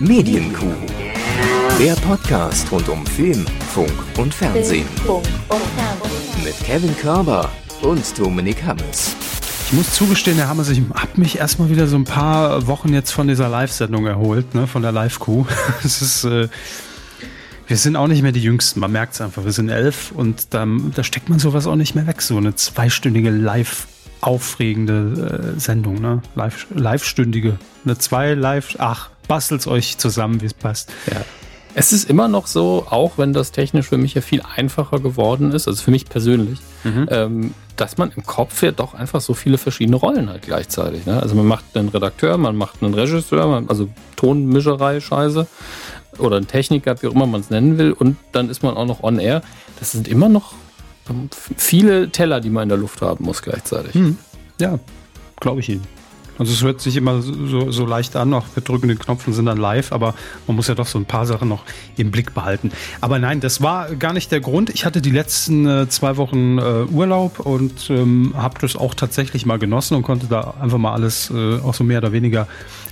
Medienkuh. Der Podcast rund um Film, Funk und Fernsehen. Mit Kevin Körber und Dominik Hammes. Ich muss zugestehen, Herr Hammes, ich habe mich erstmal wieder so ein paar Wochen jetzt von dieser Live-Sendung erholt, ne, von der Live-Kuh. Es ist, äh, wir sind auch nicht mehr die Jüngsten, man merkt es einfach. Wir sind elf und da, da steckt man sowas auch nicht mehr weg. So eine zweistündige Live- aufregende äh, Sendung, ne? Live, live-stündige. Eine zwei live, ach, bastelt's euch zusammen, wie es passt. Ja. Es ist immer noch so, auch wenn das technisch für mich ja viel einfacher geworden ist, also für mich persönlich, mhm. ähm, dass man im Kopf ja doch einfach so viele verschiedene Rollen hat gleichzeitig. Ne? Also man macht einen Redakteur, man macht einen Regisseur, man, also Tonmischerei, Scheiße oder einen Techniker, wie auch immer man es nennen will, und dann ist man auch noch on air. Das sind immer noch viele Teller, die man in der Luft haben muss gleichzeitig. Hm. Ja, glaube ich Ihnen. Also es hört sich immer so, so leicht an, auch wir drücken den Knopf und sind dann live, aber man muss ja doch so ein paar Sachen noch im Blick behalten. Aber nein, das war gar nicht der Grund. Ich hatte die letzten äh, zwei Wochen äh, Urlaub und ähm, habe das auch tatsächlich mal genossen und konnte da einfach mal alles äh, auch so mehr oder weniger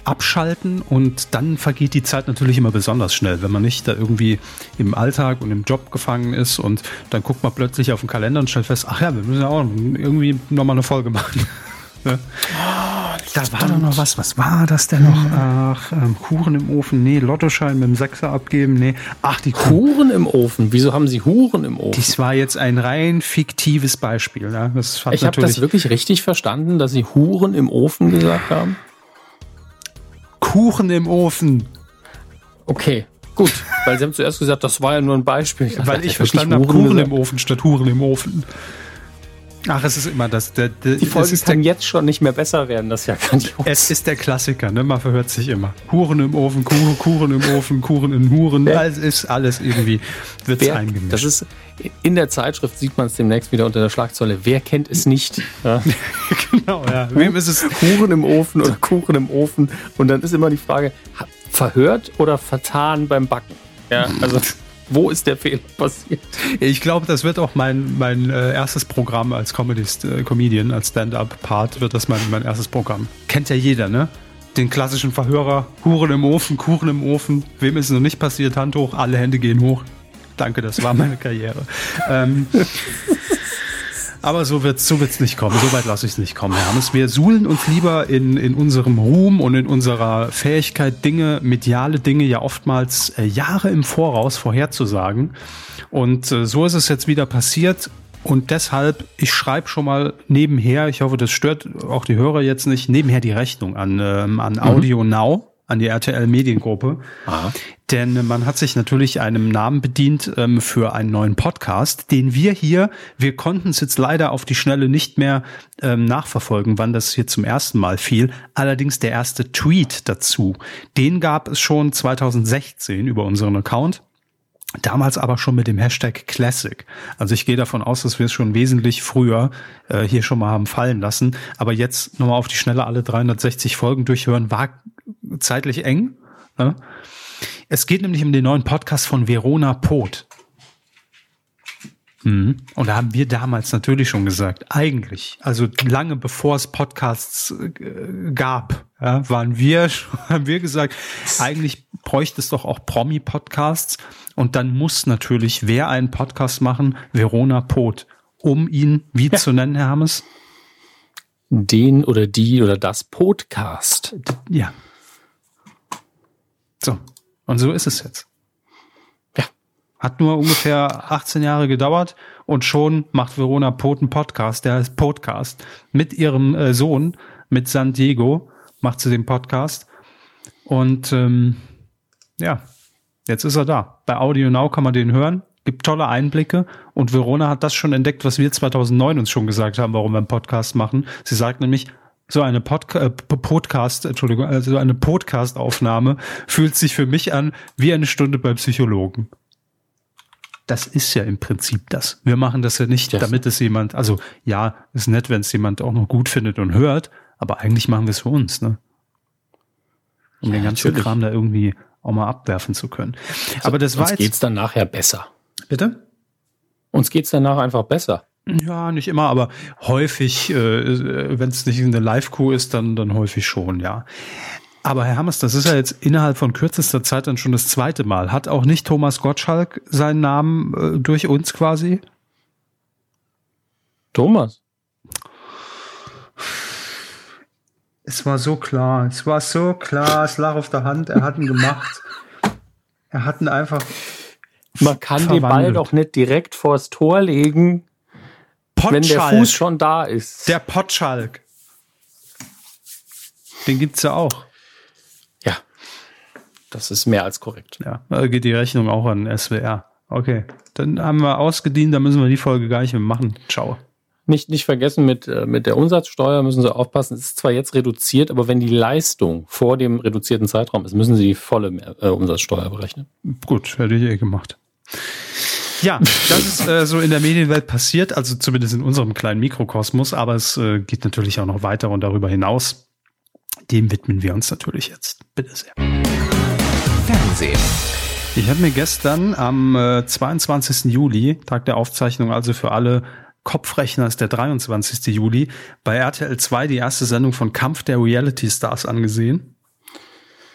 abschalten und dann vergeht die Zeit natürlich immer besonders schnell, wenn man nicht da irgendwie im Alltag und im Job gefangen ist und dann guckt man plötzlich auf den Kalender und stellt fest, ach ja, wir müssen ja auch irgendwie nochmal eine Folge machen. ne? oh, da war doch noch was. Was war das denn noch? Ach, ähm, Kuchen im Ofen. Nee, Lottoschein mit dem Sechser abgeben. Nee. Ach, die Kuchen im Ofen. Wieso haben Sie Huren im Ofen? Das war jetzt ein rein fiktives Beispiel. Ne? Ich habe das wirklich richtig verstanden, dass Sie Huren im Ofen gesagt haben. Kuchen im Ofen. Okay, gut. Weil Sie haben zuerst gesagt, das war ja nur ein Beispiel. Ich Weil ich verstanden habe, Kuchen gesagt. im Ofen statt Huren im Ofen. Ach, es ist immer das. Der, der, die Folge kann jetzt schon nicht mehr besser werden, das ist ja grandios. Es ist der Klassiker, ne? Man verhört sich immer. Huren im Ofen, Kuchen, Kuchen im Ofen, Kuchen in Huren. Ja. Es ist alles irgendwie, wird eingemischt. Das ist, in der Zeitschrift sieht man es demnächst wieder unter der Schlagzeile. Wer kennt es nicht? Ja. genau, ja. Wem ist es? Kuchen im Ofen oder Kuchen im Ofen? Und dann ist immer die Frage, verhört oder vertan beim Backen? Ja, also. Wo ist der Fehler passiert? Ich glaube, das wird auch mein, mein äh, erstes Programm als Comedist, äh, Comedian, als Stand-up-Part, wird das mein, mein erstes Programm. Kennt ja jeder, ne? Den klassischen Verhörer, Huren im Ofen, Kuchen im Ofen. Wem ist es noch nicht passiert? Hand hoch, alle Hände gehen hoch. Danke, das war meine Karriere. ähm, aber so wird es so wird's nicht kommen. So weit lasse ich es nicht kommen, Herr Hammes. Wir suhlen uns lieber in, in unserem Ruhm und in unserer Fähigkeit, Dinge, mediale Dinge ja oftmals äh, Jahre im Voraus vorherzusagen. Und äh, so ist es jetzt wieder passiert. Und deshalb, ich schreibe schon mal nebenher, ich hoffe, das stört auch die Hörer jetzt nicht, nebenher die Rechnung an, ähm, an Audio mhm. Now an die RTL Mediengruppe. Aha. Denn man hat sich natürlich einem Namen bedient ähm, für einen neuen Podcast, den wir hier, wir konnten es jetzt leider auf die Schnelle nicht mehr ähm, nachverfolgen, wann das hier zum ersten Mal fiel. Allerdings der erste Tweet dazu, den gab es schon 2016 über unseren Account. Damals aber schon mit dem Hashtag Classic. Also ich gehe davon aus, dass wir es schon wesentlich früher äh, hier schon mal haben fallen lassen. Aber jetzt nochmal auf die Schnelle alle 360 Folgen durchhören, war zeitlich eng. Ne? Es geht nämlich um den neuen Podcast von Verona Poth. Mhm. Und da haben wir damals natürlich schon gesagt, eigentlich, also lange bevor es Podcasts äh, gab, ja, waren wir, haben wir gesagt, eigentlich bräuchte es doch auch Promi-Podcasts. Und dann muss natürlich wer einen Podcast machen? Verona Poth. Um ihn wie ja. zu nennen, Herr Hammes? Den oder die oder das Podcast. Ja, so. Und so ist es jetzt. Ja. Hat nur ungefähr 18 Jahre gedauert und schon macht Verona Poten Podcast, der heißt Podcast, mit ihrem äh, Sohn, mit San Diego, macht sie den Podcast. Und ähm, ja, jetzt ist er da. Bei Audio Now kann man den hören, gibt tolle Einblicke und Verona hat das schon entdeckt, was wir 2009 uns schon gesagt haben, warum wir einen Podcast machen. Sie sagt nämlich, so eine Podca äh, Podcast, Entschuldigung, also eine Podcast-Aufnahme fühlt sich für mich an wie eine Stunde beim Psychologen. Das ist ja im Prinzip das. Wir machen das ja nicht, damit es jemand, also ja, ist nett, wenn es jemand auch noch gut findet und hört, aber eigentlich machen wir es für uns, ne? Um ja, den ganzen natürlich. Kram da irgendwie auch mal abwerfen zu können. Also aber das war uns jetzt. geht's dann nachher besser. Bitte? Uns geht's danach einfach besser. Ja, nicht immer, aber häufig, äh, wenn es nicht eine Live-Crew ist, dann, dann häufig schon, ja. Aber Herr Hammers, das ist ja jetzt innerhalb von kürzester Zeit dann schon das zweite Mal. Hat auch nicht Thomas Gottschalk seinen Namen äh, durch uns quasi? Thomas. Es war so klar, es war so klar, es lag auf der Hand, er hat ihn gemacht. Er hat ihn einfach. Man kann verwandelt. den Ball doch nicht direkt vors Tor legen, Potschalk. wenn der Fuß schon da ist. Der Potschalk. Den gibt's ja auch. Ja. Das ist mehr als korrekt. Ja, da geht die Rechnung auch an SWR. Okay. Dann haben wir ausgedient, dann müssen wir die Folge gar nicht mehr machen. Ciao. Nicht, nicht vergessen, mit, äh, mit der Umsatzsteuer müssen Sie aufpassen. Es ist zwar jetzt reduziert, aber wenn die Leistung vor dem reduzierten Zeitraum ist, müssen Sie die volle äh, Umsatzsteuer berechnen. Gut, hätte ich eh gemacht. Ja, das ist äh, so in der Medienwelt passiert, also zumindest in unserem kleinen Mikrokosmos, aber es äh, geht natürlich auch noch weiter und darüber hinaus. Dem widmen wir uns natürlich jetzt. Bitte sehr. Fernsehen. Ich habe mir gestern am äh, 22. Juli, Tag der Aufzeichnung, also für alle Kopfrechner ist der 23. Juli, bei RTL 2 die erste Sendung von Kampf der Reality Stars angesehen.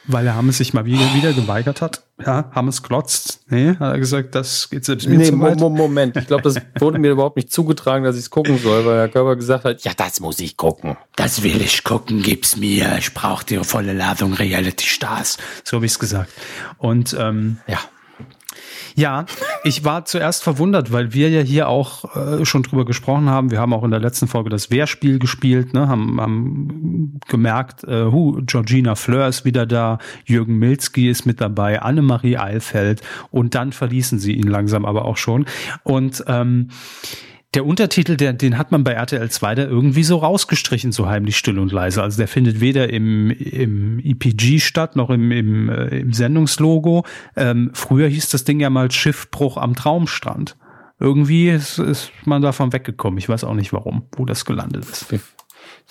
Weil er Hammes sich mal wieder, wieder geweigert hat. Ja, Hammes glotzt. Nee, hat er gesagt, das geht selbst mir nee, zu weit. Moment, ich glaube, das wurde mir überhaupt nicht zugetragen, dass ich es gucken soll, weil Herr Körper gesagt hat, ja, das muss ich gucken. Das will ich gucken, gib's mir. Ich brauche die volle Ladung Reality Stars. So habe ich es gesagt. Und ähm, ja. Ja, ich war zuerst verwundert, weil wir ja hier auch äh, schon drüber gesprochen haben. Wir haben auch in der letzten Folge das Wehrspiel gespielt, ne? haben, haben gemerkt, äh, hu, Georgina Fleur ist wieder da, Jürgen Milzki ist mit dabei, Annemarie Eilfeld und dann verließen sie ihn langsam aber auch schon. Und ähm, der Untertitel, der, den hat man bei RTL 2 da irgendwie so rausgestrichen, so heimlich still und leise. Also der findet weder im, im EPG statt, noch im, im, äh, im Sendungslogo. Ähm, früher hieß das Ding ja mal Schiffbruch am Traumstrand. Irgendwie ist, ist man davon weggekommen. Ich weiß auch nicht warum, wo das gelandet ist.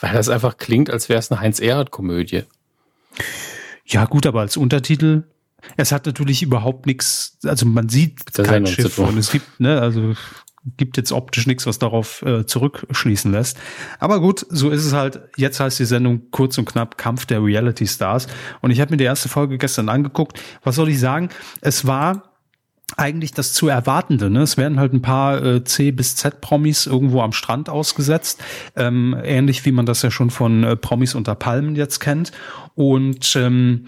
Weil das einfach klingt, als wäre es eine Heinz-Erhardt-Komödie. Ja, gut, aber als Untertitel es hat natürlich überhaupt nichts, also man sieht das kein Schiff und es gibt, ne, also gibt jetzt optisch nichts, was darauf äh, zurückschließen lässt. Aber gut, so ist es halt. Jetzt heißt die Sendung kurz und knapp Kampf der Reality Stars. Und ich habe mir die erste Folge gestern angeguckt. Was soll ich sagen? Es war eigentlich das zu erwartende. Ne? Es werden halt ein paar äh, C bis Z Promis irgendwo am Strand ausgesetzt, ähm, ähnlich wie man das ja schon von äh, Promis unter Palmen jetzt kennt. Und ähm,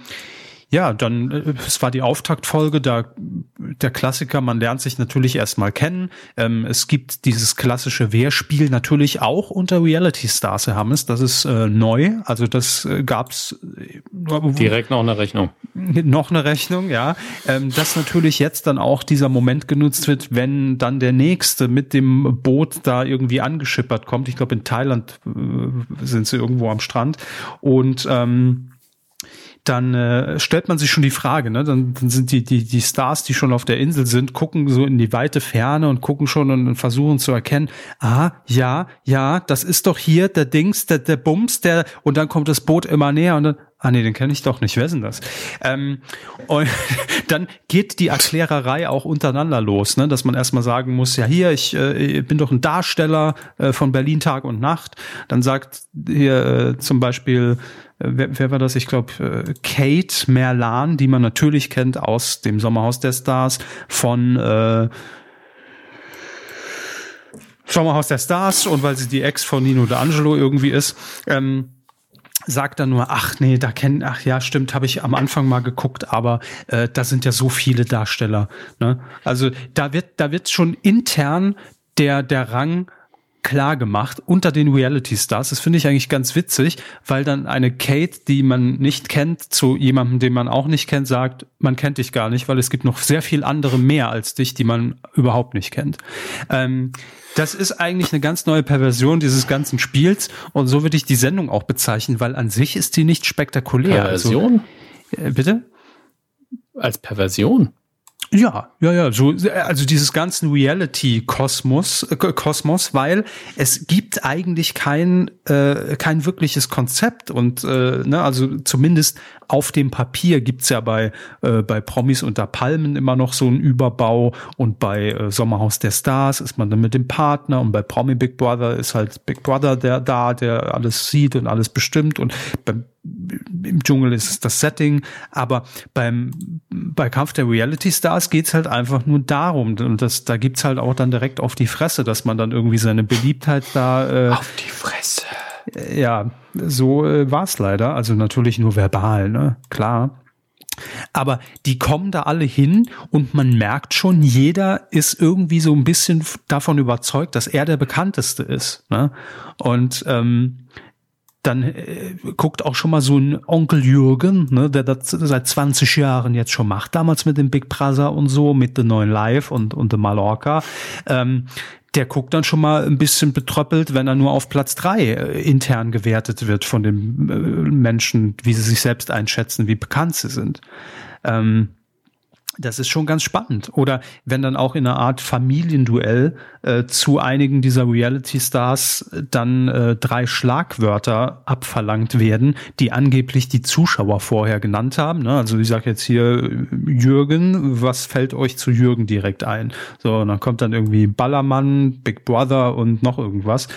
ja, dann, äh, es war die Auftaktfolge, da der Klassiker, man lernt sich natürlich erstmal kennen. Ähm, es gibt dieses klassische Wehrspiel natürlich auch unter Reality Stars, Herr Hammes. Das ist äh, neu. Also das äh, gab's äh, direkt noch eine Rechnung. Noch eine Rechnung, ja. Ähm, dass natürlich jetzt dann auch dieser Moment genutzt wird, wenn dann der nächste mit dem Boot da irgendwie angeschippert kommt. Ich glaube, in Thailand äh, sind sie irgendwo am Strand. Und ähm, dann äh, stellt man sich schon die Frage, ne? Dann, dann sind die, die, die Stars, die schon auf der Insel sind, gucken so in die weite Ferne und gucken schon und, versuchen zu erkennen, ah, ja, ja, das ist doch hier der Dings, der, der Bums, der, und dann kommt das Boot immer näher und dann, Ah nee, den kenne ich doch nicht. Wer ist denn das? Ähm, und dann geht die Erklärerei auch untereinander los, ne? dass man erstmal sagen muss, ja hier, ich äh, bin doch ein Darsteller äh, von Berlin Tag und Nacht. Dann sagt hier äh, zum Beispiel wer, wer war das? Ich glaube, äh, Kate Merlan, die man natürlich kennt aus dem Sommerhaus der Stars, von äh, Sommerhaus der Stars und weil sie die Ex von Nino D'Angelo irgendwie ist. Ähm, sagt dann nur, ach nee, da kennen, ach ja, stimmt, habe ich am Anfang mal geguckt, aber äh, da sind ja so viele Darsteller. Ne? Also da wird, da wird schon intern der der Rang klar gemacht unter den Reality Stars. Das finde ich eigentlich ganz witzig, weil dann eine Kate, die man nicht kennt, zu jemandem, den man auch nicht kennt, sagt, man kennt dich gar nicht, weil es gibt noch sehr viel andere mehr als dich, die man überhaupt nicht kennt. Ähm, das ist eigentlich eine ganz neue Perversion dieses ganzen Spiels und so würde ich die Sendung auch bezeichnen, weil an sich ist die nicht spektakulär. Also, Perversion? Also, äh, bitte? Als Perversion? Ja, ja, ja, so, also dieses ganzen Reality-Kosmos, äh, Kosmos, weil es gibt eigentlich kein, äh, kein wirkliches Konzept und, äh, ne, also zumindest auf dem Papier gibt's ja bei, äh, bei Promis unter Palmen immer noch so einen Überbau und bei äh, Sommerhaus der Stars ist man dann mit dem Partner und bei Promi Big Brother ist halt Big Brother der da, der alles sieht und alles bestimmt und beim im Dschungel ist es das Setting, aber beim bei Kampf der Reality Stars geht's halt einfach nur darum und das da gibt's halt auch dann direkt auf die Fresse, dass man dann irgendwie seine Beliebtheit da äh, auf die Fresse. Ja, so äh, war's leider, also natürlich nur verbal, ne? Klar. Aber die kommen da alle hin und man merkt schon, jeder ist irgendwie so ein bisschen davon überzeugt, dass er der bekannteste ist. Ne? Und ähm, dann äh, guckt auch schon mal so ein Onkel Jürgen, ne, der das seit 20 Jahren jetzt schon macht, damals mit dem Big Brother und so, mit The Neuen Live und, und The Mallorca. Ähm, der guckt dann schon mal ein bisschen betröppelt, wenn er nur auf Platz drei äh, intern gewertet wird von den äh, Menschen, wie sie sich selbst einschätzen, wie bekannt sie sind. Ähm, das ist schon ganz spannend. Oder wenn dann auch in einer Art Familienduell äh, zu einigen dieser Reality-Stars dann äh, drei Schlagwörter abverlangt werden, die angeblich die Zuschauer vorher genannt haben. Ne? Also ich sage jetzt hier Jürgen, was fällt euch zu Jürgen direkt ein? So, und dann kommt dann irgendwie Ballermann, Big Brother und noch irgendwas.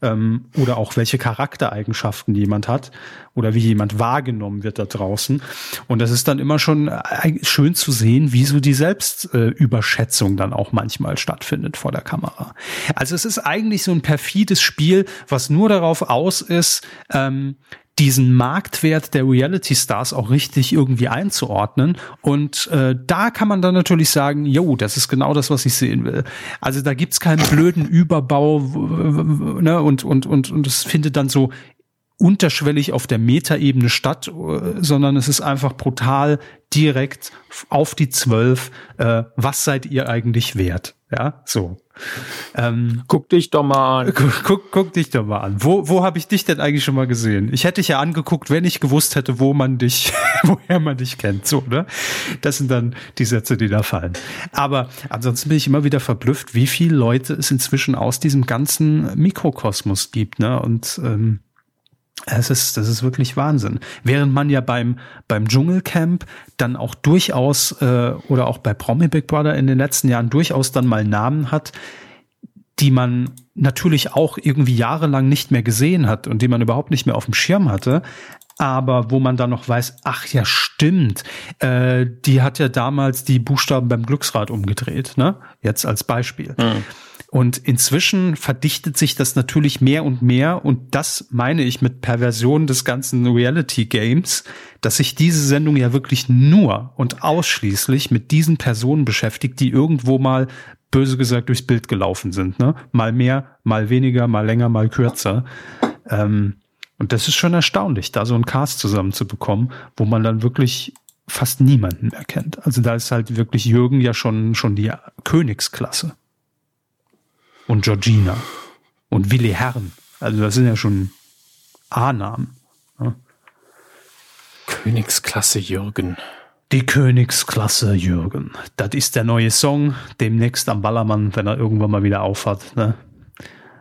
Ähm, oder auch welche Charaktereigenschaften jemand hat oder wie jemand wahrgenommen wird da draußen. Und das ist dann immer schon äh, schön zu sehen, wie so die Selbstüberschätzung dann auch manchmal stattfindet vor der Kamera. Also es ist eigentlich so ein perfides Spiel, was nur darauf aus ist, ähm, diesen Marktwert der Reality Stars auch richtig irgendwie einzuordnen. Und äh, da kann man dann natürlich sagen, jo, das ist genau das, was ich sehen will. Also da gibt's keinen blöden Überbau ne, und, und, und, und es findet dann so unterschwellig auf der Metaebene statt, äh, sondern es ist einfach brutal direkt auf die zwölf. Äh, was seid ihr eigentlich wert? Ja, so. Ähm, guck dich doch mal an. Guck, guck, guck dich doch mal an. Wo, wo habe ich dich denn eigentlich schon mal gesehen? Ich hätte dich ja angeguckt, wenn ich gewusst hätte, wo man dich, woher man dich kennt. So, ne? Das sind dann die Sätze, die da fallen. Aber ansonsten bin ich immer wieder verblüfft, wie viele Leute es inzwischen aus diesem ganzen Mikrokosmos gibt, ne? Und ähm, es ist, das ist wirklich Wahnsinn. Während man ja beim, beim Dschungelcamp dann auch durchaus, äh, oder auch bei Promi Big Brother in den letzten Jahren durchaus dann mal Namen hat, die man natürlich auch irgendwie jahrelang nicht mehr gesehen hat und die man überhaupt nicht mehr auf dem Schirm hatte, aber wo man dann noch weiß, ach ja, stimmt, äh, die hat ja damals die Buchstaben beim Glücksrad umgedreht, ne? Jetzt als Beispiel. Mhm. Und inzwischen verdichtet sich das natürlich mehr und mehr. Und das meine ich mit Perversion des ganzen Reality Games, dass sich diese Sendung ja wirklich nur und ausschließlich mit diesen Personen beschäftigt, die irgendwo mal böse gesagt durchs Bild gelaufen sind. Ne? Mal mehr, mal weniger, mal länger, mal kürzer. Ähm, und das ist schon erstaunlich, da so einen Cast zusammenzubekommen, wo man dann wirklich fast niemanden mehr kennt. Also da ist halt wirklich Jürgen ja schon, schon die Königsklasse und Georgina und Willi Herren. Also das sind ja schon A-Namen. Ne? Königsklasse Jürgen. Die Königsklasse Jürgen. Das ist der neue Song, demnächst am Ballermann, wenn er irgendwann mal wieder aufhat. Ne?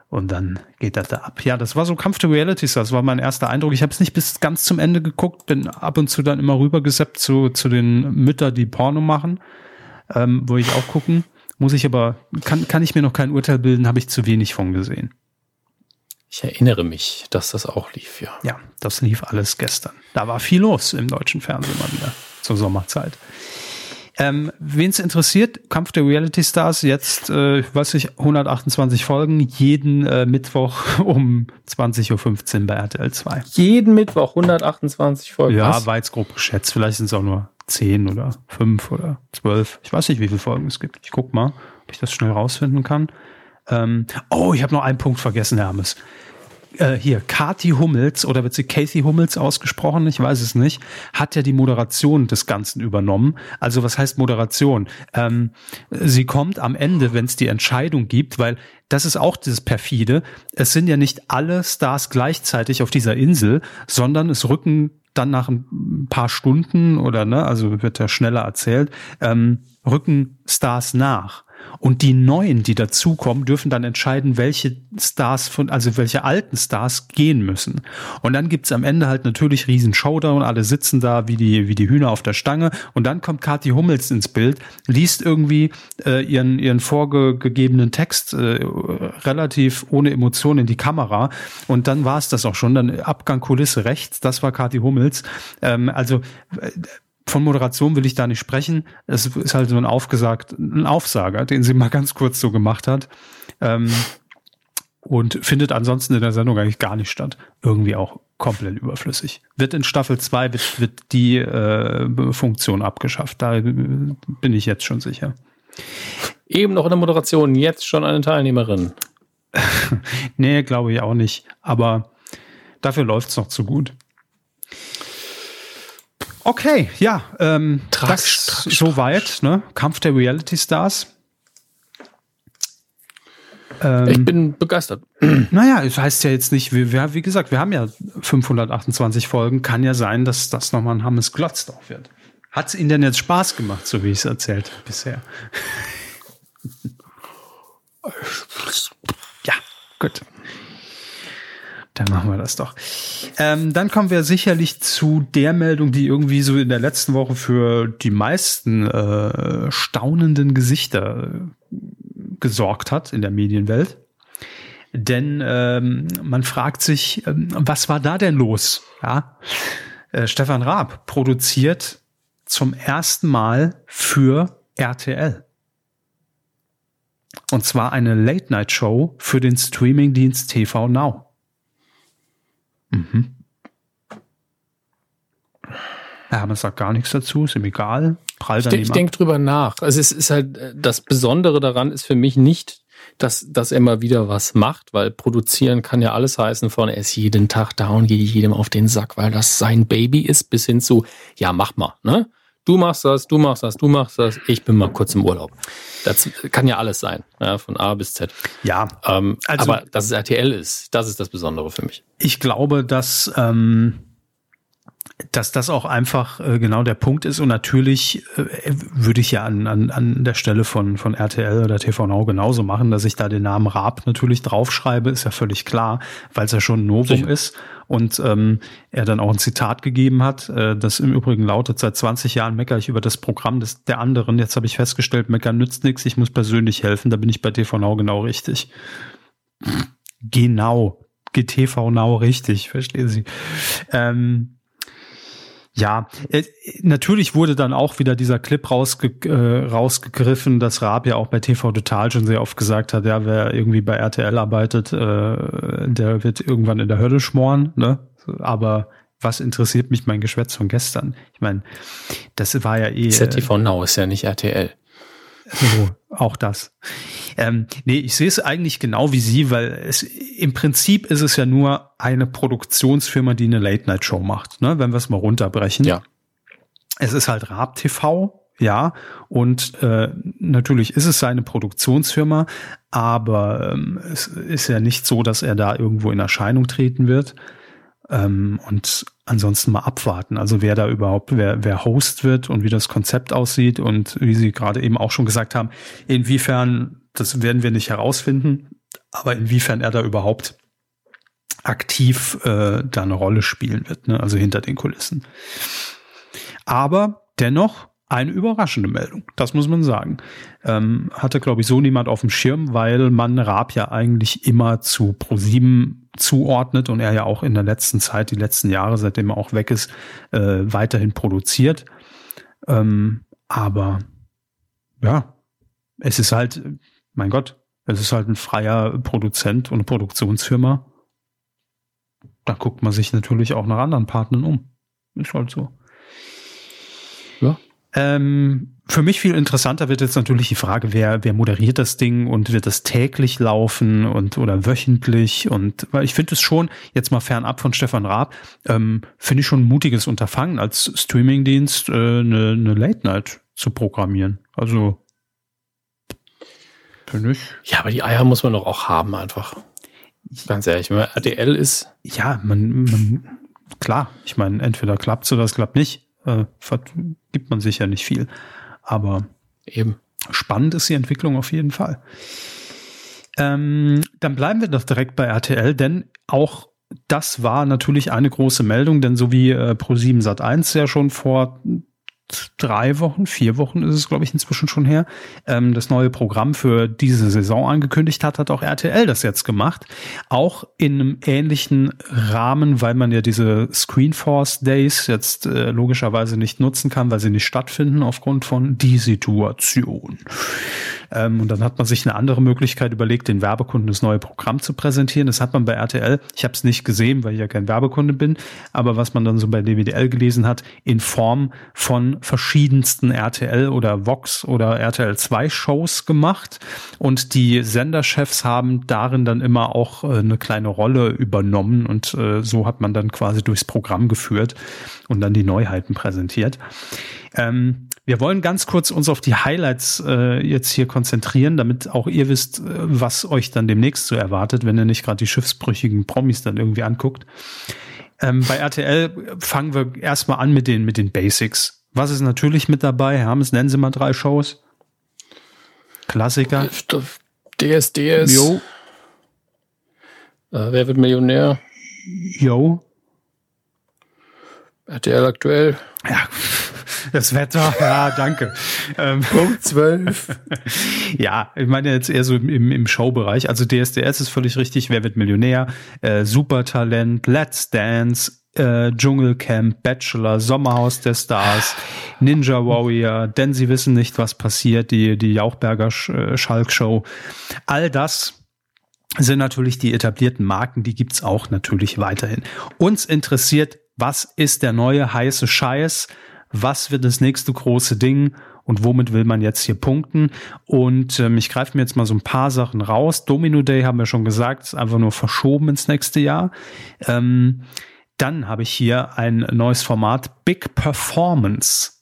Und dann geht das da ab. Ja, das war so Kampf der Realities. Das war mein erster Eindruck. Ich habe es nicht bis ganz zum Ende geguckt, bin ab und zu dann immer rübergeseppt zu, zu den Müttern, die Porno machen. Ähm, wo ich auch gucken. Muss ich aber, kann, kann ich mir noch kein Urteil bilden, habe ich zu wenig von gesehen. Ich erinnere mich, dass das auch lief, ja. Ja, das lief alles gestern. Da war viel los im deutschen Fernsehen mal wieder zur Sommerzeit. Ähm, Wen es interessiert, Kampf der Reality Stars, jetzt, äh, weiß ich, 128 Folgen, jeden äh, Mittwoch um 20.15 Uhr bei RTL 2. Jeden Mittwoch 128 Folgen? Ja, war jetzt grob geschätzt. Vielleicht sind es auch nur zehn oder fünf oder zwölf. Ich weiß nicht, wie viele Folgen es gibt. Ich guck mal, ob ich das schnell rausfinden kann. Ähm, oh, ich habe noch einen Punkt vergessen, Hermes. Äh, hier, Kati Hummels oder wird sie Kathy Hummels ausgesprochen? Ich weiß es nicht. Hat ja die Moderation des Ganzen übernommen. Also was heißt Moderation? Ähm, sie kommt am Ende, wenn es die Entscheidung gibt, weil das ist auch dieses perfide. Es sind ja nicht alle Stars gleichzeitig auf dieser Insel, sondern es rücken dann nach ein paar Stunden oder ne, also wird ja schneller erzählt, ähm, rücken Stars nach. Und die neuen, die dazukommen, dürfen dann entscheiden, welche Stars von, also welche alten Stars gehen müssen. Und dann gibt's am Ende halt natürlich riesen Showdown, alle sitzen da wie die, wie die Hühner auf der Stange. Und dann kommt Kathi Hummels ins Bild, liest irgendwie äh, ihren, ihren vorgegebenen Text äh, relativ ohne Emotionen in die Kamera. Und dann war es das auch schon. Dann Abgang Kulisse rechts, das war Kathi Hummels. Ähm, also äh, von Moderation will ich da nicht sprechen. Es ist halt so ein aufgesagt, ein Aufsager, den sie mal ganz kurz so gemacht hat. Ähm, und findet ansonsten in der Sendung eigentlich gar nicht statt. Irgendwie auch komplett überflüssig. Wird in Staffel 2 wird, wird die äh, Funktion abgeschafft. Da bin ich jetzt schon sicher. Eben noch in der Moderation, jetzt schon eine Teilnehmerin. nee, glaube ich auch nicht. Aber dafür läuft es noch zu gut. Okay, ja, ähm, Trax, das Trax, soweit, ne? Kampf der Reality Stars. Ähm, ich bin begeistert. Naja, es heißt ja jetzt nicht, wir, wie gesagt, wir haben ja 528 Folgen. Kann ja sein, dass das nochmal ein Hammes Glotzdorf wird. Hat es Ihnen denn jetzt Spaß gemacht, so wie ich es erzählt habe bisher? ja, gut. Dann machen wir das doch. Ähm, dann kommen wir sicherlich zu der Meldung, die irgendwie so in der letzten Woche für die meisten äh, staunenden Gesichter gesorgt hat in der Medienwelt. Denn ähm, man fragt sich, ähm, was war da denn los? Ja? Äh, Stefan Raab produziert zum ersten Mal für RTL. Und zwar eine Late-Night-Show für den Streamingdienst TV Now. Mhm. Ja, man sagt gar nichts dazu, ist ihm egal. Prall ich, ich denke drüber nach. Also es ist halt, das Besondere daran ist für mich nicht, dass, dass er mal wieder was macht, weil produzieren kann ja alles heißen von, er ist jeden Tag da und geht jedem auf den Sack, weil das sein Baby ist, bis hin zu, ja, mach mal, ne? Du machst das, du machst das, du machst das, ich bin mal kurz im Urlaub. Das kann ja alles sein, ja, von A bis Z. Ja. Ähm, also, aber dass es RTL ist, das ist das Besondere für mich. Ich glaube, dass, ähm, dass das auch einfach äh, genau der Punkt ist. Und natürlich äh, würde ich ja an, an, an der Stelle von, von RTL oder TV Now genauso machen, dass ich da den Namen Raab natürlich draufschreibe, ist ja völlig klar, weil es ja schon ein Novum Sicher. ist und ähm, er dann auch ein Zitat gegeben hat, äh, das im Übrigen lautet, seit 20 Jahren meckere ich über das Programm des, der anderen. Jetzt habe ich festgestellt, meckern nützt nichts, ich muss persönlich helfen, da bin ich bei TV Now genau richtig. Genau, GTV Now richtig, verstehen Sie. Ähm, ja, äh, natürlich wurde dann auch wieder dieser Clip rausge äh, rausgegriffen, dass Raab ja auch bei TV Total schon sehr oft gesagt hat, ja, wer irgendwie bei RTL arbeitet, äh, der wird irgendwann in der Hölle schmoren, ne? Aber was interessiert mich mein Geschwätz von gestern? Ich meine, das war ja eh. ZTV Now ist ja nicht RTL. So, auch das. Ähm, nee, ich sehe es eigentlich genau wie Sie, weil es im Prinzip ist es ja nur eine Produktionsfirma, die eine Late-Night-Show macht, ne? wenn wir es mal runterbrechen. Ja. Es ist halt Raab TV, ja, und äh, natürlich ist es seine Produktionsfirma, aber ähm, es ist ja nicht so, dass er da irgendwo in Erscheinung treten wird. Ähm, und ansonsten mal abwarten. Also wer da überhaupt, wer, wer Host wird und wie das Konzept aussieht und wie Sie gerade eben auch schon gesagt haben, inwiefern, das werden wir nicht herausfinden, aber inwiefern er da überhaupt aktiv äh, da eine Rolle spielen wird, ne? also hinter den Kulissen. Aber dennoch eine überraschende Meldung, das muss man sagen. Ähm, hatte, glaube ich, so niemand auf dem Schirm, weil man Raab ja eigentlich immer zu ProSieben zuordnet und er ja auch in der letzten Zeit, die letzten Jahre, seitdem er auch weg ist, äh, weiterhin produziert. Ähm, aber ja, es ist halt, mein Gott, es ist halt ein freier Produzent und Produktionsfirma. Da guckt man sich natürlich auch nach anderen Partnern um. Ist halt so. Ähm, für mich viel interessanter wird jetzt natürlich die Frage, wer, wer moderiert das Ding und wird das täglich laufen und oder wöchentlich und weil ich finde es schon, jetzt mal fernab von Stefan Raab, ähm, finde ich schon ein mutiges Unterfangen als Streamingdienst äh, eine, eine Late Night zu programmieren. Also finde ich. Ja, aber die Eier muss man doch auch haben einfach. Ganz ehrlich, wenn man RTL ist. Ja, man, man klar, ich meine, entweder klappt es oder es klappt nicht äh, gibt man sich ja nicht viel. Aber eben. spannend ist die Entwicklung auf jeden Fall. Ähm, dann bleiben wir doch direkt bei RTL, denn auch das war natürlich eine große Meldung, denn so wie äh, Pro7 Sat1 ja schon vor drei Wochen, vier Wochen ist es, glaube ich, inzwischen schon her, ähm, das neue Programm für diese Saison angekündigt hat, hat auch RTL das jetzt gemacht. Auch in einem ähnlichen Rahmen, weil man ja diese Screenforce Days jetzt äh, logischerweise nicht nutzen kann, weil sie nicht stattfinden aufgrund von die Situation. Ähm, und dann hat man sich eine andere Möglichkeit überlegt, den Werbekunden das neue Programm zu präsentieren. Das hat man bei RTL, ich habe es nicht gesehen, weil ich ja kein Werbekunde bin, aber was man dann so bei DWDL gelesen hat, in Form von verschiedensten RTL oder Vox oder RTL 2 Shows gemacht. Und die Senderchefs haben darin dann immer auch äh, eine kleine Rolle übernommen und äh, so hat man dann quasi durchs Programm geführt und dann die Neuheiten präsentiert. Ähm, wir wollen ganz kurz uns auf die Highlights äh, jetzt hier konzentrieren, damit auch ihr wisst, äh, was euch dann demnächst so erwartet, wenn ihr nicht gerade die schiffsbrüchigen Promis dann irgendwie anguckt. Ähm, bei RTL fangen wir erstmal an mit den, mit den Basics. Was ist natürlich mit dabei? Hermes, nennen Sie mal drei Shows. Klassiker. DSDS. Jo. Äh, wer wird Millionär? Jo. RTL aktuell. Ja, das Wetter, ja, danke. Ähm, Punkt 12. ja, ich meine jetzt eher so im, im Showbereich. Also DSDS ist völlig richtig. Wer wird Millionär? Äh, Supertalent, Let's Dance, äh, Dschungelcamp, Bachelor, Sommerhaus der Stars, Ninja Warrior, denn sie wissen nicht, was passiert, die, die Jauchberger äh, Schalk Show. All das sind natürlich die etablierten Marken, die gibt's auch natürlich weiterhin. Uns interessiert, was ist der neue heiße Scheiß? Was wird das nächste große Ding und womit will man jetzt hier punkten. Und ähm, ich greife mir jetzt mal so ein paar Sachen raus. Domino Day haben wir schon gesagt, ist einfach nur verschoben ins nächste Jahr. Ähm, dann habe ich hier ein neues Format, Big Performance.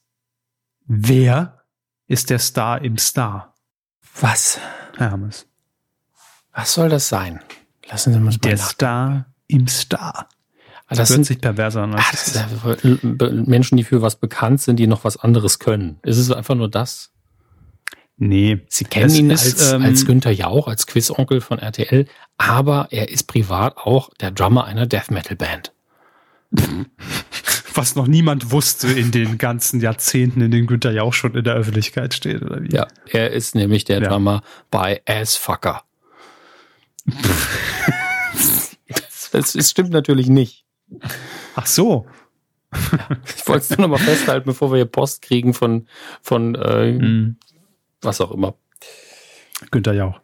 Wer ist der Star im Star? Was? Hermes. Was soll das sein? Lassen Sie mich mal Der nach. Star im Star. Das, das hört sich perverser an. Ach, das ist Menschen, die für was bekannt sind, die noch was anderes können. Ist es einfach nur das? Nee. Sie kennen ihn ist, als, ähm, als Günther Jauch, als Quizonkel von RTL, aber er ist privat auch der Drummer einer Death Metal Band. Was noch niemand wusste in den ganzen Jahrzehnten, in denen Günther Jauch schon in der Öffentlichkeit steht, oder wie? Ja, er ist nämlich der ja. Drummer bei Assfucker. das, das stimmt natürlich nicht. Ach so. Ja, ich wollte es nur noch mal festhalten, bevor wir hier Post kriegen von, von äh, mm. was auch immer. Günther Jauch.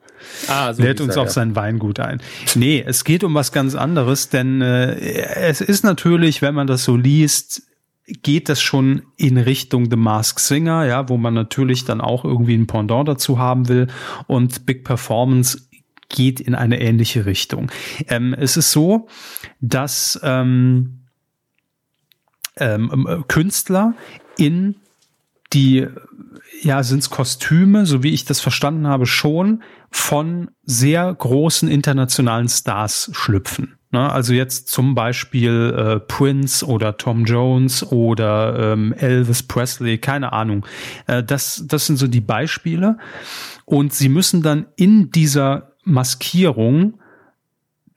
Ah, so Lädt uns auf ja. sein Weingut ein. Nee, es geht um was ganz anderes, denn äh, es ist natürlich, wenn man das so liest, geht das schon in Richtung The Mask Singer, ja, wo man natürlich dann auch irgendwie ein Pendant dazu haben will. Und Big Performance geht in eine ähnliche Richtung. Ähm, es ist so, dass ähm, ähm, äh, Künstler in die, ja, sind es Kostüme, so wie ich das verstanden habe, schon von sehr großen internationalen Stars schlüpfen. Ne? Also jetzt zum Beispiel äh, Prince oder Tom Jones oder ähm, Elvis Presley, keine Ahnung. Äh, das, das sind so die Beispiele. Und sie müssen dann in dieser Maskierung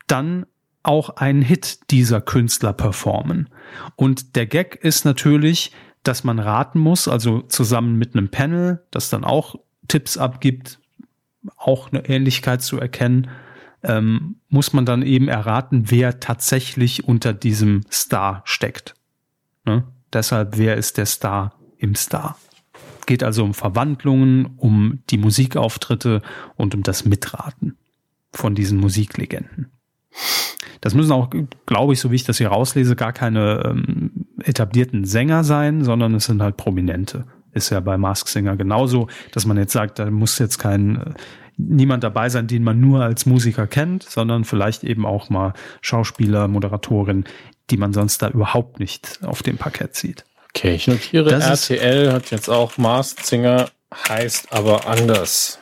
dann auch einen Hit dieser Künstler performen. Und der Gag ist natürlich, dass man raten muss, also zusammen mit einem Panel, das dann auch Tipps abgibt, auch eine Ähnlichkeit zu erkennen, ähm, muss man dann eben erraten, wer tatsächlich unter diesem Star steckt. Ne? Deshalb, wer ist der Star im Star? Geht also um Verwandlungen, um die Musikauftritte und um das Mitraten von diesen Musiklegenden. Das müssen auch, glaube ich, so wie ich das hier rauslese, gar keine ähm, etablierten Sänger sein, sondern es sind halt Prominente. Ist ja bei Mask Singer genauso, dass man jetzt sagt, da muss jetzt kein äh, niemand dabei sein, den man nur als Musiker kennt, sondern vielleicht eben auch mal Schauspieler, Moderatorin, die man sonst da überhaupt nicht auf dem Parkett sieht. Okay, ich notiere, das RTL hat jetzt auch Masked Singer, heißt aber anders.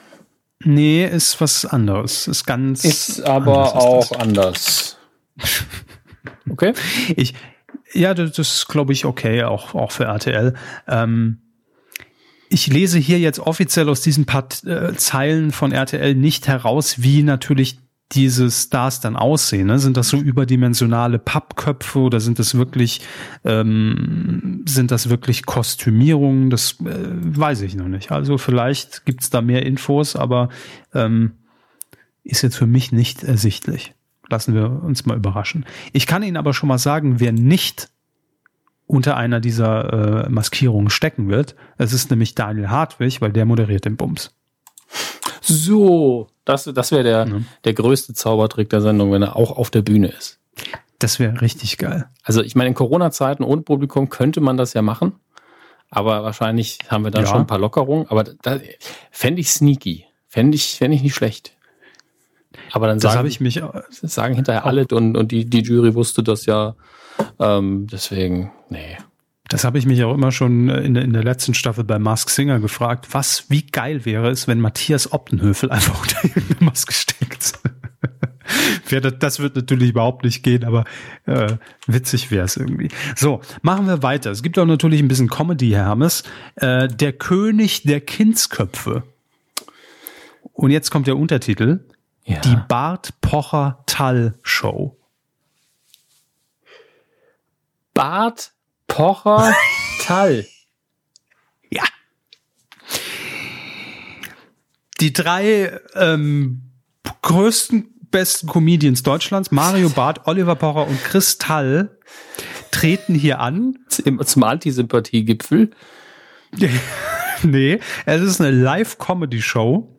Nee, ist was anderes. Ist ganz. Ist aber anders auch ist anders. okay. Ich, ja, das ist, glaube ich, okay, auch, auch für RTL. Ähm, ich lese hier jetzt offiziell aus diesen paar äh, Zeilen von RTL nicht heraus, wie natürlich diese Stars dann aussehen? Ne? Sind das so überdimensionale Pappköpfe oder sind das wirklich ähm, sind das wirklich Kostümierungen? Das äh, weiß ich noch nicht. Also vielleicht gibt's da mehr Infos, aber ähm, ist jetzt für mich nicht ersichtlich. Lassen wir uns mal überraschen. Ich kann Ihnen aber schon mal sagen, wer nicht unter einer dieser äh, Maskierungen stecken wird. Es ist nämlich Daniel Hartwig, weil der moderiert den Bums. So, das, das wäre der, ja. der größte Zaubertrick der Sendung, wenn er auch auf der Bühne ist. Das wäre richtig geil. Also ich meine, in Corona-Zeiten ohne Publikum könnte man das ja machen. Aber wahrscheinlich haben wir dann ja. schon ein paar Lockerungen. Aber da fände ich sneaky. Fände ich, fände ich nicht schlecht. Aber dann sagen, ich mich sagen hinterher alle und, und die, die Jury wusste das ja. Ähm, deswegen, nee. Das habe ich mich auch immer schon in der, in der letzten Staffel bei Mask Singer gefragt, was, wie geil wäre es, wenn Matthias Optenhöfel einfach unter irgendeine Maske steckt. das wird natürlich überhaupt nicht gehen, aber äh, witzig wäre es irgendwie. So, machen wir weiter. Es gibt auch natürlich ein bisschen Comedy, Hermes. Äh, der König der Kindsköpfe. Und jetzt kommt der Untertitel. Ja. Die Bart Pocher Tall Show. Bart Pocher Tall. ja. Die drei ähm, größten, besten Comedians Deutschlands, Mario Barth, Oliver Pocher und Chris Tall, treten hier an. Zum Antisympathie-Gipfel. nee, es ist eine Live-Comedy-Show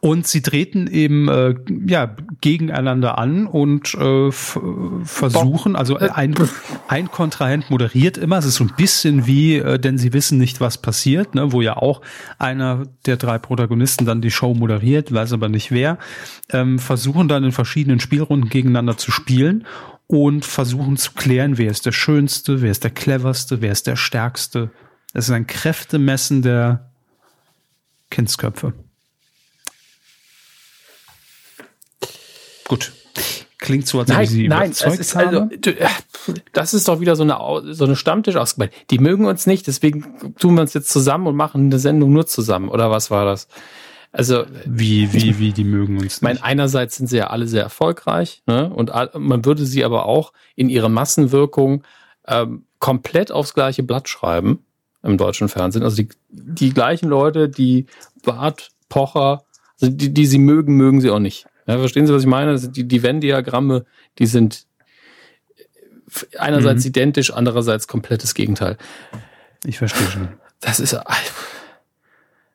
und sie treten eben äh, ja gegeneinander an und äh, versuchen, also ein, ein Kontrahent moderiert immer. Es ist so ein bisschen wie, äh, denn sie wissen nicht, was passiert, ne, wo ja auch einer der drei Protagonisten dann die Show moderiert, weiß aber nicht wer. Ähm, versuchen dann in verschiedenen Spielrunden gegeneinander zu spielen und versuchen zu klären, wer ist der Schönste, wer ist der Cleverste, wer ist der Stärkste. Es ist ein Kräftemessen der Kindsköpfe. Gut. Klingt so, als nein, ich sie nein, überzeugt ist, also, äh, das ist doch wieder so eine, so eine Stammtisch-Ausgabe. Die mögen uns nicht, deswegen tun wir uns jetzt zusammen und machen eine Sendung nur zusammen. Oder was war das? Also wie wie wie die mögen uns. Ich meine, einerseits sind sie ja alle sehr erfolgreich, ne? Und man würde sie aber auch in ihrer Massenwirkung ähm, komplett aufs gleiche Blatt schreiben im deutschen Fernsehen. Also die, die gleichen Leute, die Bart Pocher, also die, die sie mögen, mögen sie auch nicht. Ja, verstehen Sie, was ich meine? Die, die Venn-Diagramme, die sind einerseits mhm. identisch, andererseits komplettes Gegenteil. Ich verstehe schon. Das ist,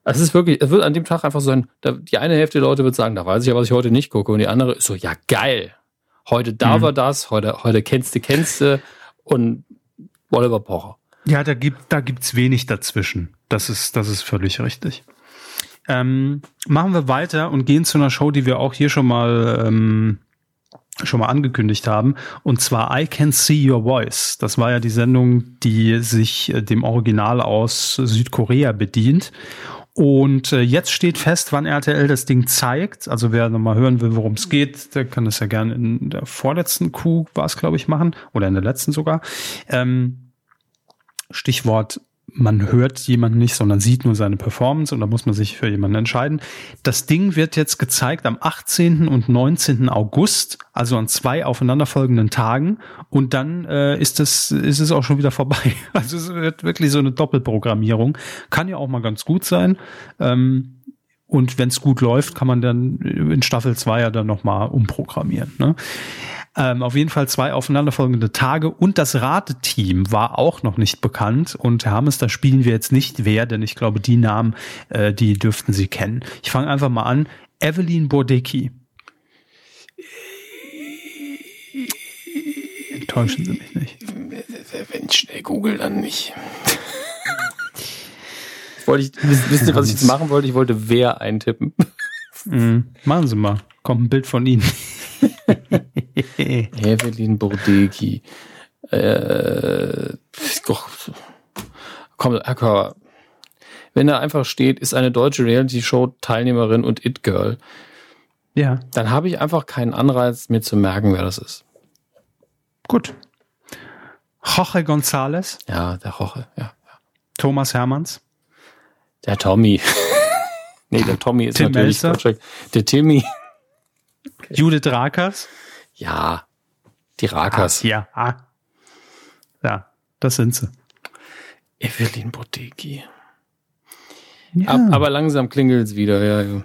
es ist wirklich, es wird an dem Tag einfach so ein, die eine Hälfte der Leute wird sagen, da weiß ich ja, was ich heute nicht gucke. Und die andere ist so, ja, geil. Heute da mhm. war das, heute, heute kennst du, kennst du und Oliver Pocher. Ja, da gibt, da gibt's wenig dazwischen. Das ist, das ist völlig richtig. Ähm, machen wir weiter und gehen zu einer Show, die wir auch hier schon mal ähm, schon mal angekündigt haben, und zwar I Can See Your Voice. Das war ja die Sendung, die sich äh, dem Original aus Südkorea bedient. Und äh, jetzt steht fest, wann RTL das Ding zeigt. Also wer nochmal hören will, worum es geht, der kann das ja gerne in der vorletzten Kuh, war es, glaube ich, machen. Oder in der letzten sogar. Ähm, Stichwort man hört jemanden nicht, sondern sieht nur seine Performance und da muss man sich für jemanden entscheiden. Das Ding wird jetzt gezeigt am 18. und 19. August, also an zwei aufeinanderfolgenden Tagen und dann äh, ist es ist es auch schon wieder vorbei. Also es wird wirklich so eine Doppelprogrammierung. Kann ja auch mal ganz gut sein. Ähm, und wenn es gut läuft, kann man dann in Staffel 2 ja dann nochmal umprogrammieren. Ne? Ähm, auf jeden Fall zwei aufeinanderfolgende Tage und das Rateteam war auch noch nicht bekannt und Herr Hammes, da spielen wir jetzt nicht wer, denn ich glaube, die Namen, äh, die dürften Sie kennen. Ich fange einfach mal an. Evelyn Bordecki. Enttäuschen Sie mich nicht. Wenn ich schnell google, dann nicht. Wollte ich, wissen Sie, was ich jetzt machen wollte? Ich wollte wer eintippen. Mhm. Machen Sie mal. Kommt ein Bild von Ihnen. Evelyn Bordeki. Äh, komm, Herr Körber. Wenn er einfach steht, ist eine deutsche Reality-Show-Teilnehmerin und It-Girl. Ja. Dann habe ich einfach keinen Anreiz, mir zu merken, wer das ist. Gut. Jorge González. Ja, der Jorge, ja. Thomas Hermanns. Der Tommy. nee, der Tommy ist Tim natürlich Melzer? Gottschalk. Der Timmy. Judith Rakers? Ja, die Rakas. Ja. Ah. Ja, das sind sie. Evelyn Bodecki. Ja. Ab, aber langsam klingelt's wieder, ja, ja.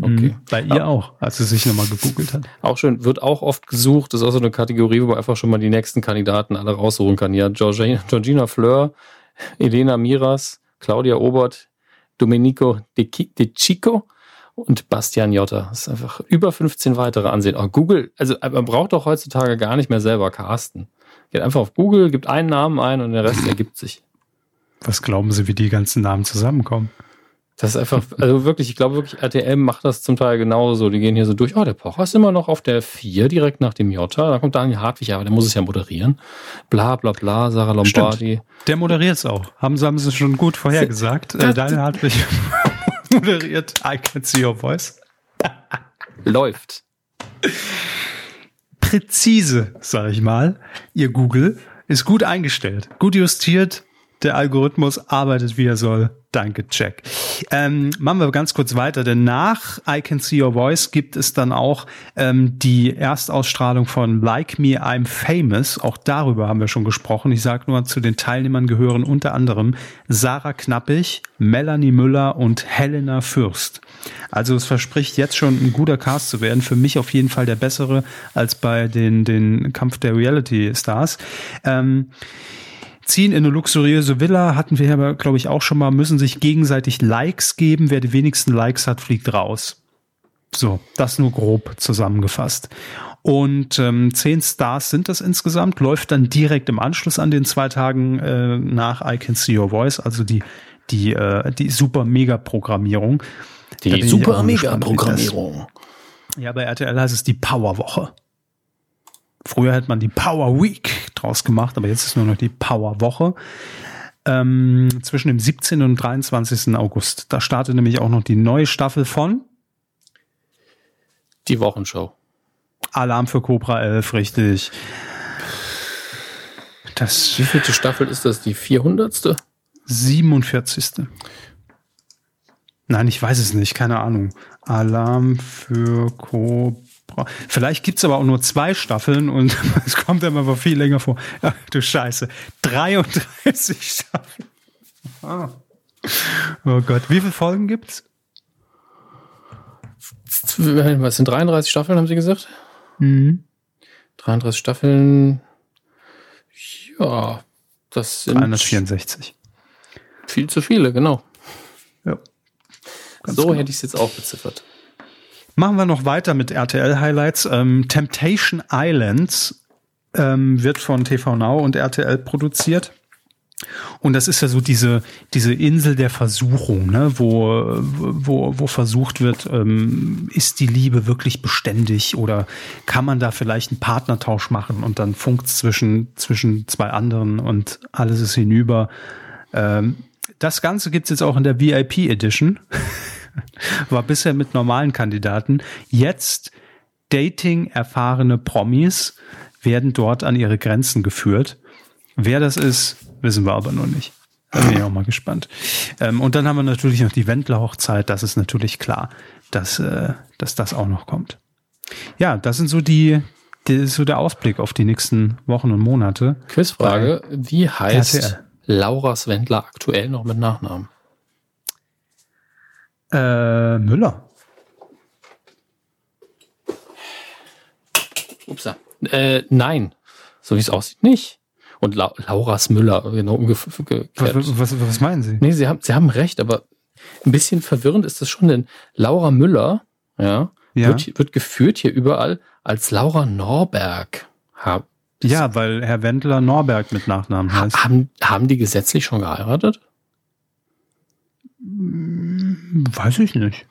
Okay. Mhm. Bei ihr auch, als sie sich nochmal gegoogelt hat. Auch schön, wird auch oft gesucht. Das ist auch so eine Kategorie, wo man einfach schon mal die nächsten Kandidaten alle raussuchen kann. Ja, Georgina, Georgina Fleur, Elena Miras, Claudia Obert, Domenico De, De Chico und Bastian Jotta. Das ist einfach über 15 weitere ansehen. Auch Google, also man braucht doch heutzutage gar nicht mehr selber casten. Geht einfach auf Google, gibt einen Namen ein und der Rest ergibt sich. Was glauben Sie, wie die ganzen Namen zusammenkommen? Das ist einfach, also wirklich, ich glaube wirklich, RTL macht das zum Teil genauso. Die gehen hier so durch, oh, der Pocher ist immer noch auf der 4, direkt nach dem Jota. Da kommt Daniel Hartwig, aber der muss es ja moderieren. Bla, bla, bla, Sarah Lombardi. Der moderiert es auch. Haben sie, haben sie schon gut vorhergesagt. Äh, Daniel Hartwig moderiert I Can See Your Voice. Läuft. Präzise, sage ich mal. Ihr Google ist gut eingestellt, gut justiert. Der Algorithmus arbeitet, wie er soll. Danke, Jack. Ähm, machen wir ganz kurz weiter, denn nach I Can See Your Voice gibt es dann auch ähm, die Erstausstrahlung von Like Me, I'm Famous. Auch darüber haben wir schon gesprochen. Ich sage nur, zu den Teilnehmern gehören unter anderem Sarah Knappig, Melanie Müller und Helena Fürst. Also es verspricht jetzt schon ein guter Cast zu werden. Für mich auf jeden Fall der bessere als bei den, den Kampf der Reality Stars. Ähm, ziehen in eine luxuriöse Villa, hatten wir aber, glaube ich, auch schon mal, müssen sich gegenseitig Likes geben. Wer die wenigsten Likes hat, fliegt raus. So, das nur grob zusammengefasst. Und ähm, zehn Stars sind das insgesamt, läuft dann direkt im Anschluss an den zwei Tagen äh, nach I Can See Your Voice, also die, die, äh, die super Mega-Programmierung. Die super auch mega gespannt, wie das- Programmierung. Ja, bei RTL heißt es die Power-Woche. Früher hätte man die Power Week draus gemacht, aber jetzt ist nur noch die Power Woche. Ähm, zwischen dem 17. und 23. August. Da startet nämlich auch noch die neue Staffel von Die Wochenshow. Alarm für Cobra 11, richtig. Das Wie vielte Staffel ist das? Die 400. 47. Nein, ich weiß es nicht, keine Ahnung. Alarm für Cobra. Vielleicht gibt's aber auch nur zwei Staffeln und es kommt einem aber viel länger vor. Ach du Scheiße. 33 Staffeln. Ah. Oh Gott, wie viele Folgen gibt's? Was sind 33 Staffeln, haben Sie gesagt? Mhm. 33 Staffeln. Ja, das sind 364. viel zu viele, genau. Ja. Ganz so genau. hätte ich es jetzt auch beziffert. Machen wir noch weiter mit RTL-Highlights. Ähm, Temptation Islands ähm, wird von TV Now und RTL produziert. Und das ist ja so diese, diese Insel der Versuchung, ne? wo, wo, wo versucht wird, ähm, ist die Liebe wirklich beständig oder kann man da vielleicht einen Partnertausch machen und dann funkt's zwischen, zwischen zwei anderen und alles ist hinüber. Ähm, das Ganze gibt's jetzt auch in der VIP Edition. War bisher mit normalen Kandidaten. Jetzt Dating erfahrene Promis werden dort an ihre Grenzen geführt. Wer das ist, wissen wir aber noch nicht. Da bin ich auch mal gespannt. Ähm, und dann haben wir natürlich noch die Wendler-Hochzeit. Das ist natürlich klar, dass, äh, dass das auch noch kommt. Ja, das sind so die, das ist so der Ausblick auf die nächsten Wochen und Monate. Quizfrage: Wie heißt RTL. Laura Swendler aktuell noch mit Nachnamen? Äh, Müller. Upsa. Äh, nein. So wie es aussieht, nicht. Und La Lauras Müller, genau Was, umgekehrt. was, was meinen Sie? Nee, Sie haben, Sie haben recht, aber ein bisschen verwirrend ist das schon, denn Laura Müller, ja, Ja. Wird, wird geführt hier überall als Laura Norberg. Ha, Ja, weil Herr Wendler Norberg mit Nachnamen heißt. haben, haben die gesetzlich schon geheiratet? Weiß ich nicht.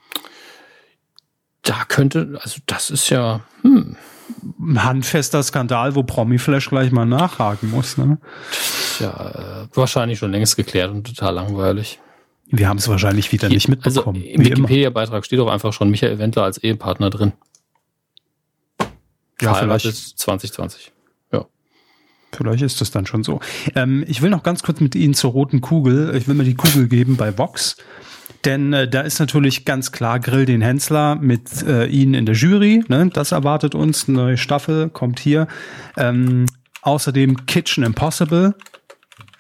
Da könnte, also das ist ja, hm, Ein handfester Skandal, wo Promiflash gleich mal nachhaken muss. Ne? ja äh, wahrscheinlich schon längst geklärt und total langweilig. Wir haben es wahrscheinlich wieder nicht mitbekommen. Also im. Wikipedia-Beitrag steht doch einfach schon Michael Wendler als Ehepartner drin. Ja, vielleicht. 2020. Vielleicht ist das dann schon so. Ähm, ich will noch ganz kurz mit Ihnen zur roten Kugel. Ich will mir die Kugel geben bei Vox. Denn äh, da ist natürlich ganz klar Grill den Hensler mit äh, Ihnen in der Jury. Ne? Das erwartet uns. Neue Staffel kommt hier. Ähm, außerdem Kitchen Impossible.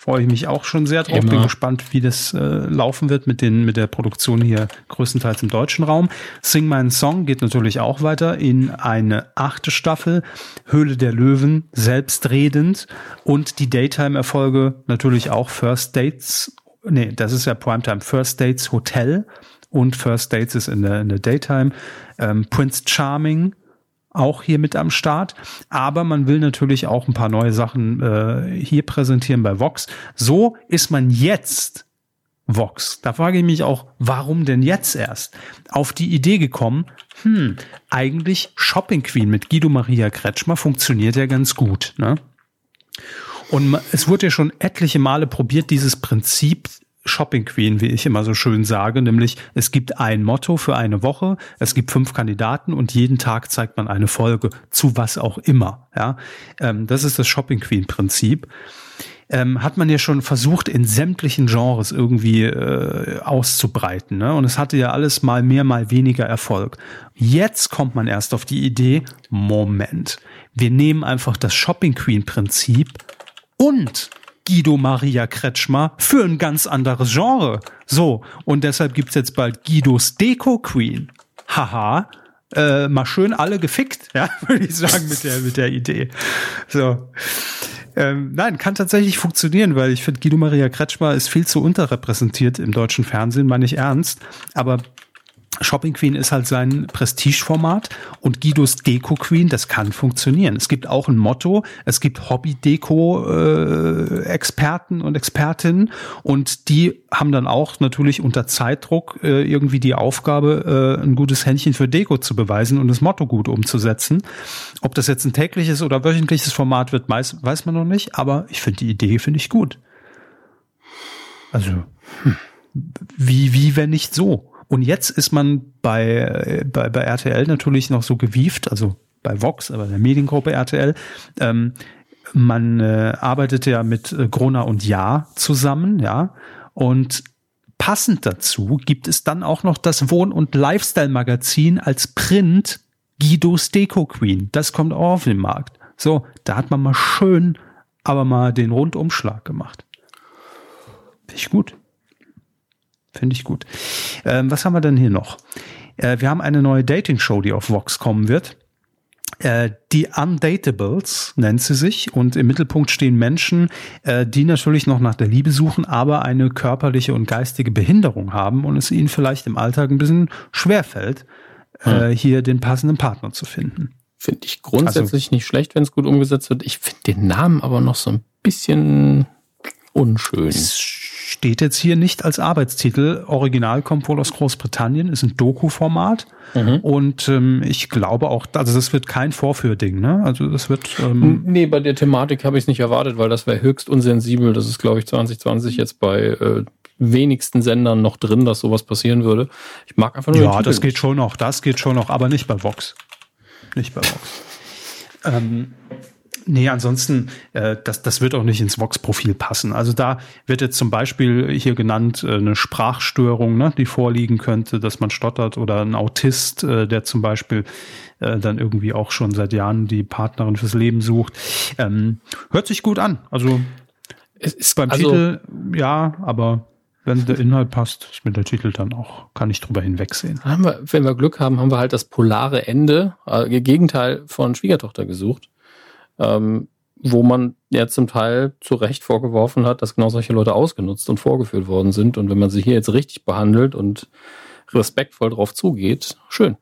Freue ich mich auch schon sehr drauf. Immer. Bin gespannt, wie das äh, laufen wird mit, den, mit der Produktion hier größtenteils im deutschen Raum. Sing My Song geht natürlich auch weiter in eine achte Staffel. Höhle der Löwen, selbstredend. Und die Daytime-Erfolge natürlich auch First Dates nee, das ist ja Primetime. First Dates Hotel und First Dates ist in der, in der Daytime. Ähm, Prince Charming auch hier mit am Start. Aber man will natürlich auch ein paar neue Sachen äh, hier präsentieren bei Vox. So ist man jetzt Vox. Da frage ich mich auch, warum denn jetzt erst auf die Idee gekommen, hm, eigentlich Shopping Queen mit Guido Maria Kretschmer funktioniert ja ganz gut. Ne? Und es wurde ja schon etliche Male probiert, dieses Prinzip Shopping Queen, wie ich immer so schön sage, nämlich es gibt ein Motto für eine Woche, es gibt fünf Kandidaten und jeden Tag zeigt man eine Folge zu was auch immer. Ja, ähm, das ist das Shopping Queen Prinzip. Ähm, hat man ja schon versucht, in sämtlichen Genres irgendwie äh, auszubreiten. Ne? Und es hatte ja alles mal mehr, mal weniger Erfolg. Jetzt kommt man erst auf die Idee, Moment, wir nehmen einfach das Shopping Queen Prinzip und Guido Maria Kretschmer für ein ganz anderes Genre. So, und deshalb gibt's jetzt bald Guidos Deko Queen. Haha. Äh, mal schön alle gefickt, ja, würde ich sagen, mit der, mit der Idee. So. Ähm, nein, kann tatsächlich funktionieren, weil ich finde, Guido Maria Kretschmer ist viel zu unterrepräsentiert im deutschen Fernsehen, meine ich ernst. Aber Shopping Queen ist halt sein Prestigeformat und Guidos Deko Queen, das kann funktionieren. Es gibt auch ein Motto, es gibt Hobby-Deko-Experten äh, und Expertinnen und die haben dann auch natürlich unter Zeitdruck äh, irgendwie die Aufgabe, äh, ein gutes Händchen für Deko zu beweisen und das Motto gut umzusetzen. Ob das jetzt ein tägliches oder wöchentliches Format wird, weiß, man noch nicht, aber ich finde die Idee, finde ich gut. Also, hm. wie, wie, wenn nicht so? Und jetzt ist man bei, bei, bei RTL natürlich noch so gewieft, also bei Vox, aber der Mediengruppe RTL. Ähm, man äh, arbeitet ja mit äh, Grona und Ja zusammen, ja. Und passend dazu gibt es dann auch noch das Wohn- und Lifestyle-Magazin als Print Guido's Deko Queen. Das kommt auch auf den Markt. So, da hat man mal schön, aber mal den Rundumschlag gemacht. Finde ich gut. Finde ich gut. Ähm, was haben wir denn hier noch? Äh, wir haben eine neue Dating-Show, die auf Vox kommen wird. Äh, die Undatables nennt sie sich und im Mittelpunkt stehen Menschen, äh, die natürlich noch nach der Liebe suchen, aber eine körperliche und geistige Behinderung haben und es ihnen vielleicht im Alltag ein bisschen schwerfällt, hm. hier den passenden Partner zu finden. Finde ich grundsätzlich also, nicht schlecht, wenn es gut umgesetzt wird. Ich finde den Namen aber noch so ein bisschen unschön steht jetzt hier nicht als Arbeitstitel. Original kommt wohl aus Großbritannien, ist ein Doku-Format. Mhm. Und ähm, ich glaube auch, also das wird kein Vorführding, ne? Also das wird. Ähm nee, bei der Thematik habe ich es nicht erwartet, weil das wäre höchst unsensibel. Das ist, glaube ich, 2020 jetzt bei äh, wenigsten Sendern noch drin, dass sowas passieren würde. Ich mag einfach nur. Ja, das geht schon noch, das geht schon noch, aber nicht bei Vox. Nicht bei Vox. ähm, Nee, ansonsten, äh, das, das wird auch nicht ins Vox-Profil passen. Also da wird jetzt zum Beispiel hier genannt äh, eine Sprachstörung, ne, die vorliegen könnte, dass man stottert oder ein Autist, äh, der zum Beispiel äh, dann irgendwie auch schon seit Jahren die Partnerin fürs Leben sucht. Ähm, hört sich gut an. Also es ist beim also, Titel ja, aber wenn der Inhalt passt, ist mir der Titel dann auch, kann ich drüber hinwegsehen. Haben wir, wenn wir Glück haben, haben wir halt das polare Ende, äh, Gegenteil von Schwiegertochter gesucht ähm, wo man ja zum Teil zu Recht vorgeworfen hat, dass genau solche Leute ausgenutzt und vorgeführt worden sind. Und wenn man sie hier jetzt richtig behandelt und respektvoll drauf zugeht, schön.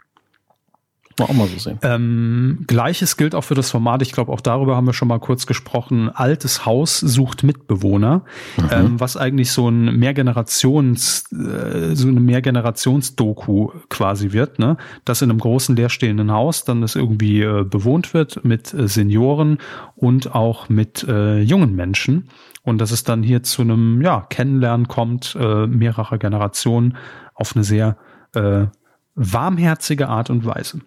Mal auch mal so sehen. Ähm, Gleiches gilt auch für das Format. Ich glaube, auch darüber haben wir schon mal kurz gesprochen. Altes Haus sucht Mitbewohner, mhm. ähm, was eigentlich so ein Mehrgenerations, äh, so eine Mehrgenerations-Doku quasi wird, ne? Das in einem großen leerstehenden Haus dann das irgendwie äh, bewohnt wird mit äh, Senioren und auch mit äh, jungen Menschen. Und dass es dann hier zu einem ja, Kennenlernen kommt, äh, mehrerer Generationen auf eine sehr äh, warmherzige Art und Weise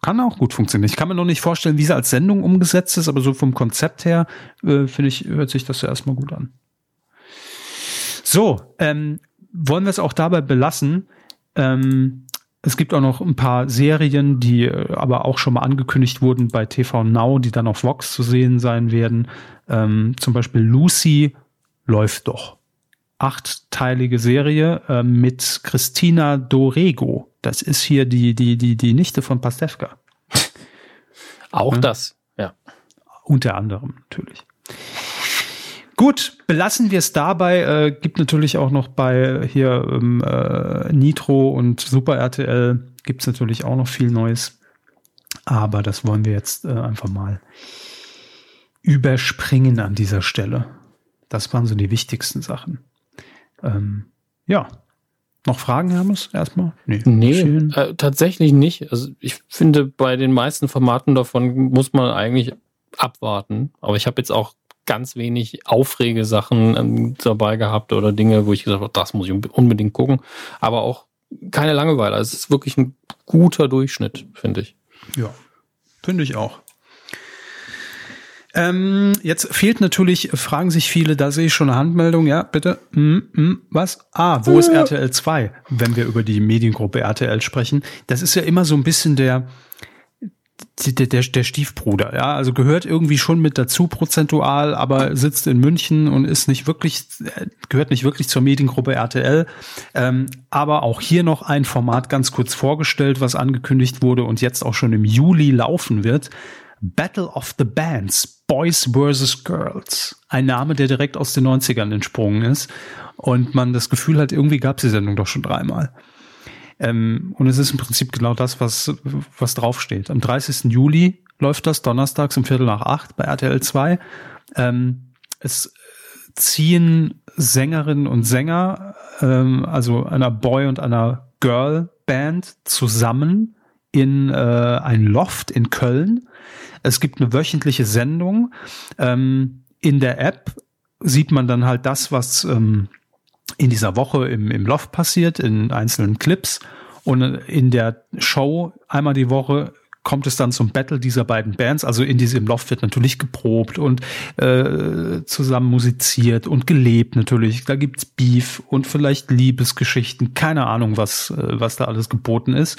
Kann auch gut funktionieren. Ich kann mir noch nicht vorstellen, wie sie als Sendung umgesetzt ist, aber so vom Konzept her, äh, finde ich, hört sich das ja erstmal gut an. So, ähm, wollen wir es auch dabei belassen. Ähm, es gibt auch noch ein paar Serien, die äh, aber auch schon mal angekündigt wurden bei TV Now, die dann auf Vox zu sehen sein werden. Ähm, zum Beispiel Lucy läuft doch. Achtteilige Serie äh, mit Christina Dorego. Das ist hier die, die, die, die Nichte von Pastewka. Auch ja. das, ja. Unter anderem natürlich. Gut, belassen wir es dabei. Äh, gibt natürlich auch noch bei hier ähm, äh, Nitro und Super RTL gibt es natürlich auch noch viel Neues. Aber das wollen wir jetzt äh, einfach mal überspringen an dieser Stelle. Das waren so die wichtigsten Sachen. Ähm, ja. Noch Fragen, Hermes, erstmal? Nee, nee äh, tatsächlich nicht. Also ich finde, bei den meisten Formaten davon muss man eigentlich abwarten. Aber ich habe jetzt auch ganz wenig Aufregesachen ähm, dabei gehabt oder Dinge, wo ich gesagt habe, das muss ich unbedingt gucken. Aber auch keine Langeweile. Also es ist wirklich ein guter Durchschnitt, finde ich. Ja, finde ich auch. Ähm, jetzt fehlt natürlich, fragen sich viele, da sehe ich schon eine Handmeldung, ja, bitte. Hm, hm, was? Ah, wo ist RTL 2, wenn wir über die Mediengruppe RTL sprechen? Das ist ja immer so ein bisschen der, der, der, der Stiefbruder, ja, also gehört irgendwie schon mit dazu prozentual, aber sitzt in München und ist nicht wirklich, gehört nicht wirklich zur Mediengruppe RTL. Ähm, aber auch hier noch ein Format ganz kurz vorgestellt, was angekündigt wurde und jetzt auch schon im Juli laufen wird. Battle of the Bands, Boys vs. Girls. Ein Name, der direkt aus den 90ern entsprungen ist. Und man das Gefühl hat, irgendwie gab es die Sendung doch schon dreimal. Ähm, und es ist im Prinzip genau das, was, was draufsteht. Am 30. Juli läuft das donnerstags um Viertel nach acht bei RTL 2. Ähm, es ziehen Sängerinnen und Sänger, ähm, also einer Boy und einer Girl Band zusammen in äh, ein Loft in Köln. Es gibt eine wöchentliche Sendung. Ähm, in der App sieht man dann halt das, was ähm, in dieser Woche im, im Loft passiert, in einzelnen Clips. Und in der Show einmal die Woche kommt es dann zum Battle dieser beiden Bands. Also in diesem Loft wird natürlich geprobt und äh, zusammen musiziert und gelebt natürlich. Da gibt's Beef und vielleicht Liebesgeschichten. Keine Ahnung, was, äh, was da alles geboten ist.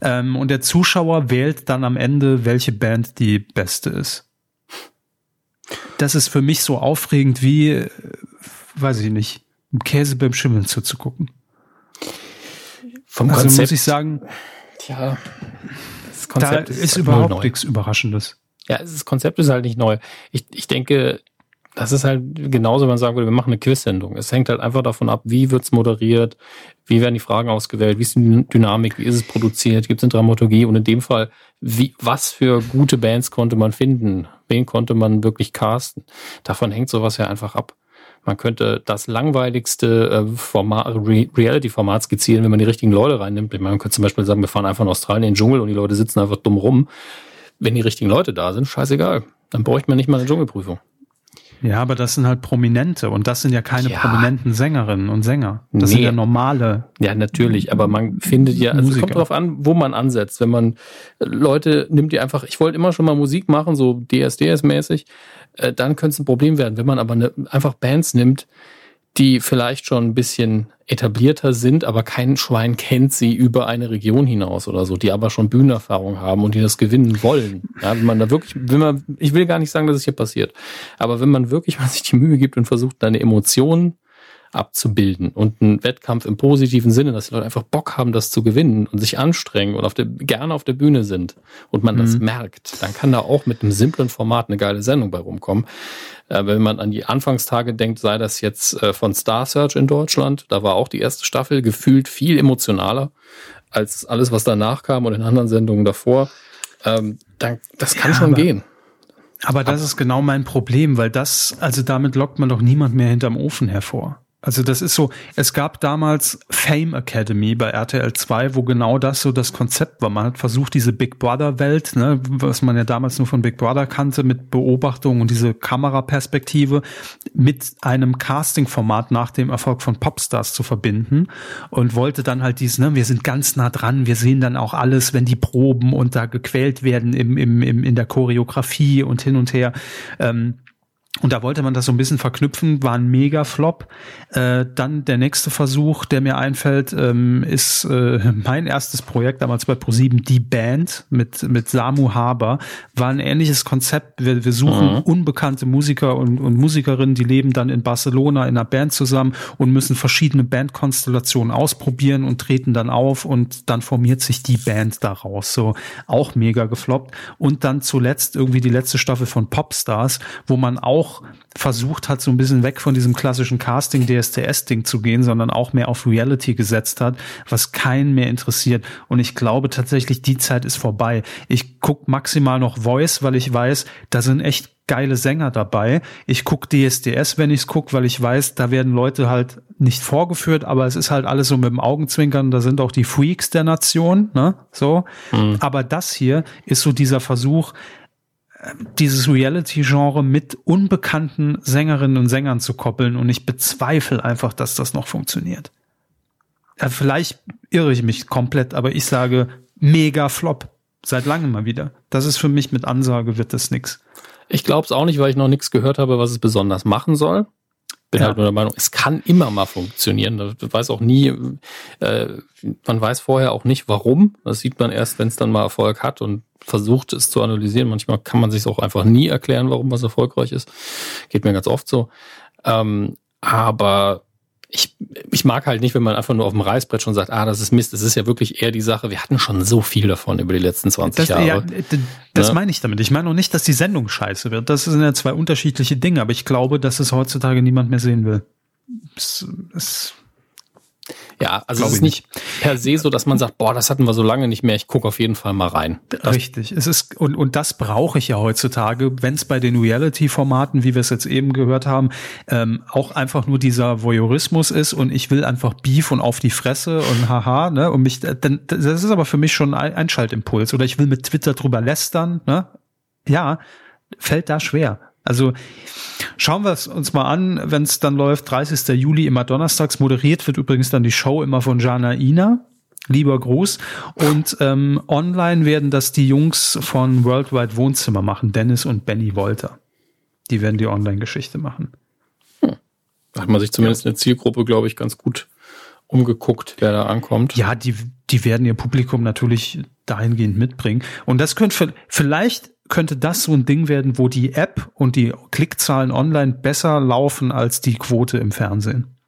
Ähm, und der Zuschauer wählt dann am Ende, welche Band die beste ist. Das ist für mich so aufregend wie, äh, weiß ich nicht, Käse beim Schimmeln zuzugucken. Vom also Konzept, muss ich sagen, tja, das Konzept da ist, ist halt überhaupt nichts Überraschendes. Ja, das Konzept ist halt nicht neu. Ich, ich denke, das ist halt genauso, wenn man sagen würde, wir machen eine Quiz-Sendung. Es hängt halt einfach davon ab, wie wird's moderiert, wie werden die Fragen ausgewählt, wie ist die Dynamik, wie ist es produziert, gibt es eine Dramaturgie und in dem Fall, wie, was für gute Bands konnte man finden, wen konnte man wirklich casten. Davon hängt sowas ja einfach ab. Man könnte das langweiligste äh, Format, Re Reality-Format skizzieren, wenn man die richtigen Leute reinnimmt. Man könnte zum Beispiel sagen, wir fahren einfach in Australien in den Dschungel und die Leute sitzen einfach dumm rum. Wenn die richtigen Leute da sind, scheißegal. Dann bräuchte man nicht mal eine Dschungelprüfung. Ja, aber das sind halt Prominente und das sind ja keine ja. prominenten Sängerinnen und Sänger. Das nee. sind ja normale. Ja, natürlich, aber man findet ja, also es kommt darauf an, wo man ansetzt. Wenn man Leute nimmt, die einfach, ich wollte immer schon mal Musik machen, so DSDS-mäßig, äh, dann könnte es ein Problem werden. Wenn man aber ne, einfach Bands nimmt, die vielleicht schon ein bisschen etablierter sind, aber kein Schwein kennt sie über eine Region hinaus oder so, die aber schon Bühnenerfahrung haben und die das gewinnen wollen. Ja, wenn man da wirklich, wenn man, ich will gar nicht sagen, dass es hier passiert, aber wenn man wirklich mal sich die Mühe gibt und versucht, deine Emotionen abzubilden und ein Wettkampf im positiven Sinne, dass die Leute einfach Bock haben, das zu gewinnen und sich anstrengen und auf der, gerne auf der Bühne sind und man mhm. das merkt, dann kann da auch mit einem simplen Format eine geile Sendung bei rumkommen. Äh, wenn man an die Anfangstage denkt, sei das jetzt äh, von Star Search in Deutschland, da war auch die erste Staffel gefühlt viel emotionaler als alles, was danach kam und in anderen Sendungen davor. Ähm, dann, das kann ja, schon gehen. Aber das ist genau mein Problem, weil das, also damit lockt man doch niemand mehr hinterm Ofen hervor. Also das ist so, es gab damals Fame Academy bei RTL 2, wo genau das so das Konzept war. Man hat versucht, diese Big Brother Welt, ne, was man ja damals nur von Big Brother kannte, mit Beobachtung und diese Kameraperspektive mit einem Casting-Format nach dem Erfolg von Popstars zu verbinden und wollte dann halt dies, ne, wir sind ganz nah dran, wir sehen dann auch alles, wenn die proben und da gequält werden im, im, im, in der Choreografie und hin und her. Ähm, und da wollte man das so ein bisschen verknüpfen, war ein Mega-Flop. Äh, dann der nächste Versuch, der mir einfällt, ähm, ist äh, mein erstes Projekt damals bei ProSieben, die Band mit, mit Samu Haber. War ein ähnliches Konzept. Wir, wir suchen mhm. unbekannte Musiker und, und Musikerinnen, die leben dann in Barcelona in einer Band zusammen und müssen verschiedene Bandkonstellationen ausprobieren und treten dann auf und dann formiert sich die Band daraus. So auch mega gefloppt. Und dann zuletzt irgendwie die letzte Staffel von Popstars, wo man auch auch versucht hat, so ein bisschen weg von diesem klassischen Casting-DSTS-Ding zu gehen, sondern auch mehr auf Reality gesetzt hat, was keinen mehr interessiert. Und ich glaube tatsächlich, die Zeit ist vorbei. Ich guck maximal noch Voice, weil ich weiß, da sind echt geile Sänger dabei. Ich guck DSDS, wenn ich's guck, weil ich weiß, da werden Leute halt nicht vorgeführt, aber es ist halt alles so mit dem Augenzwinkern, da sind auch die Freaks der Nation, ne? So. Mhm. Aber das hier ist so dieser Versuch, dieses Reality-Genre mit unbekannten Sängerinnen und Sängern zu koppeln und ich bezweifle einfach, dass das noch funktioniert. Ja, vielleicht irre ich mich komplett, aber ich sage mega Flop. Seit langem mal wieder. Das ist für mich mit Ansage wird das nix. Ich glaube es auch nicht, weil ich noch nichts gehört habe, was es besonders machen soll bin ja. halt nur der Meinung, es kann immer mal funktionieren. Du weiß auch nie, äh, man weiß vorher auch nicht, warum. Das sieht man erst, wenn es dann mal Erfolg hat und versucht es zu analysieren. Manchmal kann man sich auch einfach nie erklären, warum was erfolgreich ist. Geht mir ganz oft so. Ähm, aber ich, ich mag halt nicht, wenn man einfach nur auf dem Reißbrett schon sagt, ah, das ist Mist. Das ist ja wirklich eher die Sache. Wir hatten schon so viel davon über die letzten 20 das, Jahre. Ja, das ne? meine ich damit. Ich meine auch nicht, dass die Sendung scheiße wird. Das sind ja zwei unterschiedliche Dinge. Aber ich glaube, dass es heutzutage niemand mehr sehen will. Es, es ja, also es ist nicht per se so, dass man sagt, boah, das hatten wir so lange nicht mehr, ich gucke auf jeden Fall mal rein. Das Richtig. Es ist, und, und das brauche ich ja heutzutage, wenn es bei den Reality-Formaten, wie wir es jetzt eben gehört haben, ähm, auch einfach nur dieser Voyeurismus ist und ich will einfach Beef und auf die Fresse und haha, ne? Und mich, dann, das ist aber für mich schon ein Einschaltimpuls. Oder ich will mit Twitter drüber lästern, ne? Ja, fällt da schwer. Also schauen wir es uns mal an, wenn es dann läuft, 30. Juli immer donnerstags. Moderiert wird übrigens dann die Show immer von Jana Ina. Lieber Gruß. Und ähm, online werden das die Jungs von Worldwide Wohnzimmer machen, Dennis und Benny Wolter. Die werden die Online-Geschichte machen. Hm. Da hat man sich zumindest ja. eine Zielgruppe, glaube ich, ganz gut umgeguckt, wer da ankommt. Ja, die, die werden ihr Publikum natürlich dahingehend mitbringen. Und das könnte vielleicht könnte das so ein Ding werden, wo die App und die Klickzahlen online besser laufen als die Quote im Fernsehen.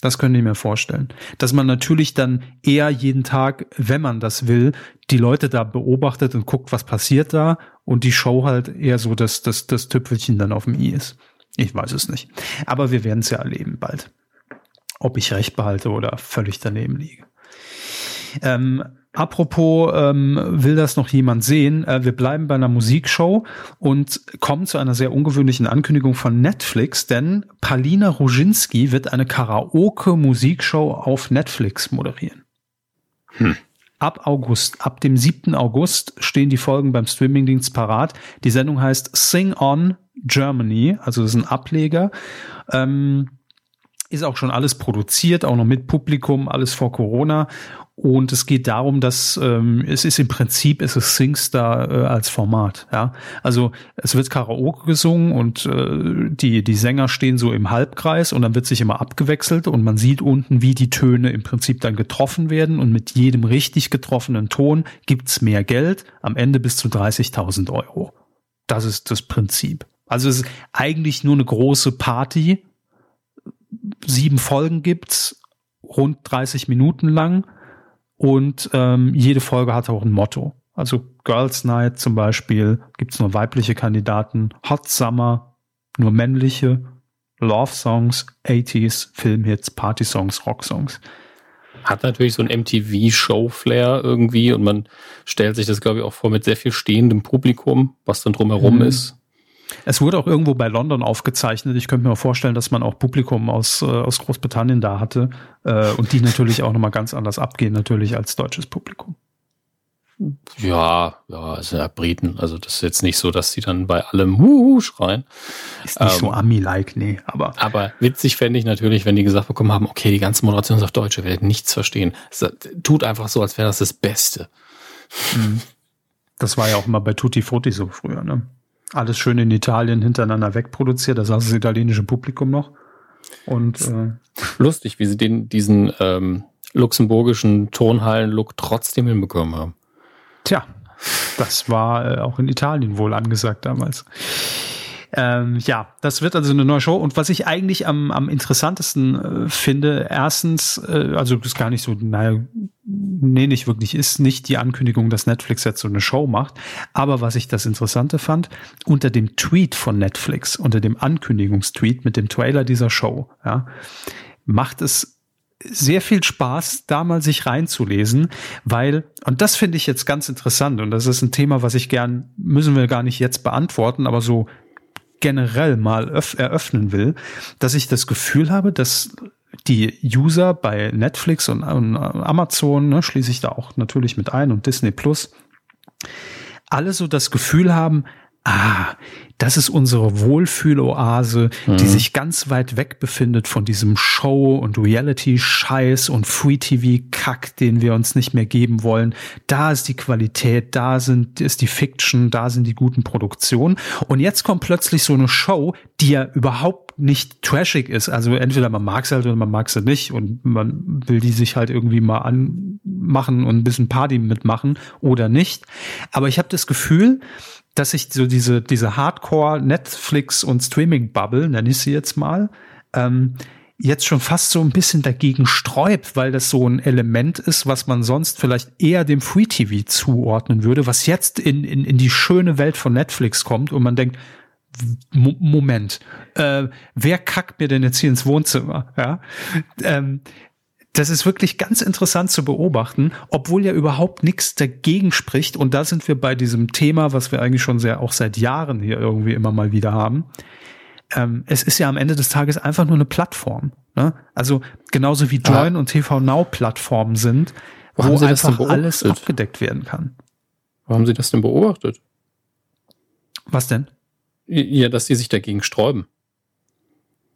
Das könnte ich mir vorstellen. Dass man natürlich dann eher jeden Tag, wenn man das will, die Leute da beobachtet und guckt, was passiert da und die Show halt eher so das, das, das Tüpfelchen dann auf dem i ist. Ich weiß es nicht. Aber wir werden es ja erleben bald. Ob ich recht behalte oder völlig daneben liege. Ähm, Apropos, ähm, will das noch jemand sehen? Äh, wir bleiben bei einer Musikshow und kommen zu einer sehr ungewöhnlichen Ankündigung von Netflix, denn Palina Roginski wird eine Karaoke-Musikshow auf Netflix moderieren. Hm. Ab August, ab dem 7. August stehen die Folgen beim Streamingdienst parat. Die Sendung heißt Sing On Germany, also das ist ein Ableger. Ähm, ist auch schon alles produziert, auch noch mit Publikum, alles vor Corona. Und es geht darum, dass ähm, es ist im Prinzip es ist SingStar äh, als Format. Ja, also es wird Karaoke gesungen und äh, die die Sänger stehen so im Halbkreis und dann wird sich immer abgewechselt und man sieht unten, wie die Töne im Prinzip dann getroffen werden und mit jedem richtig getroffenen Ton gibt's mehr Geld. Am Ende bis zu 30.000 Euro. Das ist das Prinzip. Also es ist eigentlich nur eine große Party. Sieben Folgen gibt's, rund 30 Minuten lang und ähm, jede Folge hat auch ein Motto. Also Girls Night zum Beispiel gibt's nur weibliche Kandidaten, Hot Summer nur männliche, Love Songs, 80s, Filmhits, Party Songs, Rock Songs. Hat natürlich so ein MTV-Show-Flair irgendwie und man stellt sich das, glaube ich, auch vor mit sehr viel stehendem Publikum, was dann drumherum mhm. ist. Es wurde auch irgendwo bei London aufgezeichnet. Ich könnte mir vorstellen, dass man auch Publikum aus, äh, aus Großbritannien da hatte äh, und die natürlich auch nochmal ganz anders abgehen, natürlich als deutsches Publikum. Ja, ja, es sind ja Briten. Also das ist jetzt nicht so, dass die dann bei allem Huhu schreien. Ist nicht ähm, so Ami-like, nee, aber. Aber witzig fände ich natürlich, wenn die gesagt bekommen haben, okay, die ganze Moderation ist auf Deutsch, wir werden nichts verstehen. Es tut einfach so, als wäre das das Beste. Mhm. Das war ja auch immer bei Tutti Frutti so früher, ne? Alles schön in Italien hintereinander wegproduziert, da saß das italienische Publikum noch. Und äh, lustig, wie sie den, diesen ähm, luxemburgischen Tonhallen-Look trotzdem hinbekommen haben. Tja, das war äh, auch in Italien wohl angesagt damals. Ähm, ja, das wird also eine neue Show. Und was ich eigentlich am, am interessantesten äh, finde, erstens, äh, also das ist gar nicht so, naja, nee, nicht wirklich, ist nicht die Ankündigung, dass Netflix jetzt so eine Show macht. Aber was ich das Interessante fand, unter dem Tweet von Netflix, unter dem Ankündigungstweet mit dem Trailer dieser Show, ja, macht es sehr viel Spaß, da mal sich reinzulesen, weil, und das finde ich jetzt ganz interessant, und das ist ein Thema, was ich gern, müssen wir gar nicht jetzt beantworten, aber so generell mal eröffnen will, dass ich das Gefühl habe, dass die User bei Netflix und, Amazon, ne, schließe ich da auch natürlich mit ein und Disney Plus, alle so das Gefühl haben, ah, das ist unsere Wohlfühloase, mhm. die sich ganz weit weg befindet von diesem Show- und Reality-Scheiß und Free-TV-Kack, den wir uns nicht mehr geben wollen. Da ist die Qualität, da sind, ist die Fiction, da sind die guten Produktionen. Und jetzt kommt plötzlich so eine Show, die ja überhaupt nicht trashig ist. Also entweder man mag sie halt oder man mag sie nicht und man will die sich halt irgendwie mal anmachen und ein bisschen Party mitmachen oder nicht. Aber ich habe das Gefühl, dass sich so diese, diese Hardcore Netflix und Streaming Bubble, nenne ich sie jetzt mal, ähm, jetzt schon fast so ein bisschen dagegen sträubt, weil das so ein Element ist, was man sonst vielleicht eher dem Free TV zuordnen würde, was jetzt in, in, in die schöne Welt von Netflix kommt und man denkt, Moment, äh, wer kackt mir denn jetzt hier ins Wohnzimmer? Ja, ähm, das ist wirklich ganz interessant zu beobachten, obwohl ja überhaupt nichts dagegen spricht. Und da sind wir bei diesem Thema, was wir eigentlich schon sehr auch seit Jahren hier irgendwie immer mal wieder haben. Ähm, es ist ja am Ende des Tages einfach nur eine Plattform. Ne? Also genauso wie Join ah. und TV Now Plattformen sind, wo, wo einfach alles abgedeckt werden kann. Wo haben Sie das denn beobachtet? Was denn? Ja, dass die sich dagegen sträuben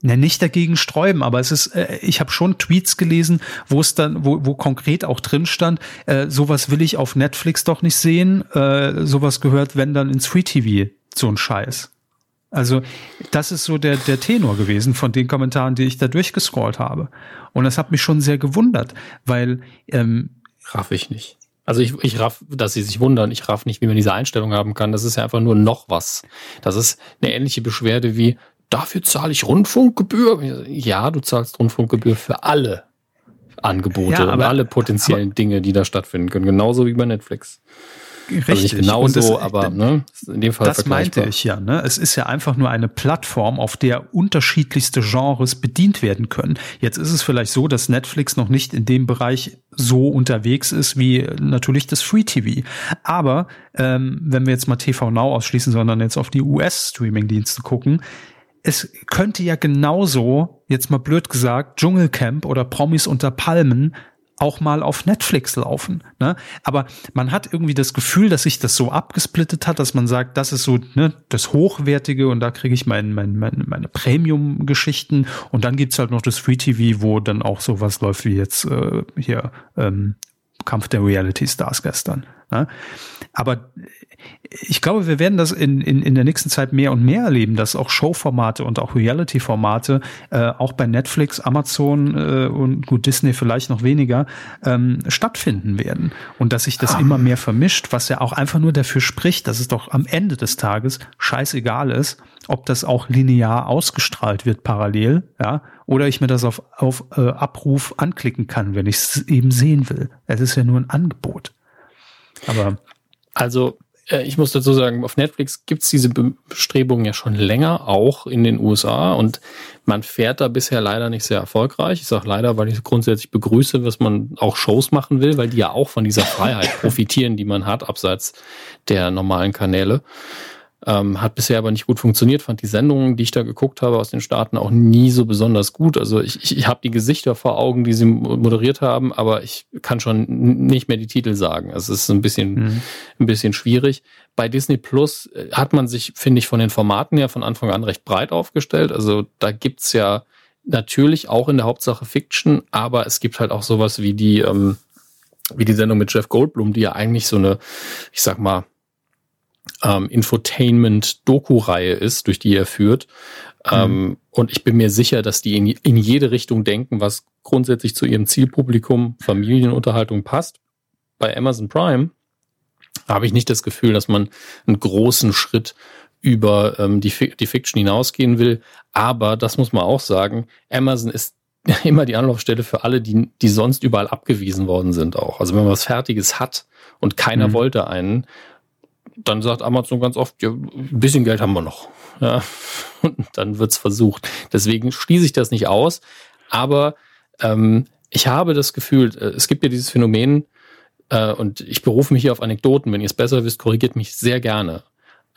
ne, nicht dagegen sträuben, aber es ist, äh, ich habe schon Tweets gelesen, wo es dann, wo, wo konkret auch drin stand, äh, sowas will ich auf Netflix doch nicht sehen, äh, sowas gehört, wenn dann ins Free TV, so ein Scheiß. Also das ist so der, der Tenor gewesen von den Kommentaren, die ich da durchgescrollt habe. Und das hat mich schon sehr gewundert, weil ähm, raff ich nicht. Also ich, ich raff, dass sie sich wundern, ich raff nicht, wie man diese Einstellung haben kann. Das ist ja einfach nur noch was. Das ist eine ähnliche Beschwerde wie, dafür zahle ich Rundfunkgebühr. Ja, du zahlst Rundfunkgebühr für alle Angebote ja, aber, und alle potenziellen aber, Dinge, die da stattfinden können. Genauso wie bei Netflix. Richtig. Also nicht genauso, aber ne, in dem Fall Das meinte ich ja. Ne? Es ist ja einfach nur eine Plattform, auf der unterschiedlichste Genres bedient werden können. Jetzt ist es vielleicht so, dass Netflix noch nicht in dem Bereich so unterwegs ist wie natürlich das Free TV. Aber ähm, wenn wir jetzt mal TV Now ausschließen, sondern jetzt auf die US-Streaming-Dienste gucken, es könnte ja genauso, jetzt mal blöd gesagt, Dschungelcamp oder Promis unter Palmen auch mal auf Netflix laufen. Ne? Aber man hat irgendwie das Gefühl, dass sich das so abgesplittet hat, dass man sagt, das ist so ne, das Hochwertige und da kriege ich mein, mein, mein, meine Premium-Geschichten und dann gibt's halt noch das Free TV, wo dann auch sowas läuft wie jetzt äh, hier ähm, Kampf der Reality Stars gestern. Ne? Aber ich glaube, wir werden das in, in, in der nächsten Zeit mehr und mehr erleben, dass auch Showformate und auch Reality-Formate äh, auch bei Netflix, Amazon äh, und gut Disney vielleicht noch weniger ähm, stattfinden werden und dass sich das ah. immer mehr vermischt, was ja auch einfach nur dafür spricht, dass es doch am Ende des Tages scheißegal ist, ob das auch linear ausgestrahlt wird parallel, ja, oder ich mir das auf, auf äh, Abruf anklicken kann, wenn ich es eben sehen will. Es ist ja nur ein Angebot. Aber also ich muss dazu sagen, auf Netflix gibt's diese Bestrebungen ja schon länger, auch in den USA. Und man fährt da bisher leider nicht sehr erfolgreich. Ich sage leider, weil ich grundsätzlich begrüße, dass man auch Shows machen will, weil die ja auch von dieser Freiheit profitieren, die man hat, abseits der normalen Kanäle. Ähm, hat bisher aber nicht gut funktioniert, fand die Sendungen, die ich da geguckt habe aus den Staaten, auch nie so besonders gut. Also ich, ich, ich habe die Gesichter vor Augen, die sie moderiert haben, aber ich kann schon nicht mehr die Titel sagen. Also es ist ein bisschen, mhm. ein bisschen schwierig. Bei Disney Plus äh, hat man sich, finde ich, von den Formaten her von Anfang an recht breit aufgestellt. Also da gibt's ja natürlich auch in der Hauptsache Fiction, aber es gibt halt auch sowas wie die, ähm, wie die Sendung mit Jeff Goldblum, die ja eigentlich so eine, ich sag mal, ähm, Infotainment-Doku-Reihe ist, durch die er führt. Ähm, mhm. Ähm, und ich bin mir sicher, dass die in, in jede Richtung denken, was grundsätzlich zu ihrem Zielpublikum Familienunterhaltung passt. Bei Amazon Prime habe ich nicht das Gefühl, dass man einen großen Schritt über ähm, die, die Fiction hinausgehen will. Aber das muss man auch sagen, Amazon ist immer die Anlaufstelle für alle, die, die sonst überall abgewiesen worden sind auch. Also wenn man was Fertiges hat und keiner mhm. wollte einen, dann sagt Amazon ganz oft, ja, ein bisschen Geld haben wir noch. Ja, und dann wird's versucht. Deswegen schließe ich das nicht aus. Aber ähm, ich habe das Gefühl, äh, es gibt ja dieses Phänomen, äh, und ich berufe mich hier auf Anekdoten. Wenn ihr es besser wisst, korrigiert mich sehr gerne.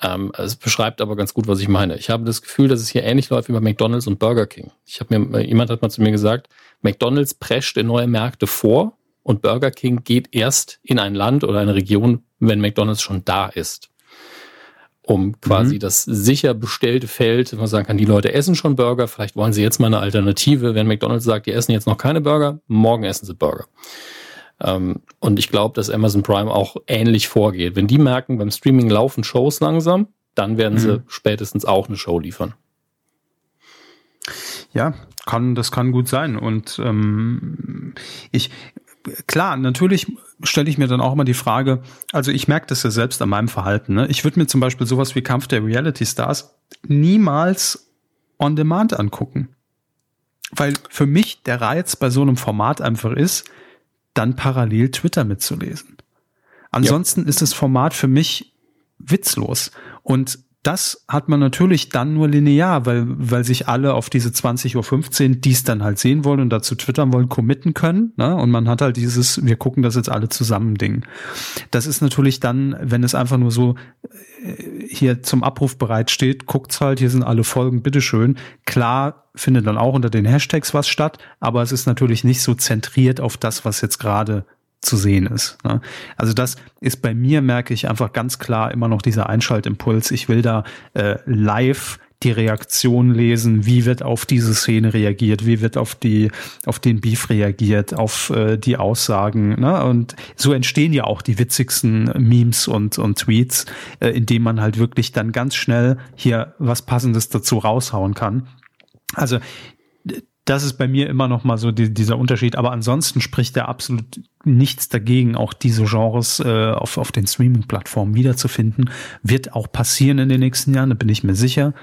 Ähm, es beschreibt aber ganz gut, was ich meine. Ich habe das Gefühl, dass es hier ähnlich läuft wie bei McDonald's und Burger King. Ich habe mir, äh, jemand hat mal zu mir gesagt, McDonald's prescht in neue Märkte vor und Burger King geht erst in ein Land oder eine Region, wenn McDonald's schon da ist. Um quasi mhm. das sicher bestellte Feld, man sagen kann, die Leute essen schon Burger, vielleicht wollen sie jetzt mal eine Alternative. Wenn McDonald's sagt, die essen jetzt noch keine Burger, morgen essen sie Burger. Ähm, und ich glaube, dass Amazon Prime auch ähnlich vorgeht. Wenn die merken, beim Streaming laufen Shows langsam, dann werden mhm. sie spätestens auch eine Show liefern. Ja, kann, das kann gut sein. Und ähm, ich, klar, natürlich stelle ich mir dann auch immer die Frage, also ich merke das ja selbst an meinem Verhalten. Ne? Ich würde mir zum Beispiel sowas wie Kampf der Reality Stars niemals on demand angucken. Weil für mich der Reiz bei so einem Format einfach ist, dann parallel Twitter mitzulesen. Ansonsten ja. ist das Format für mich witzlos. Und das hat man natürlich dann nur linear, weil, weil sich alle auf diese 20.15 Uhr, die es dann halt sehen wollen und dazu twittern wollen, committen können. Ne? Und man hat halt dieses, wir gucken das jetzt alle zusammen Ding. Das ist natürlich dann, wenn es einfach nur so äh, hier zum Abruf bereitsteht, guckt's halt, hier sind alle Folgen, bitteschön. Klar findet dann auch unter den Hashtags was statt, aber es ist natürlich nicht so zentriert auf das, was jetzt gerade zu sehen ist. Ne? Also das ist bei mir, merke ich einfach ganz klar immer noch dieser Einschaltimpuls. Ich will da äh, live die Reaktion lesen, wie wird auf diese Szene reagiert, wie wird auf die auf den Beef reagiert, auf äh, die Aussagen, ne? Und so entstehen ja auch die witzigsten Memes und und Tweets, äh, indem man halt wirklich dann ganz schnell hier was passendes dazu raushauen kann. Also das ist bei mir immer noch mal so die, dieser Unterschied. Aber ansonsten spricht da absolut nichts dagegen, auch diese Genres äh, auf, auf den Streaming-Plattformen wiederzufinden. Wird auch passieren in den nächsten Jahren, da bin ich mir sicher.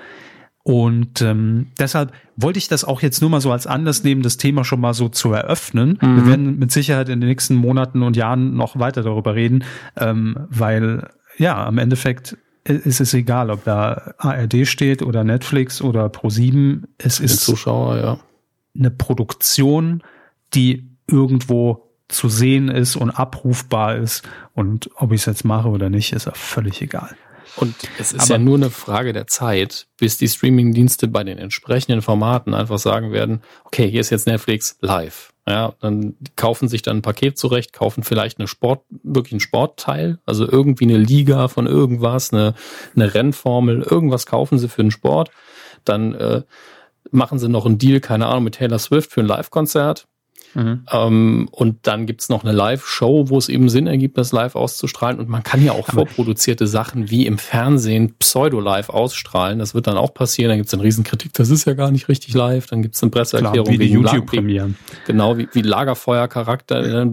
Und ähm, deshalb wollte ich das auch jetzt nur mal so als Anlass nehmen, das Thema schon mal so zu eröffnen. Mhm. Wir werden mit Sicherheit in den nächsten Monaten und Jahren noch weiter darüber reden, ähm, weil ja, am Endeffekt ist es egal, ob da ARD steht oder Netflix oder Pro7. Es ist Zuschauer, ja eine Produktion, die irgendwo zu sehen ist und abrufbar ist. Und ob ich es jetzt mache oder nicht, ist ja völlig egal. Und es ist Aber ja nur eine Frage der Zeit, bis die Streamingdienste bei den entsprechenden Formaten einfach sagen werden, okay, hier ist jetzt Netflix live. Ja, dann kaufen sich dann ein Paket zurecht, kaufen vielleicht eine Sport, wirklich ein Sportteil, also irgendwie eine Liga von irgendwas, eine, eine Rennformel, irgendwas kaufen sie für den Sport. Dann äh, machen sie noch einen Deal, keine Ahnung, mit Taylor Swift für ein Live-Konzert. Mhm. Ähm, und dann gibt's noch eine Live-Show, wo es eben Sinn ergibt, das live auszustrahlen. Und man kann ja auch Aber vorproduzierte Sachen wie im Fernsehen pseudo-live ausstrahlen. Das wird dann auch passieren. Dann gibt's eine Riesenkritik, das ist ja gar nicht richtig live. Dann gibt's eine Presseerklärung Klar, wie die YouTube-Premieren. Genau, wie, wie Lagerfeuer-Charakter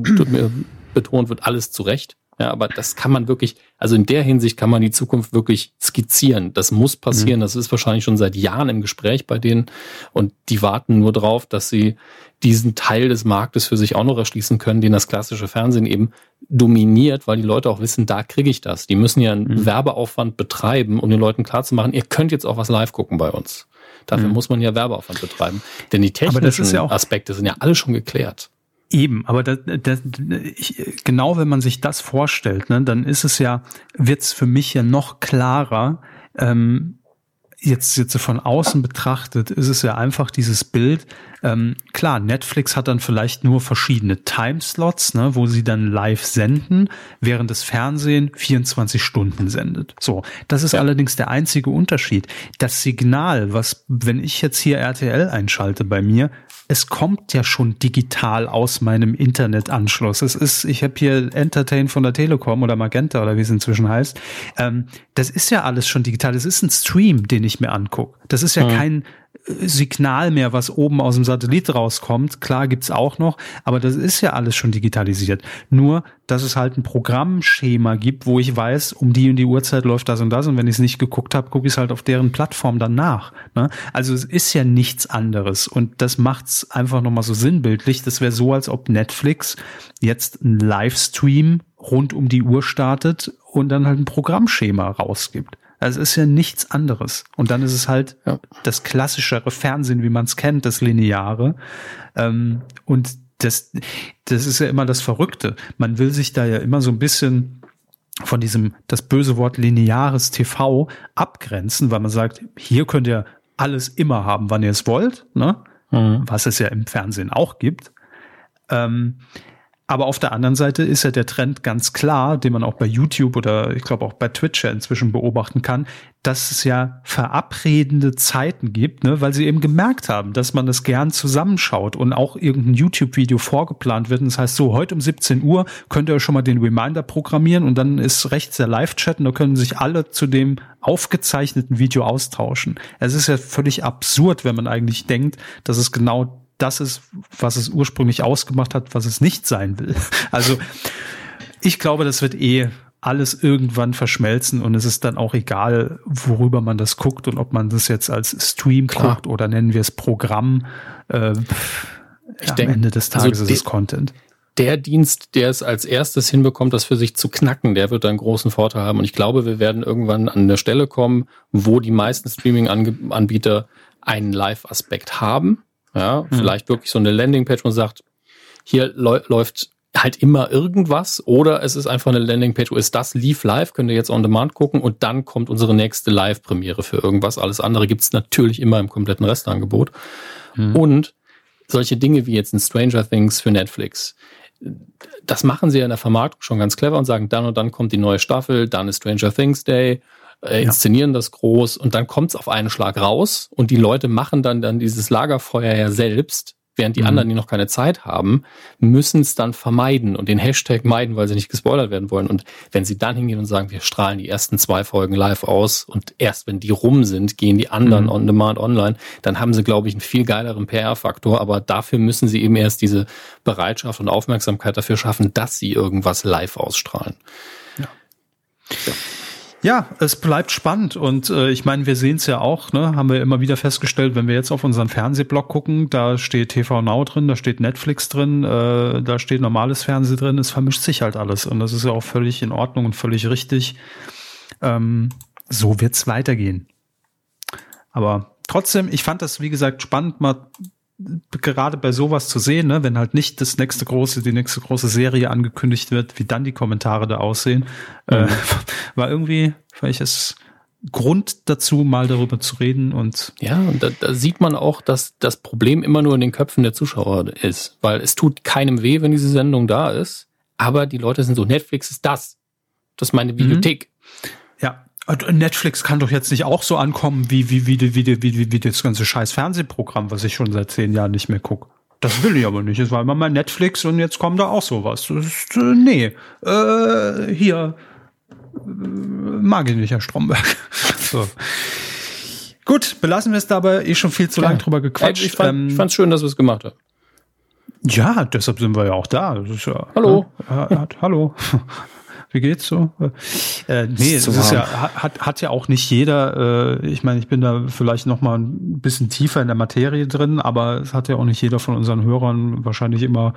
betont wird, alles zurecht. Ja, aber das kann man wirklich, also in der Hinsicht kann man die Zukunft wirklich skizzieren. Das muss passieren. Mhm. Das ist wahrscheinlich schon seit Jahren im Gespräch bei denen. Und die warten nur drauf, dass sie diesen Teil des Marktes für sich auch noch erschließen können, den das klassische Fernsehen eben dominiert, weil die Leute auch wissen, da kriege ich das. Die müssen ja einen mhm. Werbeaufwand betreiben, um den Leuten klarzumachen, ihr könnt jetzt auch was live gucken bei uns. Dafür mhm. muss man ja Werbeaufwand betreiben. Denn die technischen ja Aspekte sind ja alle schon geklärt. Eben, aber das, das, ich, genau wenn man sich das vorstellt, ne, dann ist es ja, wird's für mich ja noch klarer, ähm, jetzt, jetzt von außen betrachtet, ist es ja einfach dieses Bild. Ähm, klar, Netflix hat dann vielleicht nur verschiedene Timeslots, ne, wo sie dann live senden, während das Fernsehen 24 Stunden sendet. So, das ist ja. allerdings der einzige Unterschied. Das Signal, was, wenn ich jetzt hier RTL einschalte bei mir, es kommt ja schon digital aus meinem Internetanschluss. Es ist, ich habe hier Entertain von der Telekom oder Magenta oder wie es inzwischen heißt. Ähm, das ist ja alles schon digital. Das ist ein Stream, den ich mir angucke. Das ist ja mhm. kein Signal mehr, was oben aus dem Satellit rauskommt. Klar gibt's auch noch, aber das ist ja alles schon digitalisiert. Nur, dass es halt ein Programmschema gibt, wo ich weiß, um die und die Uhrzeit läuft das und das und wenn ich es nicht geguckt habe, gucke ich es halt auf deren Plattform danach. Ne? Also es ist ja nichts anderes und das macht's einfach nochmal so sinnbildlich. Das wäre so, als ob Netflix jetzt einen Livestream rund um die Uhr startet und dann halt ein Programmschema rausgibt. Also es ist ja nichts anderes. Und dann ist es halt ja. das klassischere Fernsehen, wie man es kennt, das Lineare. Ähm, und das, das ist ja immer das Verrückte. Man will sich da ja immer so ein bisschen von diesem, das böse Wort lineares TV abgrenzen, weil man sagt, hier könnt ihr alles immer haben, wann ihr es wollt, ne? Mhm. Was es ja im Fernsehen auch gibt. Ähm, aber auf der anderen Seite ist ja der Trend ganz klar, den man auch bei YouTube oder ich glaube auch bei Twitch ja inzwischen beobachten kann, dass es ja verabredende Zeiten gibt, ne, weil sie eben gemerkt haben, dass man das gern zusammenschaut und auch irgendein YouTube-Video vorgeplant wird. Und das heißt, so heute um 17 Uhr könnt ihr schon mal den Reminder programmieren und dann ist rechts der Live-Chat und da können sich alle zu dem aufgezeichneten Video austauschen. Es ist ja völlig absurd, wenn man eigentlich denkt, dass es genau das ist, was es ursprünglich ausgemacht hat, was es nicht sein will. Also ich glaube, das wird eh alles irgendwann verschmelzen und es ist dann auch egal, worüber man das guckt und ob man das jetzt als Stream Klar. guckt oder nennen wir es Programm. Äh, ich ja, denke, am Ende des also Tages also ist es Content. Der Dienst, der es als erstes hinbekommt, das für sich zu knacken, der wird einen großen Vorteil haben. Und ich glaube, wir werden irgendwann an eine Stelle kommen, wo die meisten Streaming-Anbieter einen Live-Aspekt haben ja, mhm. vielleicht wirklich so eine Landingpage und sagt, hier läuft halt immer irgendwas oder es ist einfach eine Landingpage, wo ist das lief live, könnt ihr jetzt on demand gucken und dann kommt unsere nächste Live-Premiere für irgendwas. Alles andere gibt's natürlich immer im kompletten Restangebot. Mhm. Und solche Dinge wie jetzt ein Stranger Things für Netflix, das machen sie ja in der Vermarktung schon ganz clever und sagen, dann und dann kommt die neue Staffel, dann ist Stranger Things Day äh, inszenieren ja. das groß und dann kommt's auf einen Schlag raus und die Leute machen dann, dann dieses Lagerfeuer ja selbst, während die mhm. anderen, die noch keine Zeit haben, müssen es dann vermeiden und den Hashtag meiden, weil sie nicht gespoilert werden wollen. Und wenn sie dann hingehen und sagen, wir strahlen die ersten zwei Folgen live aus und erst wenn die rum sind, gehen die anderen mhm. on demand online, dann haben sie, glaube ich, einen viel geileren PR-Faktor. Aber dafür müssen sie eben erst diese Bereitschaft und Aufmerksamkeit dafür schaffen, dass sie irgendwas live ausstrahlen. Ja. ja. Ja, es bleibt spannend und äh, ich meine, wir sehen es ja auch, ne, haben wir immer wieder festgestellt, wenn wir jetzt auf unseren Fernsehblog gucken, da steht TV Now drin, da steht Netflix drin, äh, da steht normales Fernsehen drin, es vermischt sich halt alles und das ist ja auch völlig in Ordnung und völlig richtig. Ähm, so wird's weitergehen. Aber trotzdem, ich fand das, wie gesagt, spannend, mal gerade bei sowas zu sehen, ne, wenn halt nicht das nächste große, die nächste große Serie angekündigt wird, wie dann die Kommentare da aussehen, äh, mhm. äh, war irgendwie, es Grund dazu, mal darüber zu reden und ja, und da, da sieht man auch, dass das Problem immer nur in den Köpfen der Zuschauer ist, weil es tut keinem weh, wenn diese Sendung da ist, aber die Leute sind so, Netflix ist das, das ist meine Bibliothek. Mhm. Ja, Netflix kann doch jetzt nicht auch so ankommen wie, wie, wie, wie, wie, wie, wie das ganze scheiß Fernsehprogramm, was ich schon seit zehn Jahren nicht mehr guck. Das will ich aber nicht. Es war immer mal Netflix und jetzt kommt da auch sowas. Das ist, äh, nee, äh, hier äh, mag ich nicht, Herr Stromberg. so. Gut, belassen wir es dabei. Eh schon viel zu ja. lang drüber gequatscht. Ich fand ähm, schön, dass wir es gemacht haben. Ja, deshalb sind wir ja auch da. Ja, hallo. Ja, hallo. Wie geht's so? Äh, nee, es ist ja, hat, hat ja auch nicht jeder, äh, ich meine, ich bin da vielleicht noch mal ein bisschen tiefer in der Materie drin, aber es hat ja auch nicht jeder von unseren Hörern wahrscheinlich immer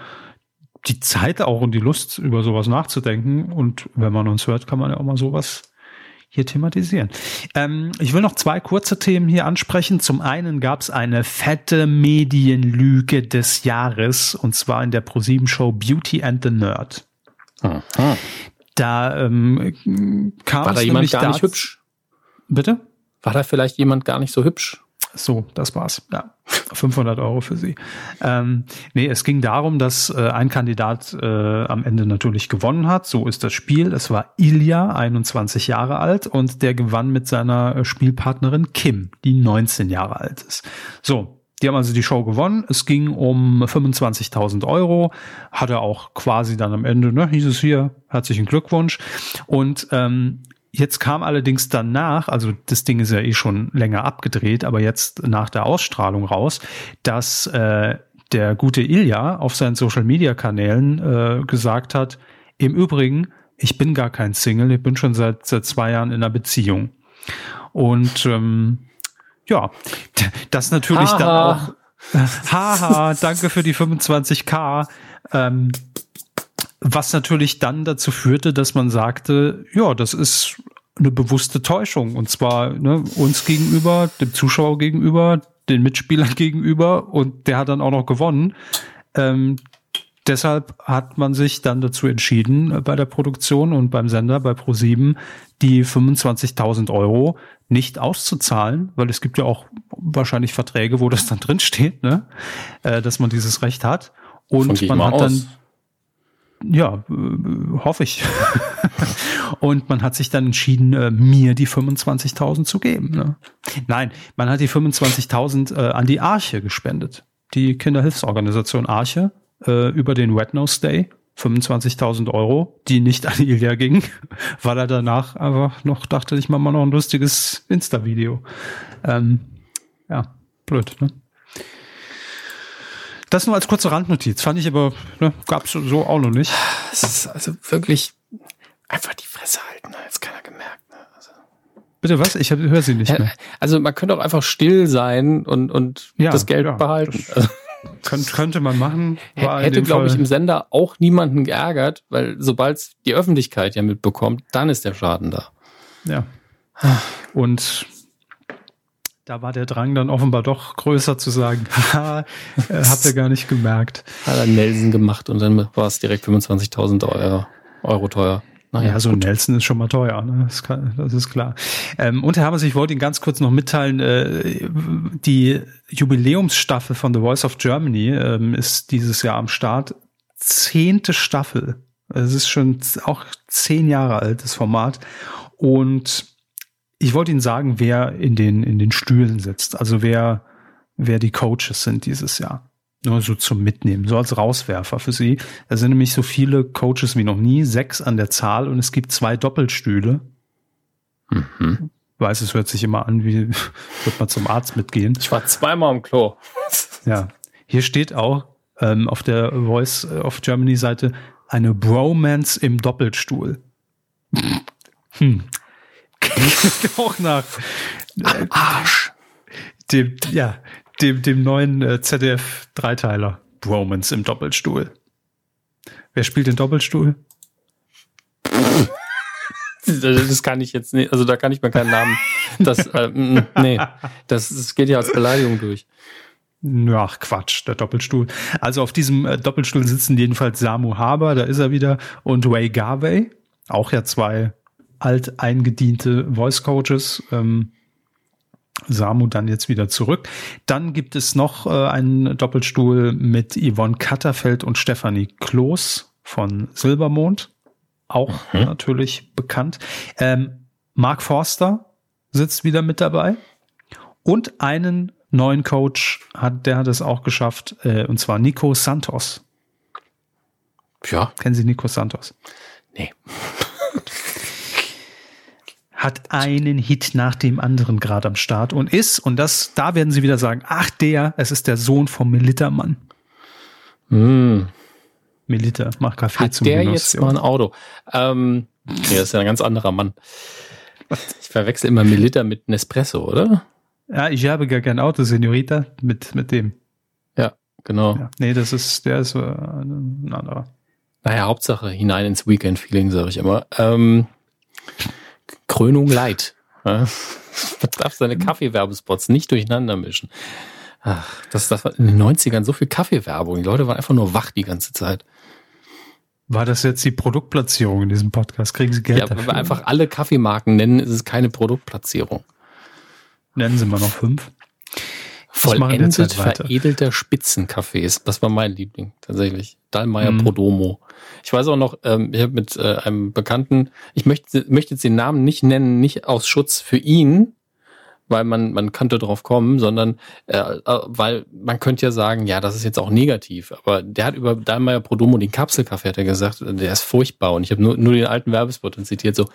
die Zeit auch und die Lust, über sowas nachzudenken. Und wenn man uns hört, kann man ja auch mal sowas hier thematisieren. Ähm, ich will noch zwei kurze Themen hier ansprechen. Zum einen gab es eine fette Medienlüge des Jahres und zwar in der ProSieben Show Beauty and the Nerd. Aha. Da ähm, kam War da jemand gar nicht hübsch? Bitte? War da vielleicht jemand gar nicht so hübsch? So, das war's. Ja, 500 Euro für sie. Ähm, nee, es ging darum, dass äh, ein Kandidat äh, am Ende natürlich gewonnen hat. So ist das Spiel. Es war Ilya, 21 Jahre alt, und der gewann mit seiner äh, Spielpartnerin Kim, die 19 Jahre alt ist. So, die haben also die Show gewonnen. Es ging um 25.000 Euro. Hatte auch quasi dann am Ende, ne, hieß es hier, herzlichen Glückwunsch. Und ähm, Jetzt kam allerdings danach, also das Ding ist ja eh schon länger abgedreht, aber jetzt nach der Ausstrahlung raus, dass äh, der gute Ilja auf seinen Social-Media-Kanälen äh, gesagt hat, im Übrigen, ich bin gar kein Single, ich bin schon seit, seit zwei Jahren in einer Beziehung. Und ähm, ja, das natürlich Haha. dann auch. Haha, danke für die 25k. Ähm, was natürlich dann dazu führte, dass man sagte, ja, das ist eine bewusste Täuschung. Und zwar ne, uns gegenüber, dem Zuschauer gegenüber, den Mitspielern gegenüber. Und der hat dann auch noch gewonnen. Ähm, deshalb hat man sich dann dazu entschieden, äh, bei der Produktion und beim Sender, bei Pro7, die 25.000 Euro nicht auszuzahlen, weil es gibt ja auch wahrscheinlich Verträge, wo das dann drin steht, ne? äh, dass man dieses Recht hat. Und man hat aus. dann ja, äh, hoffe ich. und man hat sich dann entschieden, äh, mir die 25.000 zu geben. Ne? Nein, man hat die 25.000 äh, an die Arche gespendet. Die Kinderhilfsorganisation Arche äh, über den Wet Nose Day. 25.000 Euro, die nicht an Ilja gingen, weil er danach einfach noch dachte, ich mache mal noch ein lustiges Insta-Video. Ähm, ja, blöd, ne? Das nur als kurze Randnotiz. Fand ich aber, ne, gab es so auch noch nicht. Es ist also wirklich einfach die Fresse halten, ne? jetzt keiner gemerkt. Ne? Also. Bitte was? Ich höre sie nicht mehr. Also man könnte auch einfach still sein und, und ja, das Geld ja, behalten. Das könnte, könnte man machen. Hätte, glaube ich, im Sender auch niemanden geärgert, weil sobald die Öffentlichkeit ja mitbekommt, dann ist der Schaden da. Ja. Und da war der Drang dann offenbar doch größer zu sagen, haha, äh, habt ihr gar nicht gemerkt. Hat er Nelson gemacht und dann war es direkt 25.000 Euro, Euro teuer. Naja, ja, so ein Nelson ist schon mal teuer, ne? das, kann, das ist klar. Ähm, und Herr Hammers, ich wollte Ihnen ganz kurz noch mitteilen, äh, die Jubiläumsstaffel von The Voice of Germany ähm, ist dieses Jahr am Start. Zehnte Staffel. Es ist schon auch zehn Jahre alt, das Format. Und ich wollte Ihnen sagen, wer in den, in den Stühlen sitzt. Also wer, wer die Coaches sind dieses Jahr. Nur so zum Mitnehmen, so als Rauswerfer für Sie. Da sind nämlich so viele Coaches wie noch nie, sechs an der Zahl und es gibt zwei Doppelstühle. Mhm. Weiß, es hört sich immer an, wie wird man zum Arzt mitgehen. Ich war zweimal im Klo. ja. Hier steht auch ähm, auf der Voice of Germany Seite eine Bromance im Doppelstuhl. Hm. auch nach Am Arsch. Dem, ja, dem, dem neuen äh, ZDF-Dreiteiler Bromance im Doppelstuhl. Wer spielt den Doppelstuhl? Das kann ich jetzt nicht, also da kann ich mir keinen Namen. Das, äh, nee, das, das geht ja als Beleidigung durch. Ach Quatsch, der Doppelstuhl. Also auf diesem äh, Doppelstuhl sitzen jedenfalls Samu Haber, da ist er wieder, und Way Garvey, auch ja zwei alteingediente Voice Coaches. Ähm, Samu dann jetzt wieder zurück. Dann gibt es noch äh, einen Doppelstuhl mit Yvonne Katterfeld und Stefanie Kloß von Silbermond. Auch mhm. natürlich bekannt. Ähm, Mark Forster sitzt wieder mit dabei. Und einen neuen Coach hat, der hat es auch geschafft, äh, und zwar Nico Santos. Ja. Kennen Sie Nico Santos? Nee hat einen Hit nach dem anderen gerade am Start und ist, und das, da werden sie wieder sagen, ach der, es ist der Sohn vom Militermann. Mm. Militer, mach Kaffee hat zum der Genuss, jetzt mal ein Auto? Ähm, nee, das ist ja ein ganz anderer Mann. Ich verwechsel immer Militer mit Nespresso, oder? Ja, ich habe gar kein Auto, Senorita, mit, mit dem. Ja, genau. Ja, nee, das ist, der ist äh, ein anderer. Naja, Hauptsache hinein ins Weekend-Feeling, sage ich immer. Ähm, Krönung Light. Ja? Man darf seine Kaffeewerbespots nicht durcheinander mischen. Ach, das, das war in den 90ern so viel Kaffeewerbung. Die Leute waren einfach nur wach die ganze Zeit. War das jetzt die Produktplatzierung in diesem Podcast? Kriegen Sie Geld Ja, wenn dafür? wir einfach alle Kaffeemarken nennen, ist es keine Produktplatzierung. Nennen Sie mal noch fünf. Vollendet veredelter Spitzenkaffees. Das war mein Liebling, tatsächlich. Dallmayr Mhm. Prodomo. Ich weiß auch noch, ähm, ich habe mit äh, einem Bekannten, ich möchte, möchte jetzt den Namen nicht nennen, nicht aus Schutz für ihn, weil man, man könnte drauf kommen, sondern äh, äh, weil man könnte ja sagen, ja, das ist jetzt auch negativ. Aber der hat über Dallmayr Prodomo den Kapselkaffee, hat er gesagt, der ist furchtbar. Und ich habe nur, nur den alten Werbespot und zitiert so,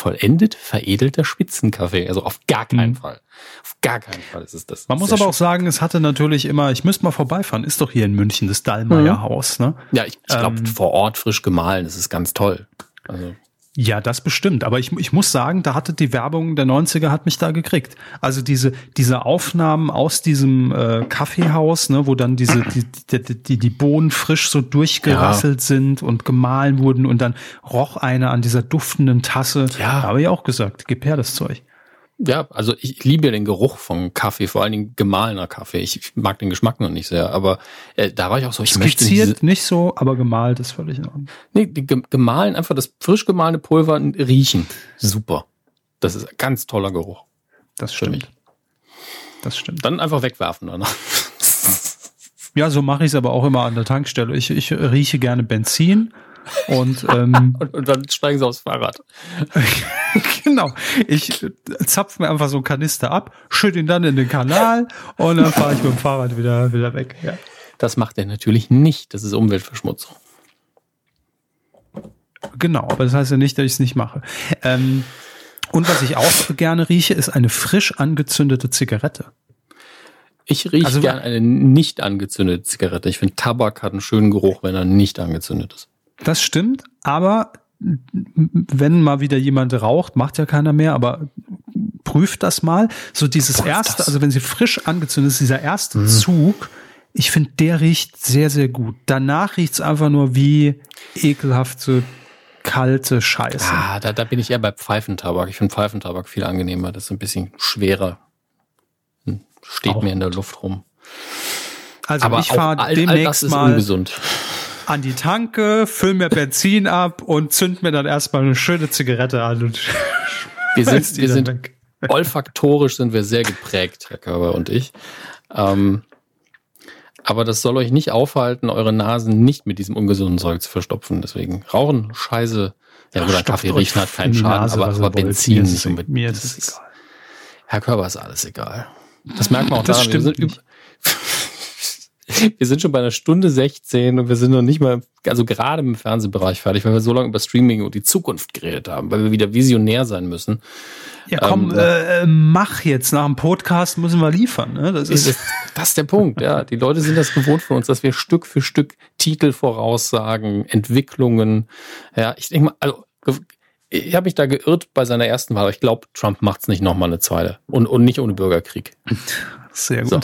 vollendet veredelter Spitzenkaffee. Also auf gar keinen Mhm. Fall. Auf gar keinen Fall ist es das. Man muss aber auch sagen, es hatte natürlich immer, ich müsste mal vorbeifahren, ist doch hier in München das Dallmayr Mhm. Haus, ne? Ja, ich, ich glaube, Ähm, vor Ort frisch gemahlen, das ist ganz toll. Also, Ja, das bestimmt. Aber ich, ich muss sagen, da hatte die Werbung der 90er hat mich da gekriegt. Also diese, diese Aufnahmen aus diesem äh, Kaffeehaus, ne, wo dann diese, die, die, die, die Bohnen frisch so durchgerasselt sind und gemahlen wurden und dann roch einer an dieser duftenden Tasse. Ja. Da habe ich auch gesagt, gib her das Zeug. Ja, also ich liebe den Geruch von Kaffee, vor allen Dingen gemahlener Kaffee. Ich mag den Geschmack noch nicht sehr, aber äh, da war ich auch so, ich möchte Skizziert diese, nicht so, aber gemalt ist völlig in Ordnung. nee, gemahlen, einfach das frisch gemahlene Pulver riechen. Super. Das ist ein ganz toller Geruch. Das stimmt. Das stimmt. Dann einfach wegwerfen danach. Ja, so mache ich es aber auch immer an der Tankstelle. Ich, ich rieche gerne Benzin und ähm, Und, und dann steigen sie aufs Fahrrad. genau. Ich zapf mir einfach so einen Kanister ab, schütte ihn dann in den Kanal und dann fahre ich mit dem Fahrrad wieder, wieder weg. Ja. Das macht er natürlich nicht. Das ist Umweltverschmutzung. Genau, aber das heißt ja nicht, dass ich es nicht mache. Ähm, und was ich auch gerne rieche, ist eine frisch angezündete Zigarette. Ich rieche Also- gern eine nicht angezündete Zigarette. Ich finde, Tabak hat einen schönen Geruch, wenn er nicht angezündet ist. Das stimmt, aber wenn mal wieder jemand raucht, macht ja keiner mehr, aber prüft das mal. So dieses Prüft erste, das. also wenn sie frisch angezündet ist, dieser erste Zug, ich finde, der riecht sehr, sehr gut. Danach riecht's einfach nur wie ekelhafte, kalte Scheiße. Ah, da, da bin ich eher bei Pfeifentabak. Ich finde Pfeifentabak viel angenehmer. Das ist ein bisschen schwerer. Hm, Steht Auch mir in der Luft rum. also Aber ich fahre all, all demnächst ist mal ungesund. An die Tanke, füll mir Benzin ab und zünd mir dann erstmal eine schöne Zigarette an und Wir sind, wir sind weg. olfaktorisch sind wir sehr geprägt, Herr Körber und ich. Ähm, aber das soll euch nicht aufhalten, eure Nasen nicht mit diesem ungesunden Zeug zu verstopfen. Deswegen rauchen, Scheiße. Ja, oder Kaffee riechen hat in keinen Schaden, Nase, aber, aber. Benzin nicht unbedingt. Mir Das ist es egal. Herr Körber ist alles egal. Das merkt man auch Das daran. stimmt wir, sind wir sind schon bei einer Stunde 16 und wir sind noch nicht mal, also gerade im Fernsehbereich fertig, weil wir so lange über Streaming und die Zukunft geredet haben, weil wir wieder visionär sein müssen. Ja, komm, Ähm, äh, äh, mach jetzt. Nach dem Podcast müssen wir liefern. Ne? Das ist ist, das ist der Punkt, ja. Die Leute sind das gewohnt von uns, dass wir Stück für Stück Titel voraussagen, Entwicklungen. Ja, ich denke mal, also ich habe mich da geirrt bei seiner ersten Wahl. Ich glaube, Trump macht's nicht nochmal eine zweite. Und, und nicht ohne Bürgerkrieg. sehr So.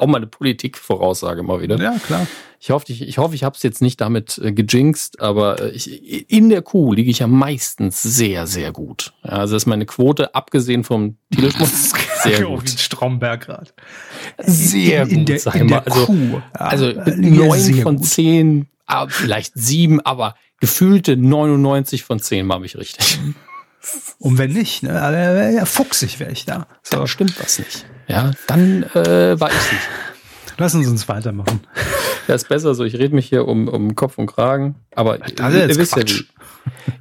Auch mal eine Politikvoraussage mal wieder. Ja, klar. Ich hoffe, ich, ich hoffe, ich habe es jetzt nicht damit äh, gejinxt, aber äh, ich, in der Kuh liege ich ja meistens sehr, sehr gut. Ja, also ist meine Quote, abgesehen vom Titelschmutz, sehr gut. wie Stromberg gerade. Sehr in, in gut, der, sag in mal. der Also, Kuh. Also neun von gut. zehn, ah, vielleicht sieben, aber gefühlte 99 von zehn habe ich richtig. Und wenn nicht, ne, ja, fuchsig wäre ich da. So, Da stimmt was nicht. Ja, dann äh, war ich nicht. lassen Sie uns weitermachen. Das ist besser so. Ich rede mich hier um, um Kopf und Kragen. Aber Das ist jetzt Quatsch.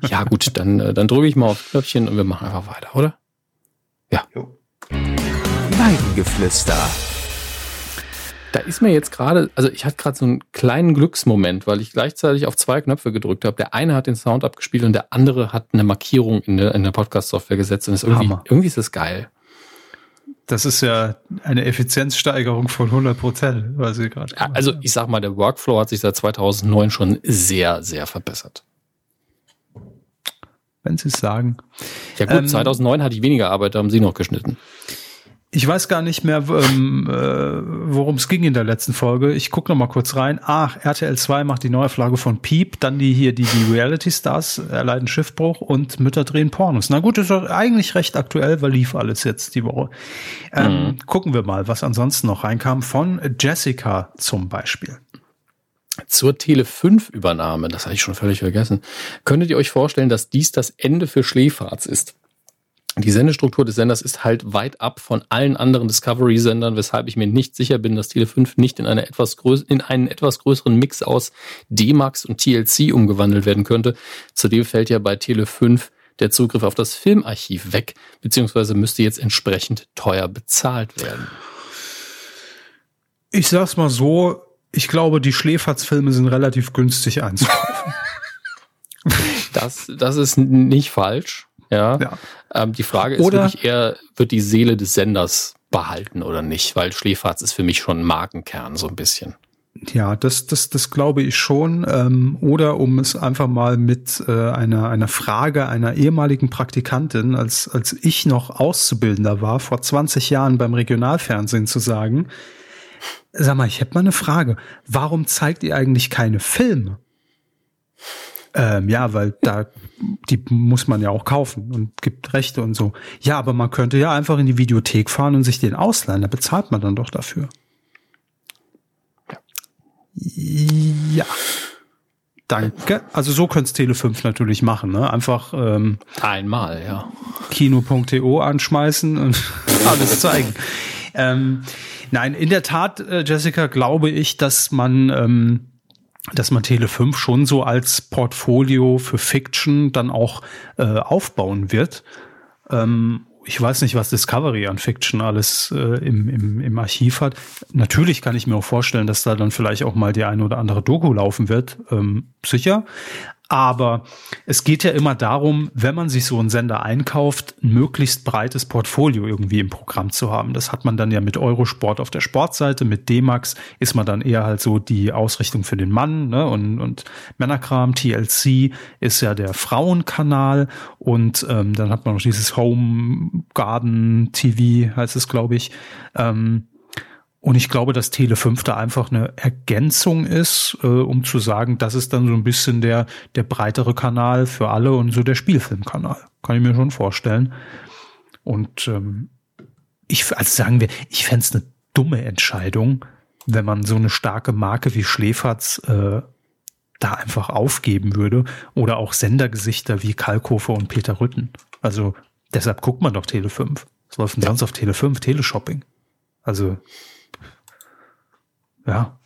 wie. Ja gut, dann, äh, dann drücke ich mal auf Knöpfchen und wir machen einfach weiter, oder? Weidengeflüster. Da ist mir jetzt gerade, also ich hatte gerade so einen kleinen Glücksmoment, weil ich gleichzeitig auf zwei Knöpfe gedrückt habe. Der eine hat den Sound abgespielt und der andere hat eine Markierung in der, in der Podcast-Software gesetzt. Und ist irgendwie, Hammer. irgendwie ist das geil. Das ist ja eine Effizienzsteigerung von 100 Prozent, was Sie gerade Also ich sag mal, der Workflow hat sich seit 2009 schon sehr, sehr verbessert. wenn Sie es sagen. Ja gut, Ähm, 2009 hatte ich weniger Arbeit, da haben Sie noch geschnitten. Ich weiß gar nicht mehr, ähm, äh, worum es ging in der letzten Folge. Ich gucke noch mal kurz rein. Ach, RTL 2 macht die Neuauflage von Piep, dann die hier, die, die Reality Stars erleiden Schiffbruch und Mütter drehen Pornos. Na gut, ist doch eigentlich recht aktuell, weil lief alles jetzt die Woche. Ähm, Gucken wir mal, was ansonsten noch reinkam von Jessica zum Beispiel. zur Tele5-Übernahme, das habe ich schon völlig vergessen. Könntet ihr euch vorstellen, dass dies das Ende für Schläferz ist? Die Sendestruktur des Senders ist halt weit ab von allen anderen Discovery-Sendern, weshalb ich mir nicht sicher bin, dass Tele5 nicht in, eine etwas in einen etwas größeren Mix aus D-Max und TLC umgewandelt werden könnte. Zudem fällt ja bei Tele5 der Zugriff auf das Filmarchiv weg, beziehungsweise müsste jetzt entsprechend teuer bezahlt werden. Ich sag's mal so, ich glaube, die Schläferz-Filme sind relativ günstig einzukaufen. das, das ist nicht falsch. Ja. ja. Ähm, die Frage ist oder wirklich eher, wird die Seele des Senders behalten oder nicht? Weil Schläferz ist für mich schon ein Markenkern, so ein bisschen. Ja, das, das, das glaube ich schon. Ähm, oder um es einfach mal mit äh, einer, einer Frage einer ehemaligen Praktikantin, als, als ich noch Auszubildender war, vor 20 Jahren beim Regionalfernsehen zu sagen, sag mal, ich hätte mal eine Frage. Warum zeigt ihr eigentlich keine Filme? Ähm, ja, weil da, die muss man ja auch kaufen und gibt Rechte und so. Ja, aber man könnte ja einfach in die Videothek fahren und sich den ausleihen. Da bezahlt man dann doch dafür. Ja. Danke. Also so könnte Tele 5 natürlich machen, ne? Einfach ähm, einmal, ja. Kino.to anschmeißen und alles zeigen. ähm, nein, in der Tat, äh, Jessica, glaube ich, dass man ähm, dass man Tele 5 schon so als Portfolio für Fiction dann auch äh, aufbauen wird. Ähm, ich weiß nicht, was Discovery an Fiction alles äh, im, im, im Archiv hat. Natürlich kann ich mir auch vorstellen, dass da dann vielleicht auch mal die eine oder andere Doku laufen wird. Ähm, sicher. Aber es geht ja immer darum, wenn man sich so einen Sender einkauft, ein möglichst breites Portfolio irgendwie im Programm zu haben. Das hat man dann ja mit Eurosport auf der Sportseite, mit D-Max ist man dann eher halt so die Ausrichtung für den Mann ne? und, und Männerkram. TLC ist ja der Frauenkanal und ähm, dann hat man noch dieses Home Garden TV, heißt es, glaube ich. Ähm, und ich glaube, dass Tele 5 da einfach eine Ergänzung ist, äh, um zu sagen, das ist dann so ein bisschen der, der breitere Kanal für alle und so der Spielfilmkanal. Kann ich mir schon vorstellen. Und ähm, ich, also sagen wir, ich fände es eine dumme Entscheidung, wenn man so eine starke Marke wie Schläferz äh, da einfach aufgeben würde. Oder auch Sendergesichter wie Kalkofer und Peter Rütten. Also deshalb guckt man doch Tele 5. Was läuft denn sonst auf Tele 5? Teleshopping. Also ja.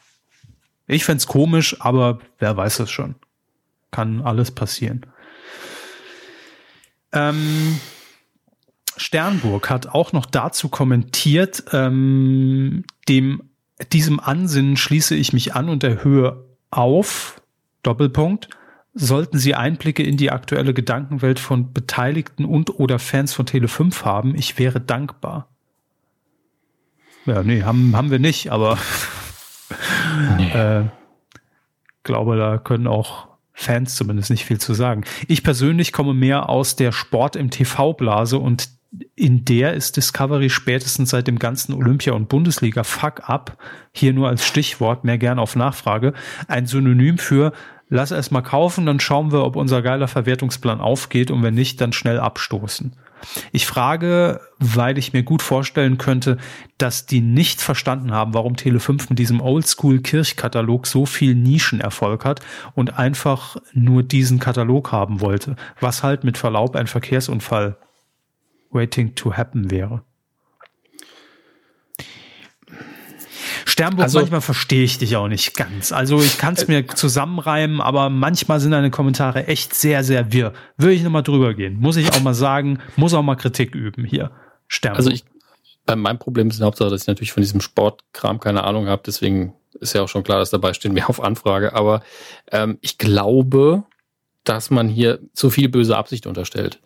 Ich fände komisch, aber wer weiß das schon. Kann alles passieren. Ähm, Sternburg hat auch noch dazu kommentiert, ähm, dem, diesem Ansinnen schließe ich mich an und erhöhe auf, Doppelpunkt, sollten Sie Einblicke in die aktuelle Gedankenwelt von Beteiligten und oder Fans von Tele5 haben, ich wäre dankbar. Ja, nee, haben, haben wir nicht, aber Nee. Äh, glaube, da können auch Fans zumindest nicht viel zu sagen. Ich persönlich komme mehr aus der Sport im TV-Blase und in der ist Discovery spätestens seit dem ganzen Olympia- und Bundesliga-Fuck-up, hier nur als Stichwort, mehr gern auf Nachfrage, ein Synonym für lass erst mal kaufen, dann schauen wir, ob unser geiler Verwertungsplan aufgeht und wenn nicht, dann schnell abstoßen. Ich frage, weil ich mir gut vorstellen könnte, dass die nicht verstanden haben, warum Tele5 mit diesem Oldschool-Kirchkatalog so viel Nischenerfolg hat und einfach nur diesen Katalog haben wollte, was halt mit Verlaub ein Verkehrsunfall waiting to happen wäre. Sternburg, also, manchmal verstehe ich dich auch nicht ganz. Also ich kann es mir zusammenreimen, aber manchmal sind deine Kommentare echt sehr, sehr wirr. Würde ich nochmal drüber gehen. Muss ich auch mal sagen, muss auch mal Kritik üben hier. Sternburg. Also ich, bei meinem Problem ist in Hauptsache, dass ich natürlich von diesem Sportkram keine Ahnung habe, deswegen ist ja auch schon klar, dass dabei stehen wir auf Anfrage. Aber ähm, ich glaube, dass man hier zu viel böse Absicht unterstellt.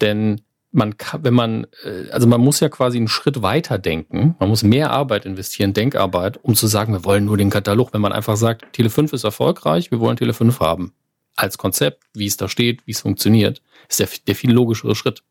Denn man kann, wenn man, äh, also man muss ja quasi einen Schritt weiter denken. Man muss mehr Arbeit investieren, Denkarbeit, um zu sagen, wir wollen nur den Katalog. Wenn man einfach sagt, Tele 5 ist erfolgreich, wir wollen Tele 5 haben. Als Konzept, wie es da steht, wie es funktioniert, ist der, der viel logischere Schritt.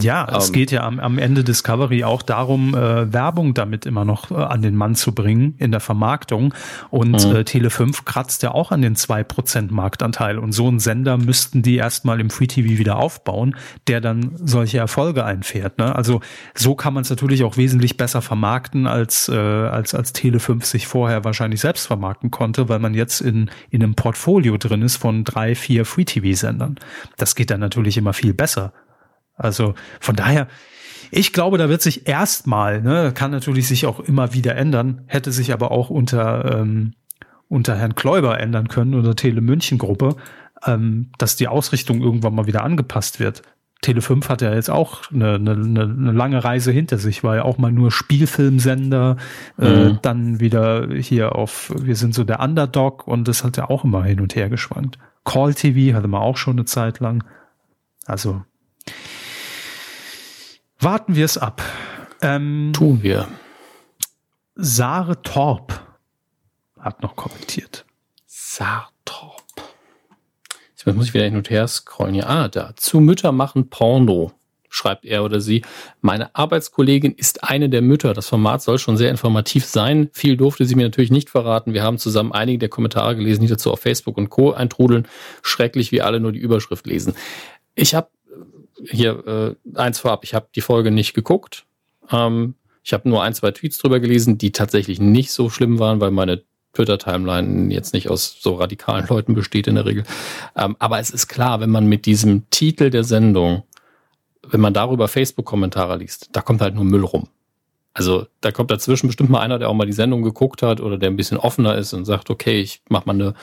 Ja, es ähm, geht ja am, am Ende Discovery auch darum, äh, Werbung damit immer noch äh, an den Mann zu bringen in der Vermarktung. Und mhm. äh, Tele5 kratzt ja auch an den zwei Prozent Marktanteil. Und so einen Sender müssten die erstmal im Free TV wieder aufbauen, der dann solche Erfolge einfährt. Ne? Also so kann man es natürlich auch wesentlich besser vermarkten, als, äh, als, als Tele5 sich vorher wahrscheinlich selbst vermarkten konnte, weil man jetzt in, in einem Portfolio drin ist von drei, vier Free TV-Sendern. Das geht dann natürlich immer viel besser. Also von daher, ich glaube, da wird sich erstmal, ne, kann natürlich sich auch immer wieder ändern, hätte sich aber auch unter, ähm, unter Herrn Kläuber ändern können oder Tele München Gruppe, ähm, dass die Ausrichtung irgendwann mal wieder angepasst wird. Tele 5 hat ja jetzt auch eine, eine, eine lange Reise hinter sich, war ja auch mal nur Spielfilmsender, äh, mhm. äh, dann wieder hier auf, wir sind so der Underdog und das hat ja auch immer hin und her geschwankt. Call TV hatte man auch schon eine Zeit lang. Also Warten wir es ab. Ähm, Tun wir. Sare Torp hat noch kommentiert. Sare Torp. Jetzt muss ich wieder hin und her scrollen. Ja, ah, da. Zu Mütter machen Porno, schreibt er oder sie. Meine Arbeitskollegin ist eine der Mütter. Das Format soll schon sehr informativ sein. Viel durfte sie mir natürlich nicht verraten. Wir haben zusammen einige der Kommentare gelesen, die dazu auf Facebook und Co. eintrudeln. Schrecklich, wie alle nur die Überschrift lesen. Ich habe hier äh, eins vorab, ich habe die Folge nicht geguckt. Ähm, ich habe nur ein, zwei Tweets drüber gelesen, die tatsächlich nicht so schlimm waren, weil meine Twitter-Timeline jetzt nicht aus so radikalen Leuten besteht in der Regel. Ähm, aber es ist klar, wenn man mit diesem Titel der Sendung, wenn man darüber Facebook-Kommentare liest, da kommt halt nur Müll rum. Also da kommt dazwischen bestimmt mal einer, der auch mal die Sendung geguckt hat oder der ein bisschen offener ist und sagt, okay, ich mache mal eine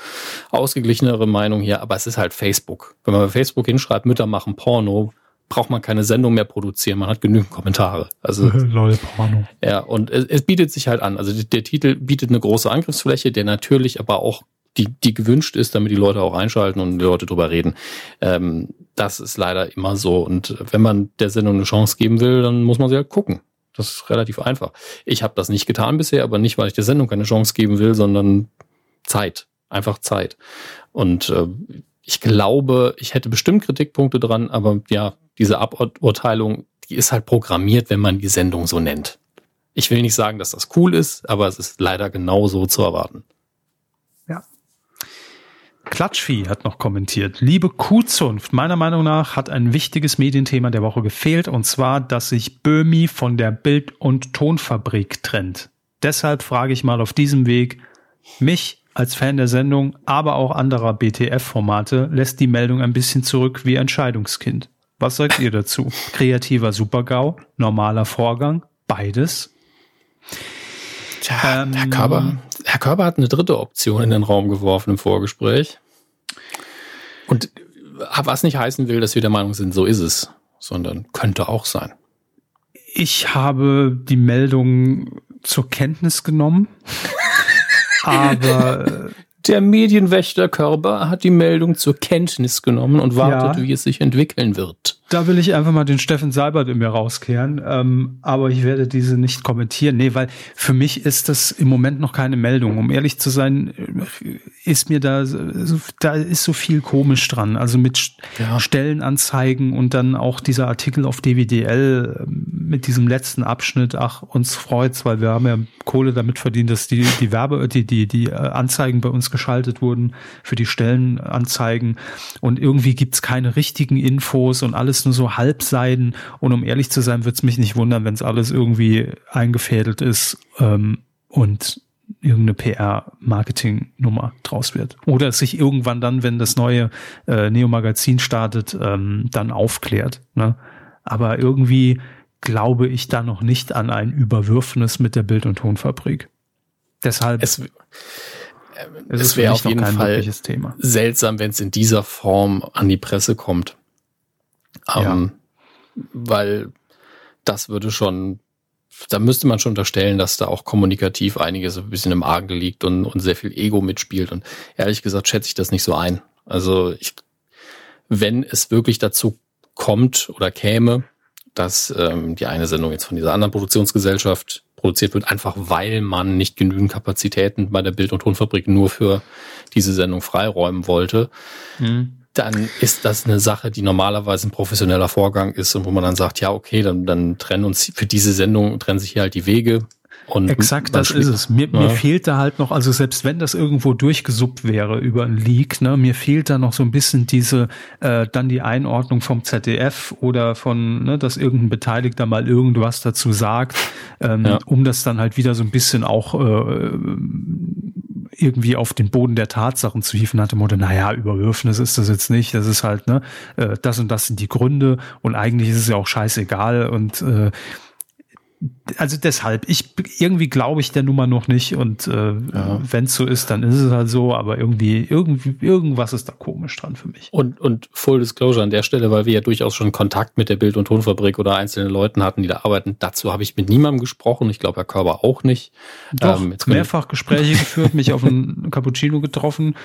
ausgeglichenere Meinung hier, aber es ist halt Facebook. Wenn man bei Facebook hinschreibt, Mütter machen Porno, braucht man keine Sendung mehr produzieren. Man hat genügend Kommentare. Also Lol, Porno. Ja, und es, es, bietet sich halt an. Also der, der, Titel bietet eine große Angriffsfläche, der natürlich aber auch die, die gewünscht ist, damit die Leute auch einschalten und die Leute drüber reden. Ähm, das ist leider immer so. Und wenn man der Sendung eine Chance geben will, dann muss man sie halt gucken. Das ist relativ einfach. Ich habe das nicht getan bisher, aber nicht, weil ich der Sendung keine Chance geben will, sondern Zeit. Einfach Zeit. Und äh, ich glaube, ich hätte bestimmt Kritikpunkte dran, aber ja, diese Aburteilung, die ist halt programmiert, wenn man die Sendung so nennt. Ich will nicht sagen, dass das cool ist, aber es ist leider genauso zu erwarten. Ja. Klatschvieh hat noch kommentiert. Liebe Kuhzunft, meiner Meinung nach hat ein wichtiges Medienthema der Woche gefehlt, und zwar, dass sich Böhmi von der Bild- und Tonfabrik trennt. Deshalb frage ich mal auf diesem Weg mich als Fan der Sendung, aber auch anderer BTF-Formate lässt die Meldung ein bisschen zurück wie Entscheidungskind. Was sagt ihr dazu? Kreativer Supergau, normaler Vorgang, beides? Tja, ähm, Herr Körber, Herr Körber hat eine dritte Option in den Raum geworfen im Vorgespräch. Und was nicht heißen will, dass wir der Meinung sind, so ist es, sondern könnte auch sein. Ich habe die Meldung zur Kenntnis genommen. Aber äh, der Medienwächter Körber hat die Meldung zur Kenntnis genommen und wartet, ja, wie es sich entwickeln wird. Da will ich einfach mal den Steffen Seibert in mir rauskehren, ähm, aber ich werde diese nicht kommentieren. Nee, weil für mich ist das im Moment noch keine Meldung. Um ehrlich zu sein, äh, ist mir da, da ist so viel komisch dran. Also mit ja. Stellenanzeigen und dann auch dieser Artikel auf DWDL ähm, mit diesem letzten Abschnitt. Ach, uns freut's, weil wir haben ja Kohle damit verdient, dass die, die Werbe, die, die, die äh, Anzeigen bei uns geschaltet wurden für die Stellenanzeigen. Und irgendwie gibt's keine richtigen Infos und alles alles nur so Halbseiden. Und um ehrlich zu sein, würde es mich nicht wundern, wenn es alles irgendwie eingefädelt ist ähm, und irgendeine PR-Marketing-Nummer draus wird. Oder es sich irgendwann dann, wenn das neue äh, Neo-Magazin startet, ähm, dann aufklärt. Ne? Aber irgendwie glaube ich da noch nicht an ein Überwürfnis mit der Bild- und Tonfabrik. Deshalb. Es, äh, es, es wäre auf jeden Fall Thema. seltsam, wenn es in dieser Form an die Presse kommt. Ähm, ja. Weil das würde schon, da müsste man schon unterstellen, dass da auch kommunikativ einiges ein bisschen im Argen liegt und, und sehr viel Ego mitspielt. Und ehrlich gesagt schätze ich das nicht so ein. Also ich, wenn es wirklich dazu kommt oder käme, dass ähm, die eine Sendung jetzt von dieser anderen Produktionsgesellschaft produziert wird, einfach weil man nicht genügend Kapazitäten bei der Bild- und Tonfabrik nur für diese Sendung freiräumen wollte, mhm dann ist das eine Sache, die normalerweise ein professioneller Vorgang ist und wo man dann sagt, ja, okay, dann, dann trennen uns für diese Sendung, trennen sich hier halt die Wege. Und Exakt, das ist es. Mir, ja. mir fehlt da halt noch, also selbst wenn das irgendwo durchgesuppt wäre über ein Leak, ne, mir fehlt da noch so ein bisschen diese, äh, dann die Einordnung vom ZDF oder von, ne, dass irgendein Beteiligter mal irgendwas dazu sagt, ähm, ja. um das dann halt wieder so ein bisschen auch äh, irgendwie auf den Boden der Tatsachen zu hieven hatte, Motto, naja, Überwürfnis ist das jetzt nicht, das ist halt, ne, äh, das und das sind die Gründe und eigentlich ist es ja auch scheißegal und äh, also deshalb, ich irgendwie glaube ich der Nummer noch nicht und äh, ja. wenn es so ist, dann ist es halt so, aber irgendwie, irgendwie, irgendwas ist da komisch dran für mich. Und, und Full Disclosure an der Stelle, weil wir ja durchaus schon Kontakt mit der Bild- und Tonfabrik oder einzelnen Leuten hatten, die da arbeiten, dazu habe ich mit niemandem gesprochen. Ich glaube, Herr Körber auch nicht. Doch, ähm, mehrfach Gespräche geführt, mich auf einen Cappuccino getroffen,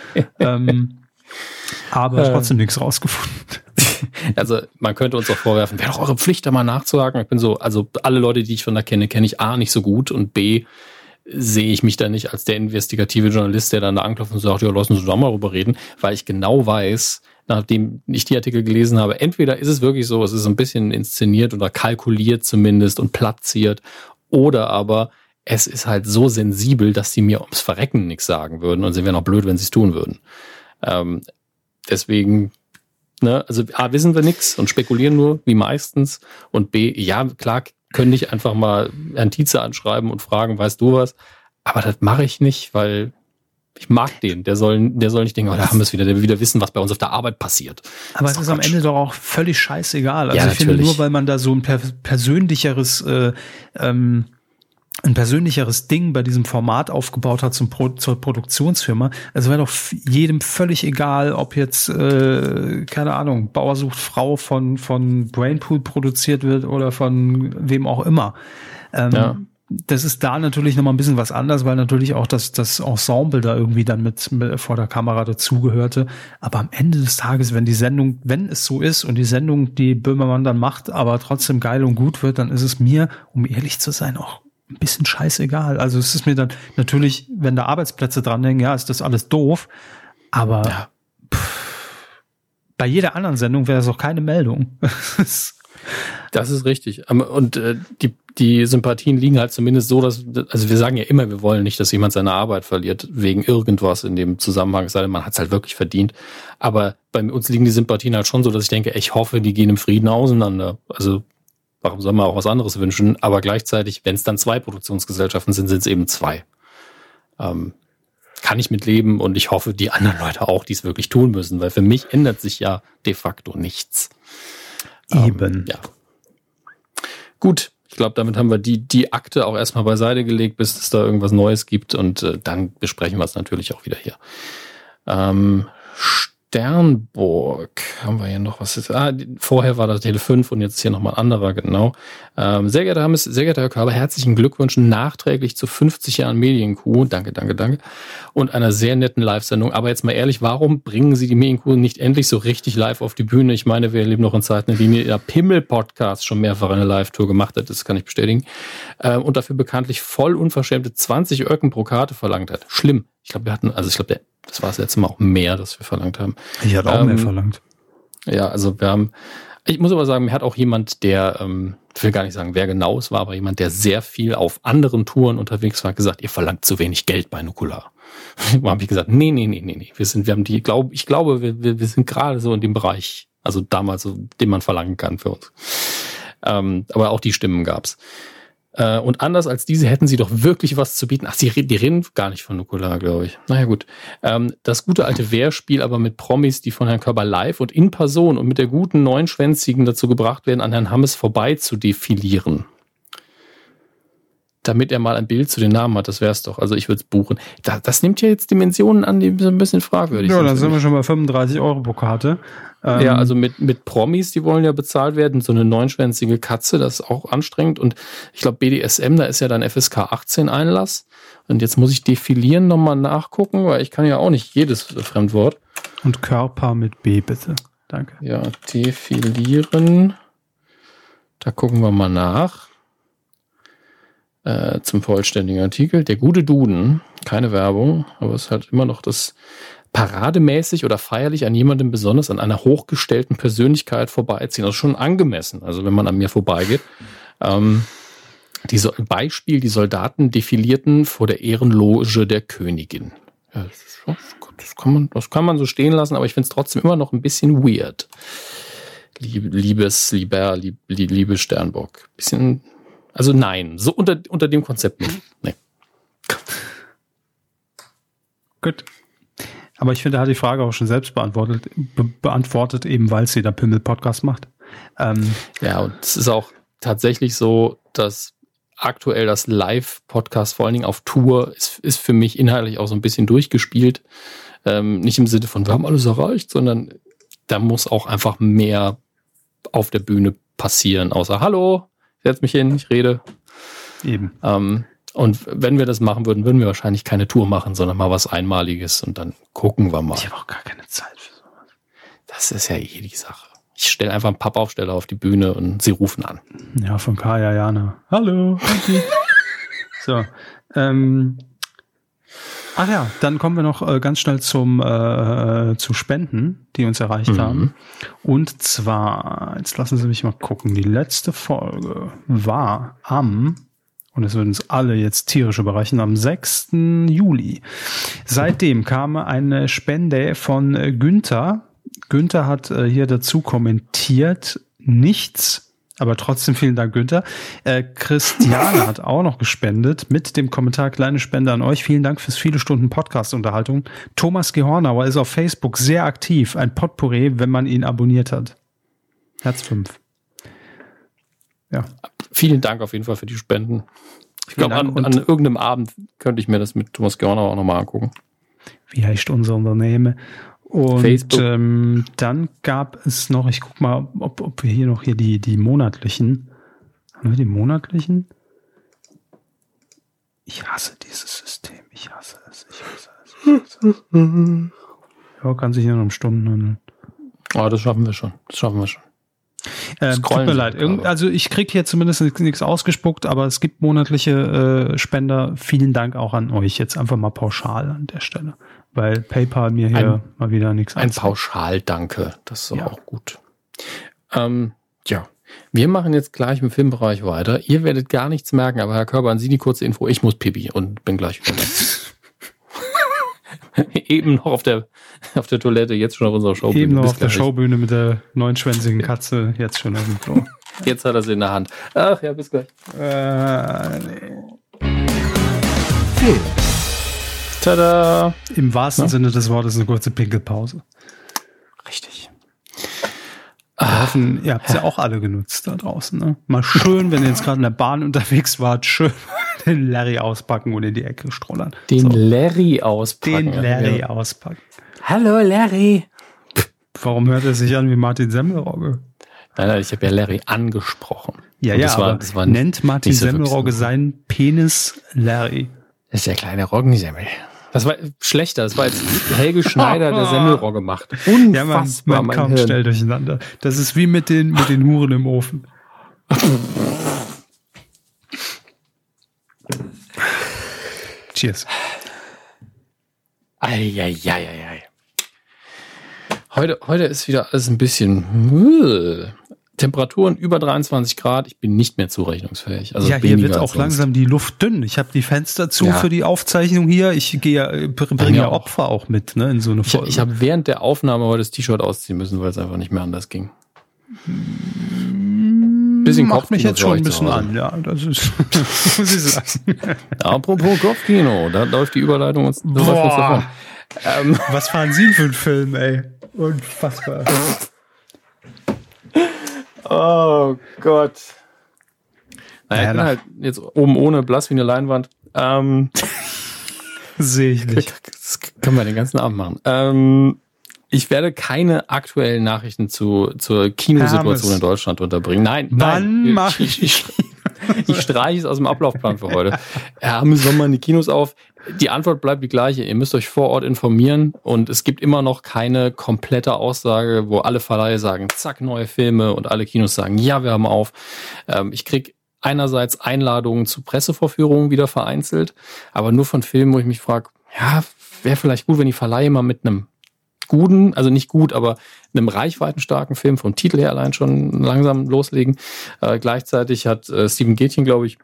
ähm, aber trotzdem nichts rausgefunden. Also man könnte uns auch vorwerfen, wäre doch eure Pflicht, da mal nachzuhaken. Ich bin so, also alle Leute, die ich von da kenne, kenne ich A nicht so gut und B sehe ich mich da nicht als der investigative Journalist, der dann da anklopft und sagt, ja, lassen Sie doch mal drüber reden, weil ich genau weiß, nachdem ich die Artikel gelesen habe, entweder ist es wirklich so, es ist ein bisschen inszeniert oder kalkuliert zumindest und platziert, oder aber es ist halt so sensibel, dass die mir ums Verrecken nichts sagen würden und sie wären auch blöd, wenn sie es tun würden. Ähm, deswegen Ne? Also A, wissen wir nichts und spekulieren nur, wie meistens. Und B, ja, klar, können nicht einfach mal Herrn Tietze anschreiben und fragen, weißt du was? Aber das mache ich nicht, weil ich mag den. Der soll, der soll nicht denken, oh, da haben wir es wieder, der will wieder wissen, was bei uns auf der Arbeit passiert. Aber es ist am Ende doch auch völlig scheißegal. Also ja, ich finde nur, weil man da so ein persönlicheres äh, ähm, ein persönlicheres Ding bei diesem Format aufgebaut hat zum Pro zur Produktionsfirma. Also wäre doch jedem völlig egal, ob jetzt, äh, keine Ahnung, Bauer sucht Frau von, von Brainpool produziert wird oder von wem auch immer. Ähm, ja. Das ist da natürlich nochmal ein bisschen was anders, weil natürlich auch das, das Ensemble da irgendwie dann mit, mit vor der Kamera dazugehörte. Aber am Ende des Tages, wenn die Sendung, wenn es so ist und die Sendung, die Böhmermann dann macht, aber trotzdem geil und gut wird, dann ist es mir, um ehrlich zu sein, auch ein bisschen scheißegal. Also es ist mir dann natürlich, wenn da Arbeitsplätze dranhängen, ja, ist das alles doof. Aber ja. pff, bei jeder anderen Sendung wäre das auch keine Meldung. das ist richtig. Und äh, die, die Sympathien liegen halt zumindest so, dass, also wir sagen ja immer, wir wollen nicht, dass jemand seine Arbeit verliert wegen irgendwas in dem Zusammenhang, sei denn man hat es halt wirklich verdient. Aber bei uns liegen die Sympathien halt schon so, dass ich denke, ich hoffe, die gehen im Frieden auseinander. Also Warum soll man auch was anderes wünschen? Aber gleichzeitig, wenn es dann zwei Produktionsgesellschaften sind, sind es eben zwei. Ähm, kann ich mitleben und ich hoffe, die anderen Leute auch, die es wirklich tun müssen, weil für mich ändert sich ja de facto nichts. Eben. Ähm, ja. Gut, ich glaube, damit haben wir die, die Akte auch erstmal beiseite gelegt, bis es da irgendwas Neues gibt und äh, dann besprechen wir es natürlich auch wieder hier. Ähm, Sternburg. Haben wir hier noch was? Ist, ah, vorher war das Tele 5 und jetzt hier nochmal anderer, genau. Ähm, sehr geehrter Herr, sehr geehrter Herr Körber, herzlichen Glückwunsch nachträglich zu 50 Jahren Medienkuh. Danke, danke, danke. Und einer sehr netten Live-Sendung. Aber jetzt mal ehrlich, warum bringen Sie die Medienkuh nicht endlich so richtig live auf die Bühne? Ich meine, wir leben noch in Zeiten, in denen der Pimmel-Podcast schon mehrfach eine Live-Tour gemacht hat. Das kann ich bestätigen. Ähm, und dafür bekanntlich voll unverschämte 20 Öcken pro Karte verlangt hat. Schlimm. Ich glaube, wir hatten, also ich glaube, das war das letzte Mal auch mehr, das wir verlangt haben. Ich hatte auch ähm, mehr verlangt. Ja, also wir haben, ich muss aber sagen, mir hat auch jemand, der, ähm, ich will gar nicht sagen, wer genau es war, aber jemand, der sehr viel auf anderen Touren unterwegs war, gesagt, ihr verlangt zu wenig Geld bei Nukular. da habe ich gesagt, nee, nee, nee, nee, nee. Wir sind, wir haben die, glaub, ich glaube, wir, wir, wir sind gerade so in dem Bereich, also damals, so, den man verlangen kann für uns. Ähm, aber auch die Stimmen gab's. Äh, und anders als diese hätten sie doch wirklich was zu bieten. Ach, sie, die reden gar nicht von Nukular, glaube ich. Naja, gut. Ähm, das gute alte Wehrspiel aber mit Promis, die von Herrn Körber live und in Person und mit der guten neunschwänzigen dazu gebracht werden, an Herrn Hammes vorbei zu defilieren damit er mal ein Bild zu den Namen hat, das wäre es doch. Also ich würde es buchen. Das, das nimmt ja jetzt Dimensionen an, die so ein bisschen fragwürdig ja, sind. Ja, dann sind wir schon bei 35 Euro pro Karte. Ähm, ja, also mit, mit Promis, die wollen ja bezahlt werden. So eine neunschwänzige Katze, das ist auch anstrengend. Und ich glaube, BDSM, da ist ja dann FSK 18 Einlass. Und jetzt muss ich defilieren nochmal nachgucken, weil ich kann ja auch nicht jedes Fremdwort. Und Körper mit B, bitte. Danke. Ja, defilieren. Da gucken wir mal nach äh, zum vollständigen Artikel. Der gute Duden, keine Werbung, aber es hat immer noch das parademäßig oder feierlich an jemandem besonders, an einer hochgestellten Persönlichkeit vorbeiziehen. Also schon angemessen, also wenn man an mir vorbeigeht. Ähm, die so Beispiel, die Soldaten defilierten vor der Ehrenloge der Königin. Ja, das, kann man, das kann man so stehen lassen, aber ich finde es trotzdem immer noch ein bisschen weird. Liebes, lieber, lieb, liebe Sternbock. Bisschen, also nein, so unter, unter dem Konzept nicht. Nee. Gut. Aber ich finde, er hat die Frage auch schon selbst beantwortet, be beantwortet eben weil sie da Pimmel Podcast macht. Ähm, ja, und es ist auch tatsächlich so, dass aktuell das Live-Podcast, vor allen Dingen auf Tour, ist, ist für mich inhaltlich auch so ein bisschen durchgespielt. Ähm, nicht im Sinne von, wir haben alles erreicht, sondern da muss auch einfach mehr auf der Bühne passieren, außer Hallo, setz mich hin, ich rede. Eben. Ähm, und wenn wir das machen würden, würden wir wahrscheinlich keine Tour machen, sondern mal was Einmaliges und dann gucken wir mal. Ich habe auch gar keine Zeit für sowas. Das ist ja eh die Sache. Ich stelle einfach einen Pappaufsteller auf die Bühne und sie rufen an. Ja, von Kaya Jana. Hallo. so. Ähm, ach ja, dann kommen wir noch äh, ganz schnell zum äh, zu Spenden, die uns erreicht mhm. haben. Und zwar, jetzt lassen Sie mich mal gucken. Die letzte Folge war am und es wird uns alle jetzt tierisch überreichen, am 6. Juli. Seitdem kam eine Spende von Günther. Günther hat äh, hier dazu kommentiert, nichts, aber trotzdem vielen Dank, Günther. Äh, Christiane hat auch noch gespendet mit dem Kommentar kleine Spende an euch. Vielen Dank fürs viele Stunden Podcast-Unterhaltung. Thomas Gehornauer ist auf Facebook sehr aktiv. Ein Potpourri, wenn man ihn abonniert hat. Herz 5. Ja. Vielen Dank auf jeden Fall für die Spenden. Ich glaube, an, an, irgendeinem Abend könnte ich mir das mit Thomas Görner auch nochmal angucken. Wie heißt unser Unternehmen? Und ähm, dann gab es noch, ich guck mal, ob, ob wir hier noch hier die, die monatlichen. Haben wir die monatlichen? Ich hasse dieses System. Ich hasse es. Ich hasse es. Ich hasse es. ja, kann sich nur um Stunden handeln. Oh, das schaffen wir schon. Das schaffen wir schon. Äh, tut mir leid. Irgend, also ich kriege hier zumindest nichts ausgespuckt, aber es gibt monatliche äh, Spender. Vielen Dank auch an euch. Jetzt einfach mal pauschal an der Stelle. Weil PayPal mir hier ein, mal wieder nichts Ein Pauschal-Danke. Das ist ja. auch gut. Ähm, ja. Wir machen jetzt gleich im Filmbereich weiter. Ihr werdet gar nichts merken, aber Herr Körber, an Sie die kurze Info. Ich muss pipi und bin gleich wieder Eben noch auf der auf der Toilette, jetzt schon auf unserer Showbühne. Eben noch auf der Showbühne mit der neunschwänzigen Katze, jetzt schon auf dem Klo. Jetzt hat er sie in der Hand. Ach ja, bis gleich. Äh, nee. Tada! Im wahrsten ja? Sinne des Wortes eine kurze Pinkelpause. Richtig. Wir hoffen, ihr habt es ja auch alle genutzt da draußen. Ne? Mal schön, wenn ihr jetzt gerade in der Bahn unterwegs wart, schön den Larry auspacken und in die Ecke strollern. Den so. Larry auspacken. Den Larry ja. auspacken. Hallo Larry. Warum hört er sich an wie Martin Semmelrogge? Nein, nein, ich habe ja Larry angesprochen. Ja, ja, das war, das war nennt Martin so Semmelrogge seinen Penis Larry. Das ist der kleine Roggensemmel. Das war schlechter. Das war jetzt Helge Schneider, der Semmelrogge macht. Unfassbar, ja, man, man mein kommt schnell durcheinander. Das ist wie mit den, mit den Huren im Ofen. Cheers. Eieieiei. Heute, heute ist wieder alles ein bisschen. Temperaturen über 23 Grad, ich bin nicht mehr zurechnungsfähig. Also ja, hier wird auch langsam die Luft dünn. Ich habe die Fenster zu ja. für die Aufzeichnung hier. Ich gehe bringe ja Opfer auch mit, ne, in so eine Folge. Ich, ich habe während der Aufnahme heute das T-Shirt ausziehen müssen, weil es einfach nicht mehr anders ging. Bisschen Macht mich jetzt schon ein bisschen an, ja, das ist, muss ich sagen. Apropos Kopfkino, da läuft die Überleitung uns, Boah. Ähm, Was fahren Sie für einen Film, ey? Unfassbar. oh Gott. Naja, ich bin halt jetzt oben ohne blass wie eine Leinwand. Ähm, Sehe ich nicht. Das können wir den ganzen Abend machen. Ähm, ich werde keine aktuellen Nachrichten zu, zur Kinosituation in Deutschland unterbringen. Nein, Wann mache ich? Ich, ich streiche es aus dem Ablaufplan für heute. Haben Sommer die Kinos auf? Die Antwort bleibt die gleiche. Ihr müsst euch vor Ort informieren und es gibt immer noch keine komplette Aussage, wo alle Verleihe sagen, zack, neue Filme und alle Kinos sagen, ja, wir haben auf. Ähm, ich krieg einerseits Einladungen zu Pressevorführungen wieder vereinzelt, aber nur von Filmen, wo ich mich frage, ja, wäre vielleicht gut, wenn die Verleihe mal mit einem guten, also nicht gut, aber einem reichweitenstarken Film vom Titel her allein schon langsam loslegen. Äh, gleichzeitig hat äh, Steven Gätchen, glaube ich,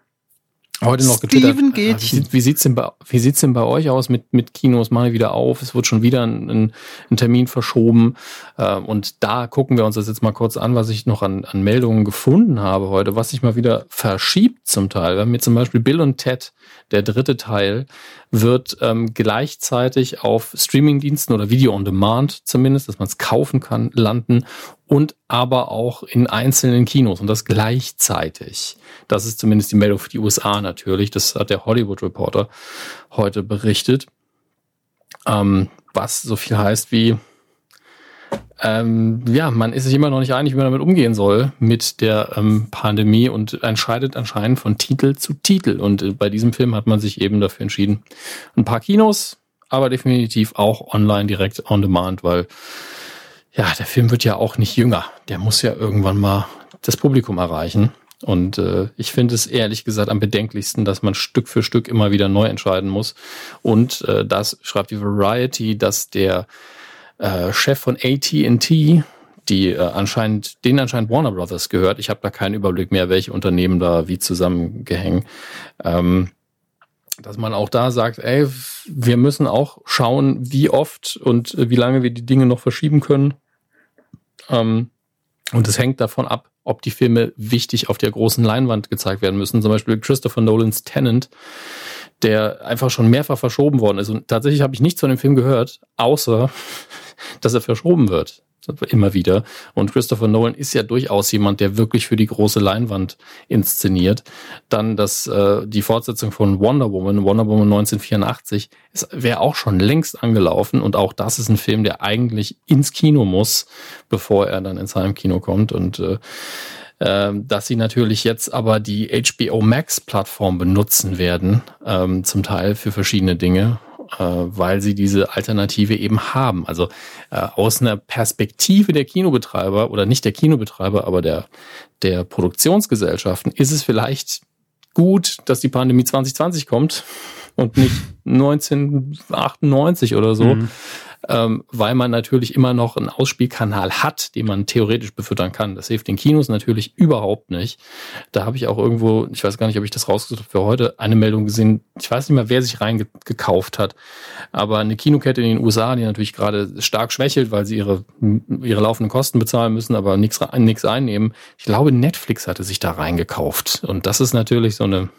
heute noch getwittert. Steven Gätchen. Wie, wie sieht's denn bei, wie sieht's denn bei euch aus mit, mit Kinos? Machen wir wieder auf? Es wird schon wieder ein, ein Termin verschoben. Äh, und da gucken wir uns das jetzt mal kurz an, was ich noch an, an Meldungen gefunden habe heute, was sich mal wieder verschiebt zum Teil. Wir haben hier zum Beispiel Bill und Ted, der dritte Teil, wird ähm, gleichzeitig auf Streamingdiensten oder Video on Demand zumindest, dass man es kaufen kann, landen und aber auch in einzelnen Kinos und das gleichzeitig. Das ist zumindest die Meldung für die USA natürlich. Das hat der Hollywood Reporter heute berichtet. Ähm, was so viel heißt wie, ähm, ja, man ist sich immer noch nicht einig, wie man damit umgehen soll mit der ähm, Pandemie und entscheidet anscheinend von Titel zu Titel. Und äh, bei diesem Film hat man sich eben dafür entschieden, ein paar Kinos, aber definitiv auch online direkt on demand, weil ja, der Film wird ja auch nicht jünger. Der muss ja irgendwann mal das Publikum erreichen. Und äh, ich finde es ehrlich gesagt am bedenklichsten, dass man Stück für Stück immer wieder neu entscheiden muss. Und äh, das schreibt die Variety, dass der äh, Chef von AT&T, die äh, anscheinend, denen anscheinend Warner Brothers gehört. Ich habe da keinen Überblick mehr, welche Unternehmen da wie zusammengehängt. Ähm, dass man auch da sagt, ey, wir müssen auch schauen, wie oft und wie lange wir die Dinge noch verschieben können. Ähm, und es hängt davon ab, ob die Filme wichtig auf der großen Leinwand gezeigt werden müssen. Zum Beispiel Christopher Nolans Tenant der einfach schon mehrfach verschoben worden ist. Und tatsächlich habe ich nichts von dem Film gehört, außer dass er verschoben wird. Immer wieder. Und Christopher Nolan ist ja durchaus jemand, der wirklich für die große Leinwand inszeniert. Dann das, äh, die Fortsetzung von Wonder Woman, Wonder Woman 1984, wäre auch schon längst angelaufen. Und auch das ist ein Film, der eigentlich ins Kino muss, bevor er dann ins Heimkino kommt. Und äh, ähm, dass sie natürlich jetzt aber die HBO Max Plattform benutzen werden, ähm, zum Teil für verschiedene Dinge, weil sie diese Alternative eben haben. Also äh, aus einer Perspektive der Kinobetreiber oder nicht der Kinobetreiber, aber der, der Produktionsgesellschaften ist es vielleicht gut, dass die Pandemie 2020 kommt und nicht 1998 oder so. Mhm ähm, weil man natürlich immer noch einen Ausspielkanal hat, den man theoretisch befüttern kann. Das hilft den Kinos natürlich überhaupt nicht. Da habe ich auch irgendwo, ich weiß gar nicht, ob ich das rausgesucht habe für heute, eine Meldung gesehen. Ich weiß nicht mehr, wer sich reingekauft hat, aber eine Kinokette in den USA, die natürlich gerade stark schwächelt, weil sie ihre, ihre laufenden Kosten bezahlen müssen, aber nichts nichts einnehmen. Ich glaube, Netflix hatte sich da reingekauft. Und das ist natürlich so eine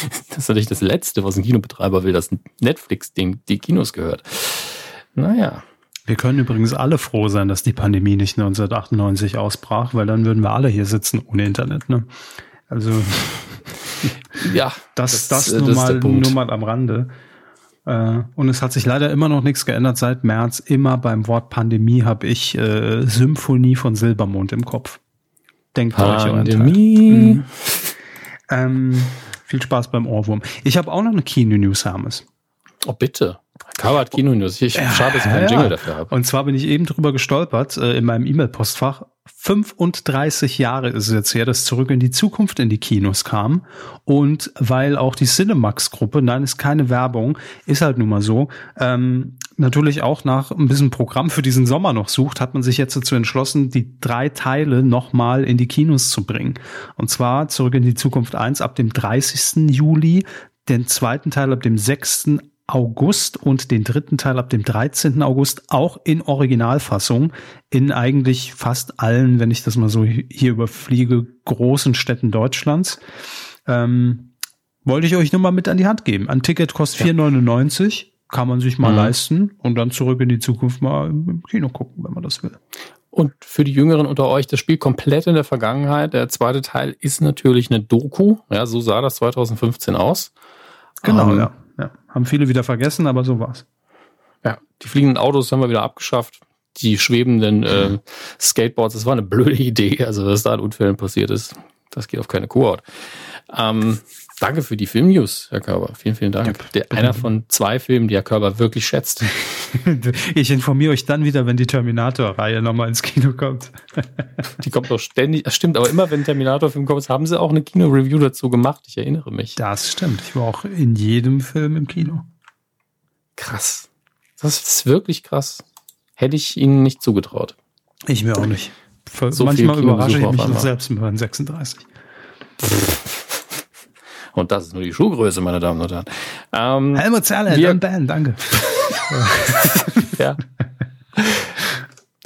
das ist natürlich das Letzte, was ein Kinobetreiber will, dass Netflix den, die Kinos gehört. Naja. Wir können übrigens alle froh sein, dass die Pandemie nicht 1998 ausbrach, weil dann würden wir alle hier sitzen ohne Internet. Ne? Also ja, das, das, das, nur, mal, nur mal am Rande. Äh, und es hat sich leider immer noch nichts geändert seit März. Immer beim Wort Pandemie habe ich äh, Symphonie von Silbermond im Kopf. Denkt Pandemie. euch mhm. ähm, Viel Spaß beim Ohrwurm. Ich habe auch noch eine Kino-News, Hermes. Oh, bitte. Covered Kino News. Ich schade, dass ich keinen ja. Jingle dafür habe. Und zwar bin ich eben drüber gestolpert äh, in meinem E-Mail-Postfach. 35 Jahre ist es jetzt her, dass Zurück in die Zukunft in die Kinos kam. Und weil auch die Cinemax-Gruppe, nein, ist keine Werbung, ist halt nun mal so, ähm, natürlich auch nach ein bisschen Programm für diesen Sommer noch sucht, hat man sich jetzt dazu entschlossen, die drei Teile nochmal in die Kinos zu bringen. Und zwar Zurück in die Zukunft 1 ab dem 30. Juli, den zweiten Teil ab dem 6. August und den dritten Teil ab dem 13. August auch in Originalfassung in eigentlich fast allen, wenn ich das mal so hier überfliege, großen Städten Deutschlands. Ähm, wollte ich euch nur mal mit an die Hand geben. Ein Ticket kostet ja. 4,99, kann man sich mal mhm. leisten und dann zurück in die Zukunft mal im Kino gucken, wenn man das will. Und für die Jüngeren unter euch, das Spiel komplett in der Vergangenheit. Der zweite Teil ist natürlich eine Doku. Ja, so sah das 2015 aus. Genau, ähm, ja. Ja, haben viele wieder vergessen, aber so war's. Ja, die fliegenden Autos haben wir wieder abgeschafft. Die schwebenden äh, Skateboards, das war eine blöde Idee. Also, was da an Unfällen passiert ist, das geht auf keine Kuhhaut. Ähm, danke für die Filmnews, Herr Körber. Vielen, vielen Dank. Ja, Der, einer von zwei Filmen, die Herr Körber wirklich schätzt. ich informiere euch dann wieder, wenn die Terminator-Reihe nochmal ins Kino kommt. die kommt doch ständig. Das stimmt, aber immer wenn Terminator-Film kommt, haben sie auch eine Kino-Review dazu gemacht. Ich erinnere mich. Das stimmt. Ich war auch in jedem Film im Kino. krass. Das ist wirklich krass. Hätte ich ihnen nicht zugetraut. Ich mir auch nicht. So Manchmal überrasche ich mich noch selbst mit meinen 36. Und das ist nur die Schuhgröße, meine Damen und Herren. Ähm, Helmut Zerle, wir, Dan, danke. ja.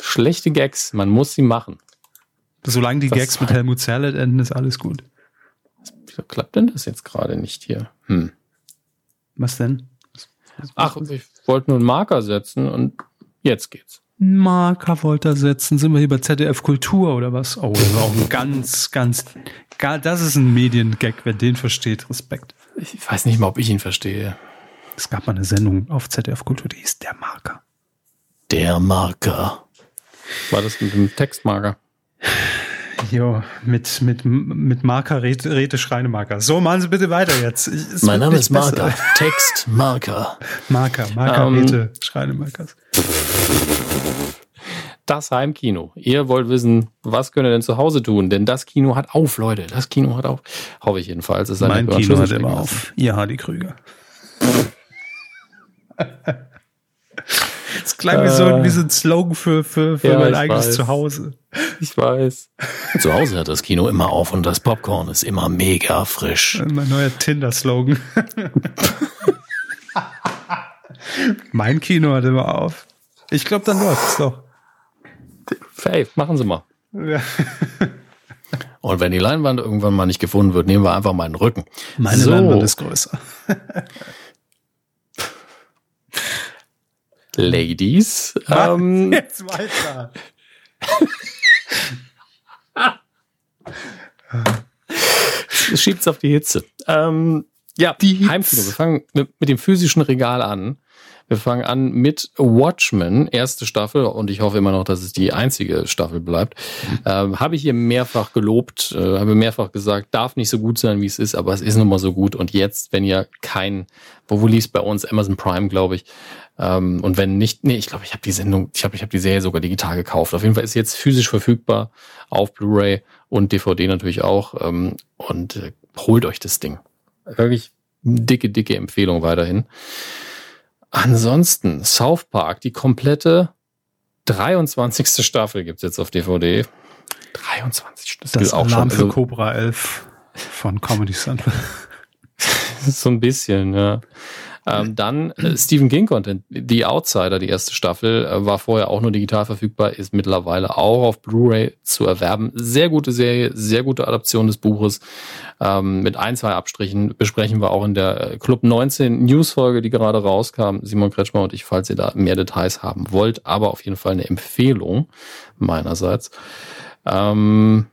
Schlechte Gags, man muss sie machen. Solange die das Gags mit Helmut Zerle enden, ist alles gut. Wieso klappt denn das jetzt gerade nicht hier? Hm. Was denn? Ach, ich wollte nur einen Marker setzen und jetzt geht's. Marker wollte er setzen. Sind wir hier bei ZDF Kultur oder was? Oh, das ist auch ein ganz, ganz, das ist ein Mediengag, wer den versteht. Respekt. Ich weiß nicht mal, ob ich ihn verstehe. Es gab mal eine Sendung auf ZDF Kultur, die hieß Der Marker. Der Marker. War das mit dem Textmarker? Jo, mit, mit, mit Marker, Räte, Räte Schreinemarker. So, machen Sie bitte weiter jetzt. Ich, mein Name ist Marker. Besser. Text, Marker. Marker, Marker, um, ähm, Räte, Schreinemarkers. Das Heimkino. Ihr wollt wissen, was könnt ihr denn zu Hause tun? Denn das Kino hat auf, Leute. Das Kino hat auf. Hoffe ich jedenfalls. Es mein Kino hat immer auf. Ihr Hardy Krüger. Das klang wie, so, wie so ein Slogan für, für, für ja, mein eigenes weiß. Zuhause. Ich weiß. Zu Hause hat das Kino immer auf und das Popcorn ist immer mega frisch. Mein neuer Tinder-Slogan. mein Kino hat immer auf. Ich glaube, dann läuft es doch. Hey, machen Sie mal. Ja. Und wenn die Leinwand irgendwann mal nicht gefunden wird, nehmen wir einfach mal den Rücken. Meine so. Leinwand ist größer. Ladies. Ähm, jetzt weiter. Schiebt's auf die Hitze. Ähm, ja, die Heimkino. Wir fangen mit, mit, dem physischen Regal an. Wir fangen an mit Watchmen, erste Staffel, und ich hoffe immer noch, dass es die einzige Staffel bleibt. Mhm. Ähm, habe ich hier mehrfach gelobt, äh, habe mehrfach gesagt, darf nicht so gut sein, wie es ist, aber es ist nun mal so gut. Und jetzt, wenn ihr kein, wo, wo lief bei uns Amazon Prime, glaube ich, ähm, und wenn nicht, nee, ich glaube, ich habe die Sendung, ich habe ich hab die Serie sogar digital gekauft. Auf jeden Fall ist jetzt physisch verfügbar auf Blu-ray und DVD natürlich auch. Ähm, und äh, holt euch das Ding. Wirklich dicke, dicke Empfehlung weiterhin. Ansonsten, South Park, die komplette 23. Staffel gibt's jetzt auf DVD. 23. Das, das auch Alarm schon. für also, Cobra 11 von Comedy Central. so ein bisschen, ja. Ähm, dann äh, Stephen King Content, The Outsider, die erste Staffel, äh, war vorher auch nur digital verfügbar, ist mittlerweile auch auf Blu-ray zu erwerben. Sehr gute Serie, sehr gute Adaption des Buches. Ähm, mit ein, zwei Abstrichen besprechen wir auch in der äh, Club 19 News-Folge, die gerade rauskam, Simon Kretschmer und ich, falls ihr da mehr Details haben wollt, aber auf jeden Fall eine Empfehlung meinerseits. Ähm,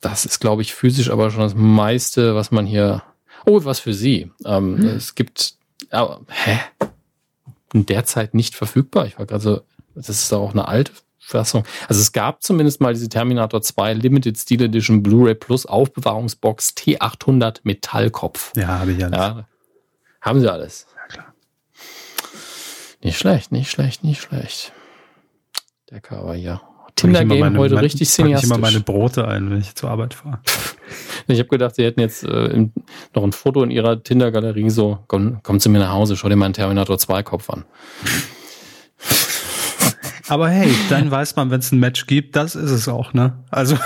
das ist, glaube ich, physisch aber schon das meiste, was man hier Oh, was für Sie. Ähm, hm. Es gibt aber, hä? In der Zeit nicht verfügbar. Ich war gerade so, das ist auch eine alte Fassung. Also es gab zumindest mal diese Terminator 2 Limited Steel Edition Blu-ray Plus Aufbewahrungsbox T800 Metallkopf. Ja, habe ich alles. Ja, haben sie alles. Ja, klar. Nicht schlecht, nicht schlecht, nicht schlecht. Der Cover hier. Tinder-Game heute meine, richtig cineastisch. Ich immer meine Brote ein, wenn ich zur Arbeit fahre. Ich habe gedacht, sie hätten jetzt äh, noch ein Foto in ihrer Tinder-Galerie, so, komm, komm zu mir nach Hause, schau dir meinen Terminator 2-Kopf an. Aber hey, dann weiß man, wenn es ein Match gibt, das ist es auch, ne? Also,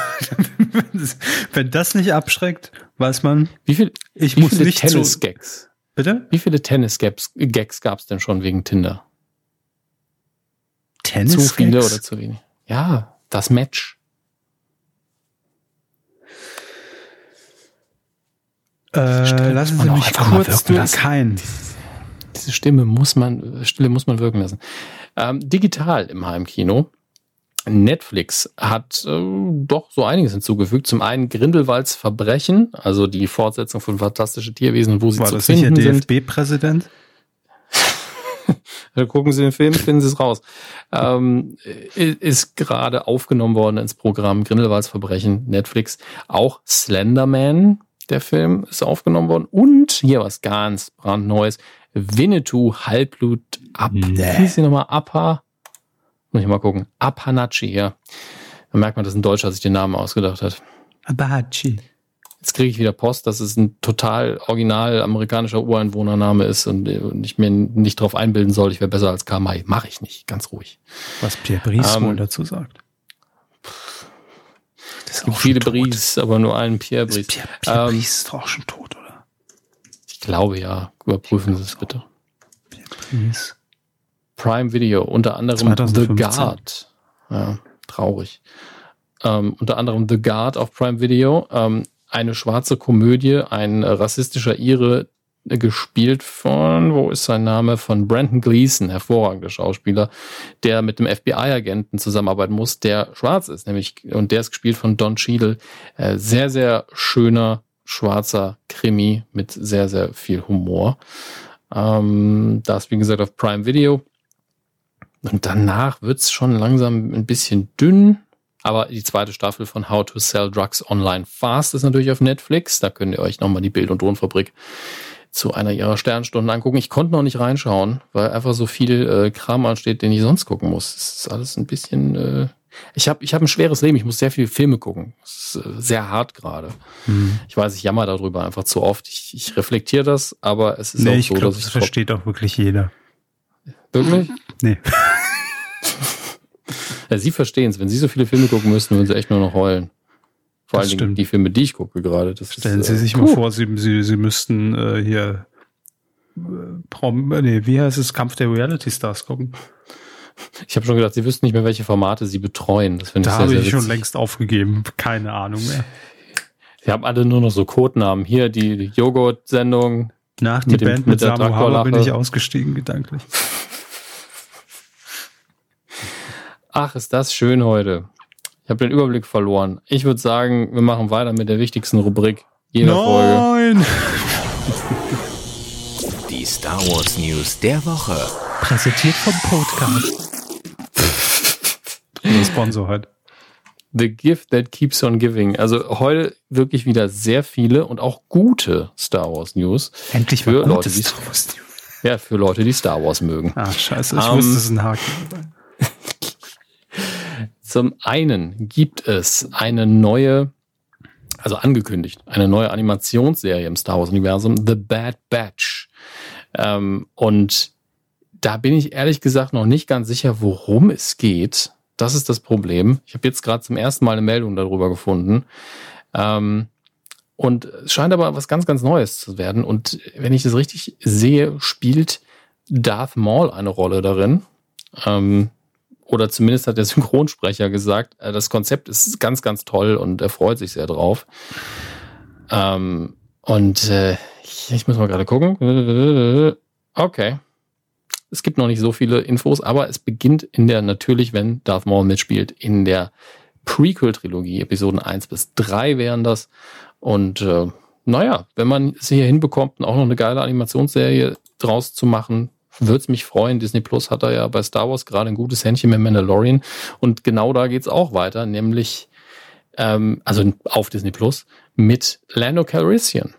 wenn das nicht abschreckt, weiß man, wie viel, ich wie muss viele nicht Tennis-Gags. Bitte? Wie viele Tennis-Gags gab es denn schon wegen Tinder? Tennis? Zu viele oder zu wenig? Ja, das Match. Äh, lassen Sie mich kurz durch. Kein. Diese Stimme muss man, Stille muss man wirken lassen. Ähm, digital im Heimkino. Netflix hat äh, doch so einiges hinzugefügt. Zum einen Grindelwalds Verbrechen, also die Fortsetzung von Fantastische Tierwesen, wo sie War zu das finden nicht der DFB-Präsident? gucken Sie den Film, finden Sie es raus. Ähm, ist gerade aufgenommen worden ins Programm Grindelwalds Verbrechen, Netflix. Auch Slenderman, der Film, ist aufgenommen worden. Und hier was ganz brandneues. Winnetou, Halbblut, ab. Nee. Hieß sie nochmal Appa? Muss ich mal gucken. Apanachi, ja. Da merkt man, dass ein Deutscher sich den Namen ausgedacht hat. Abachi. Jetzt kriege ich wieder Post, dass es ein total original amerikanischer Ureinwohnername ist und, und ich mir nicht darauf einbilden soll, ich wäre besser als Kamai. Mache ich nicht, ganz ruhig. Was Pierre Brice ähm, wohl dazu sagt. Es gibt viele Brice, aber nur einen Pierre Brice. Pierre, Pierre ähm, Brice ist doch auch schon tot, oder? Ich glaube ja. Überprüfen Sie es bitte. Pierre Brice. Prime Video, unter anderem 2015. The Guard. Ja, traurig. Ähm, unter anderem The Guard auf Prime Video. Ähm, eine schwarze Komödie, ein rassistischer Ire, äh, gespielt von, wo ist sein Name? Von Brandon Gleason, hervorragender Schauspieler, der mit dem FBI-Agenten zusammenarbeiten muss, der schwarz ist, nämlich, und der ist gespielt von Don Cheadle. Äh, sehr, sehr schöner, schwarzer Krimi mit sehr, sehr viel Humor. Ähm, das, wie gesagt, auf Prime Video. Und danach wird's schon langsam ein bisschen dünn. Aber die zweite Staffel von How to Sell Drugs Online Fast ist natürlich auf Netflix. Da könnt ihr euch nochmal die Bild- und Tonfabrik zu einer ihrer Sternstunden angucken. Ich konnte noch nicht reinschauen, weil einfach so viel äh, Kram ansteht, den ich sonst gucken muss. Das ist alles ein bisschen. Äh ich habe ich hab ein schweres Leben. Ich muss sehr viele Filme gucken. Das ist äh, sehr hart gerade. Mhm. Ich weiß, ich jammer darüber einfach zu oft. Ich, ich reflektiere das, aber es ist nee, auch so, glaub, dass ich. Das versteht auch wirklich jeder. Wirklich? Nee. Ja, Sie verstehen es. Wenn Sie so viele Filme gucken müssten, würden Sie echt nur noch heulen. Vor allen Dingen die Filme, die ich gucke gerade. Stellen ist, Sie sich äh, mal vor, Sie, Sie, Sie müssten äh, hier äh, Prom, äh, nee, wie heißt es, Kampf der Reality Stars gucken. Ich habe schon gedacht, Sie wüssten nicht mehr, welche Formate Sie betreuen. Das da habe ich schon längst aufgegeben. Keine Ahnung mehr. Sie haben alle nur noch so Codenamen. Hier die, die Joghurt-Sendung. Nach die mit Band dem, mit, mit Samu Haber bin ich ausgestiegen, gedanklich. Ach, ist das schön heute. Ich habe den Überblick verloren. Ich würde sagen, wir machen weiter mit der wichtigsten Rubrik jeder Nein. Folge. Die Star Wars News der Woche. Präsentiert vom Podcast. Unser Sponsor halt. The Gift That Keeps on Giving. Also heute wirklich wieder sehr viele und auch gute Star Wars News. Endlich für Leute, die Star Wars News. Ja, für Leute, die Star Wars mögen. Ah, scheiße, ich um, wusste, es ist ein Haken. Zum einen gibt es eine neue, also angekündigt, eine neue Animationsserie im Star Wars-Universum, The Bad Batch. Ähm, und da bin ich ehrlich gesagt noch nicht ganz sicher, worum es geht. Das ist das Problem. Ich habe jetzt gerade zum ersten Mal eine Meldung darüber gefunden. Ähm, und es scheint aber was ganz, ganz Neues zu werden. Und wenn ich das richtig sehe, spielt Darth Maul eine Rolle darin. Ähm, oder zumindest hat der Synchronsprecher gesagt, äh, das Konzept ist ganz, ganz toll und er freut sich sehr drauf. Ähm, und äh, ich, ich muss mal gerade gucken. Okay. Es gibt noch nicht so viele Infos, aber es beginnt in der, natürlich, wenn Darth Maul mitspielt, in der Prequel-Trilogie, Episoden 1 bis 3 wären das. Und äh, naja, wenn man es hier hinbekommt, auch noch eine geile Animationsserie draus zu machen, würde es mich freuen. Disney Plus hat da ja bei Star Wars gerade ein gutes Händchen mit Mandalorian. Und genau da geht's auch weiter, nämlich, ähm, also auf Disney Plus, mit Lando Calrissian.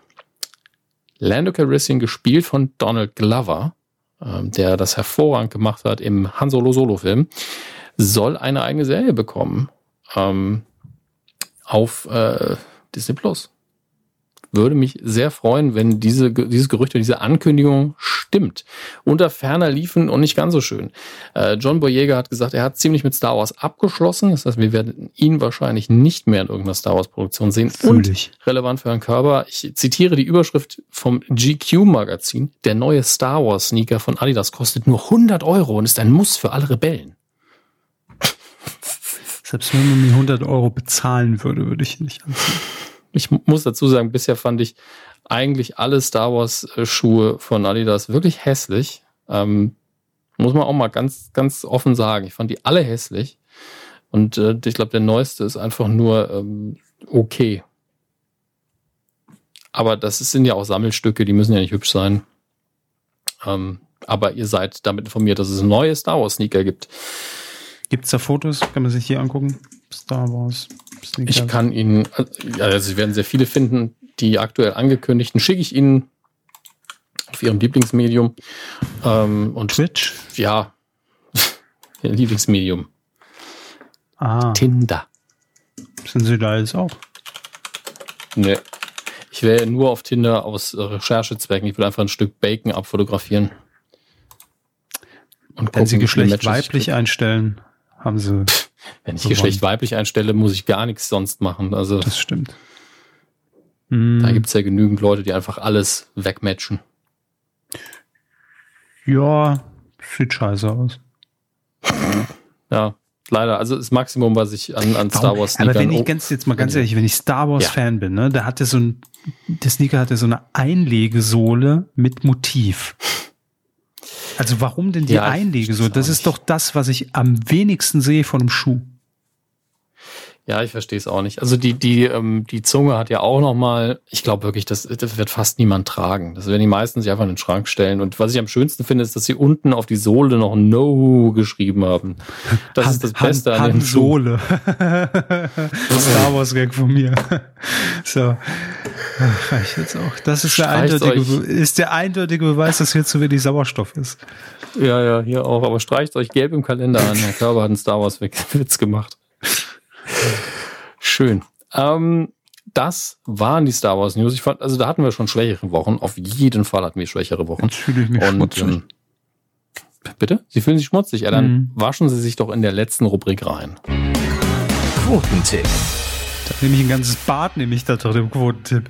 Lando Calrissian gespielt von Donald Glover, ähm, der das hervorragend gemacht hat im Han Solo Solo Film, soll eine eigene Serie bekommen ähm, auf äh, Disney Plus würde mich sehr freuen, wenn diese, dieses Gerücht oder diese Ankündigung stimmt. Unter ferner liefen und nicht ganz so schön. Äh, John Boyega hat gesagt, er hat ziemlich mit Star Wars abgeschlossen. Das heißt, wir werden ihn wahrscheinlich nicht mehr in irgendeiner Star Wars Produktion sehen. Fühl und relevant für Herrn Körber. Ich zitiere die Überschrift vom GQ Magazin. Der neue Star Wars Sneaker von Adidas kostet nur 100 Euro und ist ein Muss für alle Rebellen. Selbst wenn man mir 100 Euro bezahlen würde, würde ich ihn nicht anziehen. Ich muss dazu sagen, bisher fand ich eigentlich alle Star Wars äh, Schuhe von Adidas wirklich hässlich. Ähm, muss man auch mal ganz, ganz offen sagen. Ich fand die alle hässlich. Und äh, ich glaube, der neueste ist einfach nur ähm, okay. Aber das sind ja auch Sammelstücke, die müssen ja nicht hübsch sein. Ähm, aber ihr seid damit informiert, dass es neue Star Wars Sneaker gibt. Gibt es da Fotos? Kann man sich hier angucken? Star Wars. Sneaker. Ich kann Ihnen, also Sie werden sehr viele finden. Die aktuell angekündigten schicke ich Ihnen auf Ihrem Lieblingsmedium. Ähm, und Twitch? Ja, Ihr Lieblingsmedium. Ah. Tinder. Sind Sie da jetzt auch? Nee. Ich wäre nur auf Tinder aus Recherchezwecken. Ich würde einfach ein Stück Bacon abfotografieren. Und Wenn Sie Geschlecht weiblich einstellen, haben Sie. Wenn ich gewonnen. Geschlecht weiblich einstelle, muss ich gar nichts sonst machen. Also das stimmt. Da hm. gibt es ja genügend Leute, die einfach alles wegmatchen. Ja, sieht scheiße aus. Ja, leider. Also das Maximum, was ich an, an Star Wars Sneakern... Aber wenn ich ganz, jetzt mal ganz ehrlich, wenn ich Star Wars ja. Fan bin, ne, da hatte so ein, der Sneaker hatte so eine Einlegesohle mit Motiv. Also warum denn die ja, Einlegesohle? Das ist doch das, was ich am wenigsten sehe von einem Schuh. Ja, ich verstehe es auch nicht. Also die, die, ähm, die Zunge hat ja auch nochmal, ich glaube wirklich, das, das wird fast niemand tragen. Das werden die meisten sich einfach in den Schrank stellen. Und was ich am schönsten finde, ist, dass sie unten auf die Sohle noch No geschrieben haben. Das Han, ist das Beste Han, an dem Sohle. Star Wars Gag von mir. so. Ach, reicht jetzt auch. Das ist der, eindeutige, ist der eindeutige Beweis, dass hier zu wenig Sauerstoff ist. Ja, ja, hier auch. Aber streicht euch gelb im Kalender an. Herr Körber hat einen Star Wars Witz gemacht. Schön. Ähm, das waren die Star Wars News. Ich fand, also da hatten wir schon schwächere Wochen. Auf jeden Fall hatten wir schwächere Wochen. Jetzt fühle ich mich Und, schmutzig. Ähm, bitte? Sie fühlen sich schmutzig? Ja, dann mhm. waschen Sie sich doch in der letzten Rubrik rein. Quotentipp. Da nehme ich ein ganzes Bad, nehme ich da drin im Quotentipp.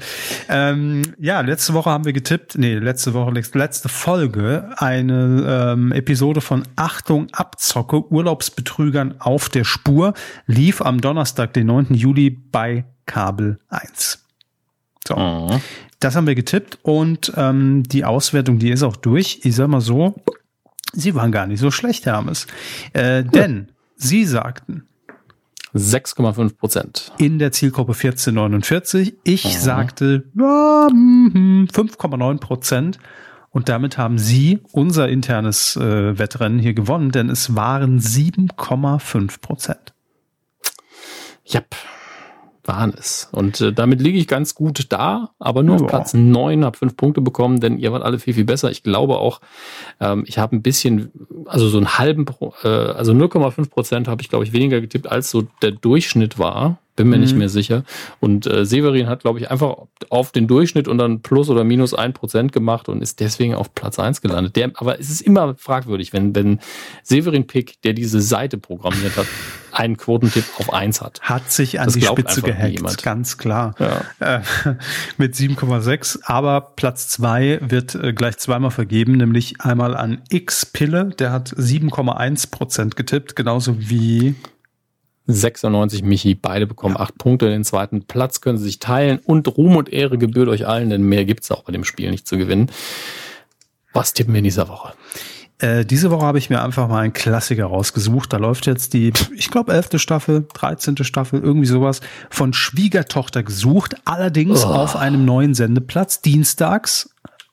Ähm, ja, letzte Woche haben wir getippt, nee, letzte Woche, letzte Folge, eine ähm, Episode von Achtung, Abzocke, Urlaubsbetrügern auf der Spur, lief am Donnerstag, den 9. Juli bei Kabel 1. So. Mhm. Das haben wir getippt und ähm, die Auswertung, die ist auch durch. Ich sag mal so, sie waren gar nicht so schlecht, Hermes. Äh, denn sie sagten, 6,5 Prozent. In der Zielgruppe 1449. Ich Aha. sagte ja, 5,9 Prozent. Und damit haben Sie unser internes äh, Wettrennen hier gewonnen, denn es waren 7,5 Prozent. Yep waren es. Und äh, damit liege ich ganz gut da, aber nur ja. auf Platz neun, habe fünf Punkte bekommen, denn ihr wart alle viel, viel besser. Ich glaube auch, ähm, ich habe ein bisschen, also so einen halben, äh, also 0,5 Prozent habe ich, glaube ich, weniger getippt, als so der Durchschnitt war. Bin mir mhm. nicht mehr sicher. Und äh, Severin hat, glaube ich, einfach auf den Durchschnitt und dann plus oder minus ein Prozent gemacht und ist deswegen auf Platz eins gelandet. Der, aber es ist immer fragwürdig, wenn, wenn Severin Pick, der diese Seite programmiert hat, einen Quotentipp auf eins hat. Hat sich an das die Spitze gehackt, ganz klar. Ja. Äh, mit 7,6. Aber Platz zwei wird äh, gleich zweimal vergeben, nämlich einmal an X-Pille, der hat 7,1 Prozent getippt, genauso wie 96 Michi. Beide bekommen acht Punkte. Den zweiten Platz können sie sich teilen. Und Ruhm und Ehre gebührt euch allen, denn mehr gibt's auch bei dem Spiel nicht zu gewinnen. Was tippen wir in dieser Woche? Äh, diese Woche habe ich mir einfach mal einen Klassiker rausgesucht. Da läuft jetzt die, ich glaube, elfte Staffel, dreizehnte Staffel, irgendwie sowas von Schwiegertochter gesucht. Allerdings oh. auf einem neuen Sendeplatz, dienstags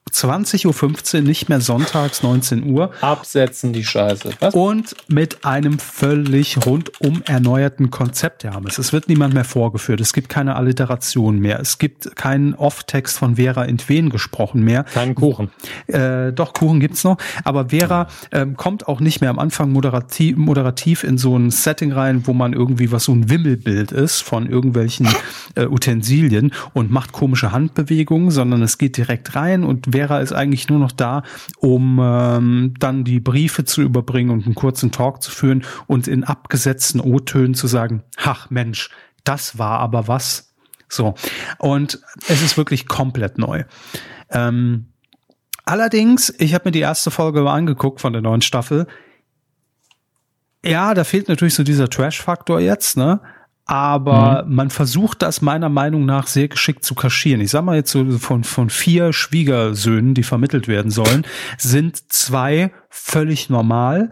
20.15 Uhr, nicht mehr sonntags 19 Uhr. Absetzen die Scheiße. Was? Und mit einem völlig rundum erneuerten Konzept, Hermes. Es wird niemand mehr vorgeführt. Es gibt keine Alliteration mehr. Es gibt keinen Off-Text von Vera Entwen gesprochen mehr. Keinen Kuchen. Äh, doch, Kuchen gibt's noch. Aber Vera ähm, kommt auch nicht mehr am Anfang moderativ, moderativ in so ein Setting rein, wo man irgendwie was so ein Wimmelbild ist von irgendwelchen äh, Utensilien und macht komische Handbewegungen, sondern es geht direkt rein und Vera ist eigentlich nur noch da, um ähm, dann die Briefe zu überbringen und einen kurzen Talk zu führen und in abgesetzten O-Tönen zu sagen, ach Mensch, das war aber was. So. Und es ist wirklich komplett neu. Ähm, allerdings, ich habe mir die erste Folge mal angeguckt von der neuen Staffel. Ja, da fehlt natürlich so dieser Trash-Faktor jetzt, ne? Aber mhm. man versucht das meiner Meinung nach sehr geschickt zu kaschieren. Ich sag mal jetzt so von, von vier Schwiegersöhnen, die vermittelt werden sollen, sind zwei völlig normal.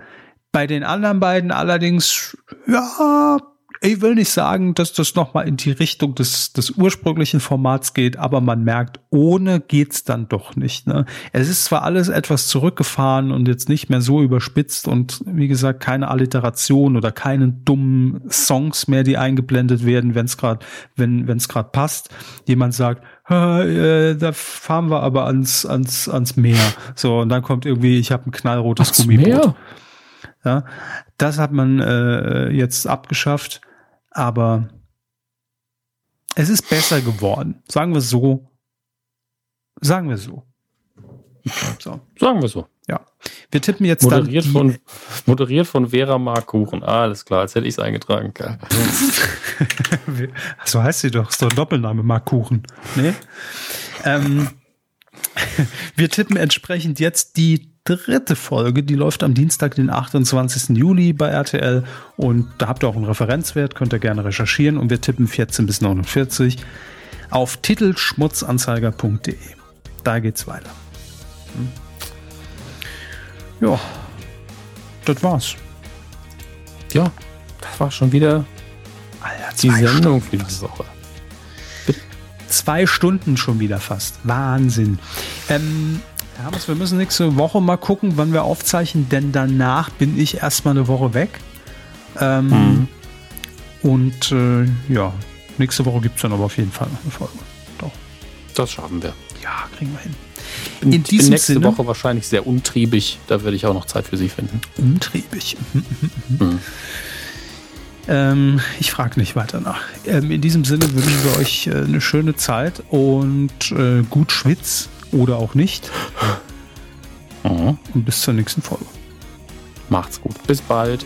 Bei den anderen beiden allerdings, ja, ich will nicht sagen, dass das nochmal in die Richtung des, des ursprünglichen Formats geht, aber man merkt, ohne geht's dann doch nicht. Ne? Es ist zwar alles etwas zurückgefahren und jetzt nicht mehr so überspitzt und wie gesagt, keine Alliteration oder keine dummen Songs mehr, die eingeblendet werden, wenn es gerade, wenn es gerade passt. Jemand sagt, äh, da fahren wir aber ans, ans, ans Meer. So, und dann kommt irgendwie, ich habe ein knallrotes ans Gummiboot. Meer? Ja, das hat man äh, jetzt abgeschafft, aber es ist besser geworden. Sagen wir so. Sagen wir so. So. Sagen wir so. Ja. Wir tippen jetzt moderiert dann. Von, moderiert von Vera Markuchen. Ah, alles klar, jetzt hätte ich es eingetragen. so heißt sie doch. Ist doch ein Doppelname, Markuchen. Nee? Ähm, wir tippen entsprechend jetzt die dritte Folge, die läuft am Dienstag, den 28. Juli bei RTL und da habt ihr auch einen Referenzwert, könnt ihr gerne recherchieren und wir tippen 14 bis 49 auf titelschmutzanzeiger.de. Da geht's weiter. Hm. Ja, das war's. Ja, das war schon wieder Alter, die Sendung für diese Woche. Zwei Stunden schon wieder fast. Wahnsinn. Ähm, Hermes, wir müssen nächste Woche mal gucken, wann wir aufzeichnen, denn danach bin ich erstmal eine Woche weg. Ähm, mhm. Und äh, ja, nächste Woche gibt es dann aber auf jeden Fall noch eine Folge. Doch. Das schaffen wir. Ja, kriegen wir hin. In, in diesem nächste Sinne, Woche wahrscheinlich sehr untriebig. Da werde ich auch noch Zeit für Sie finden. Untriebig. Mhm. Ähm, ich frage nicht weiter nach. Ähm, in diesem Sinne wünschen wir euch äh, eine schöne Zeit und äh, gut Schwitz oder auch nicht. Mhm. Und bis zur nächsten Folge. Macht's gut. Bis bald.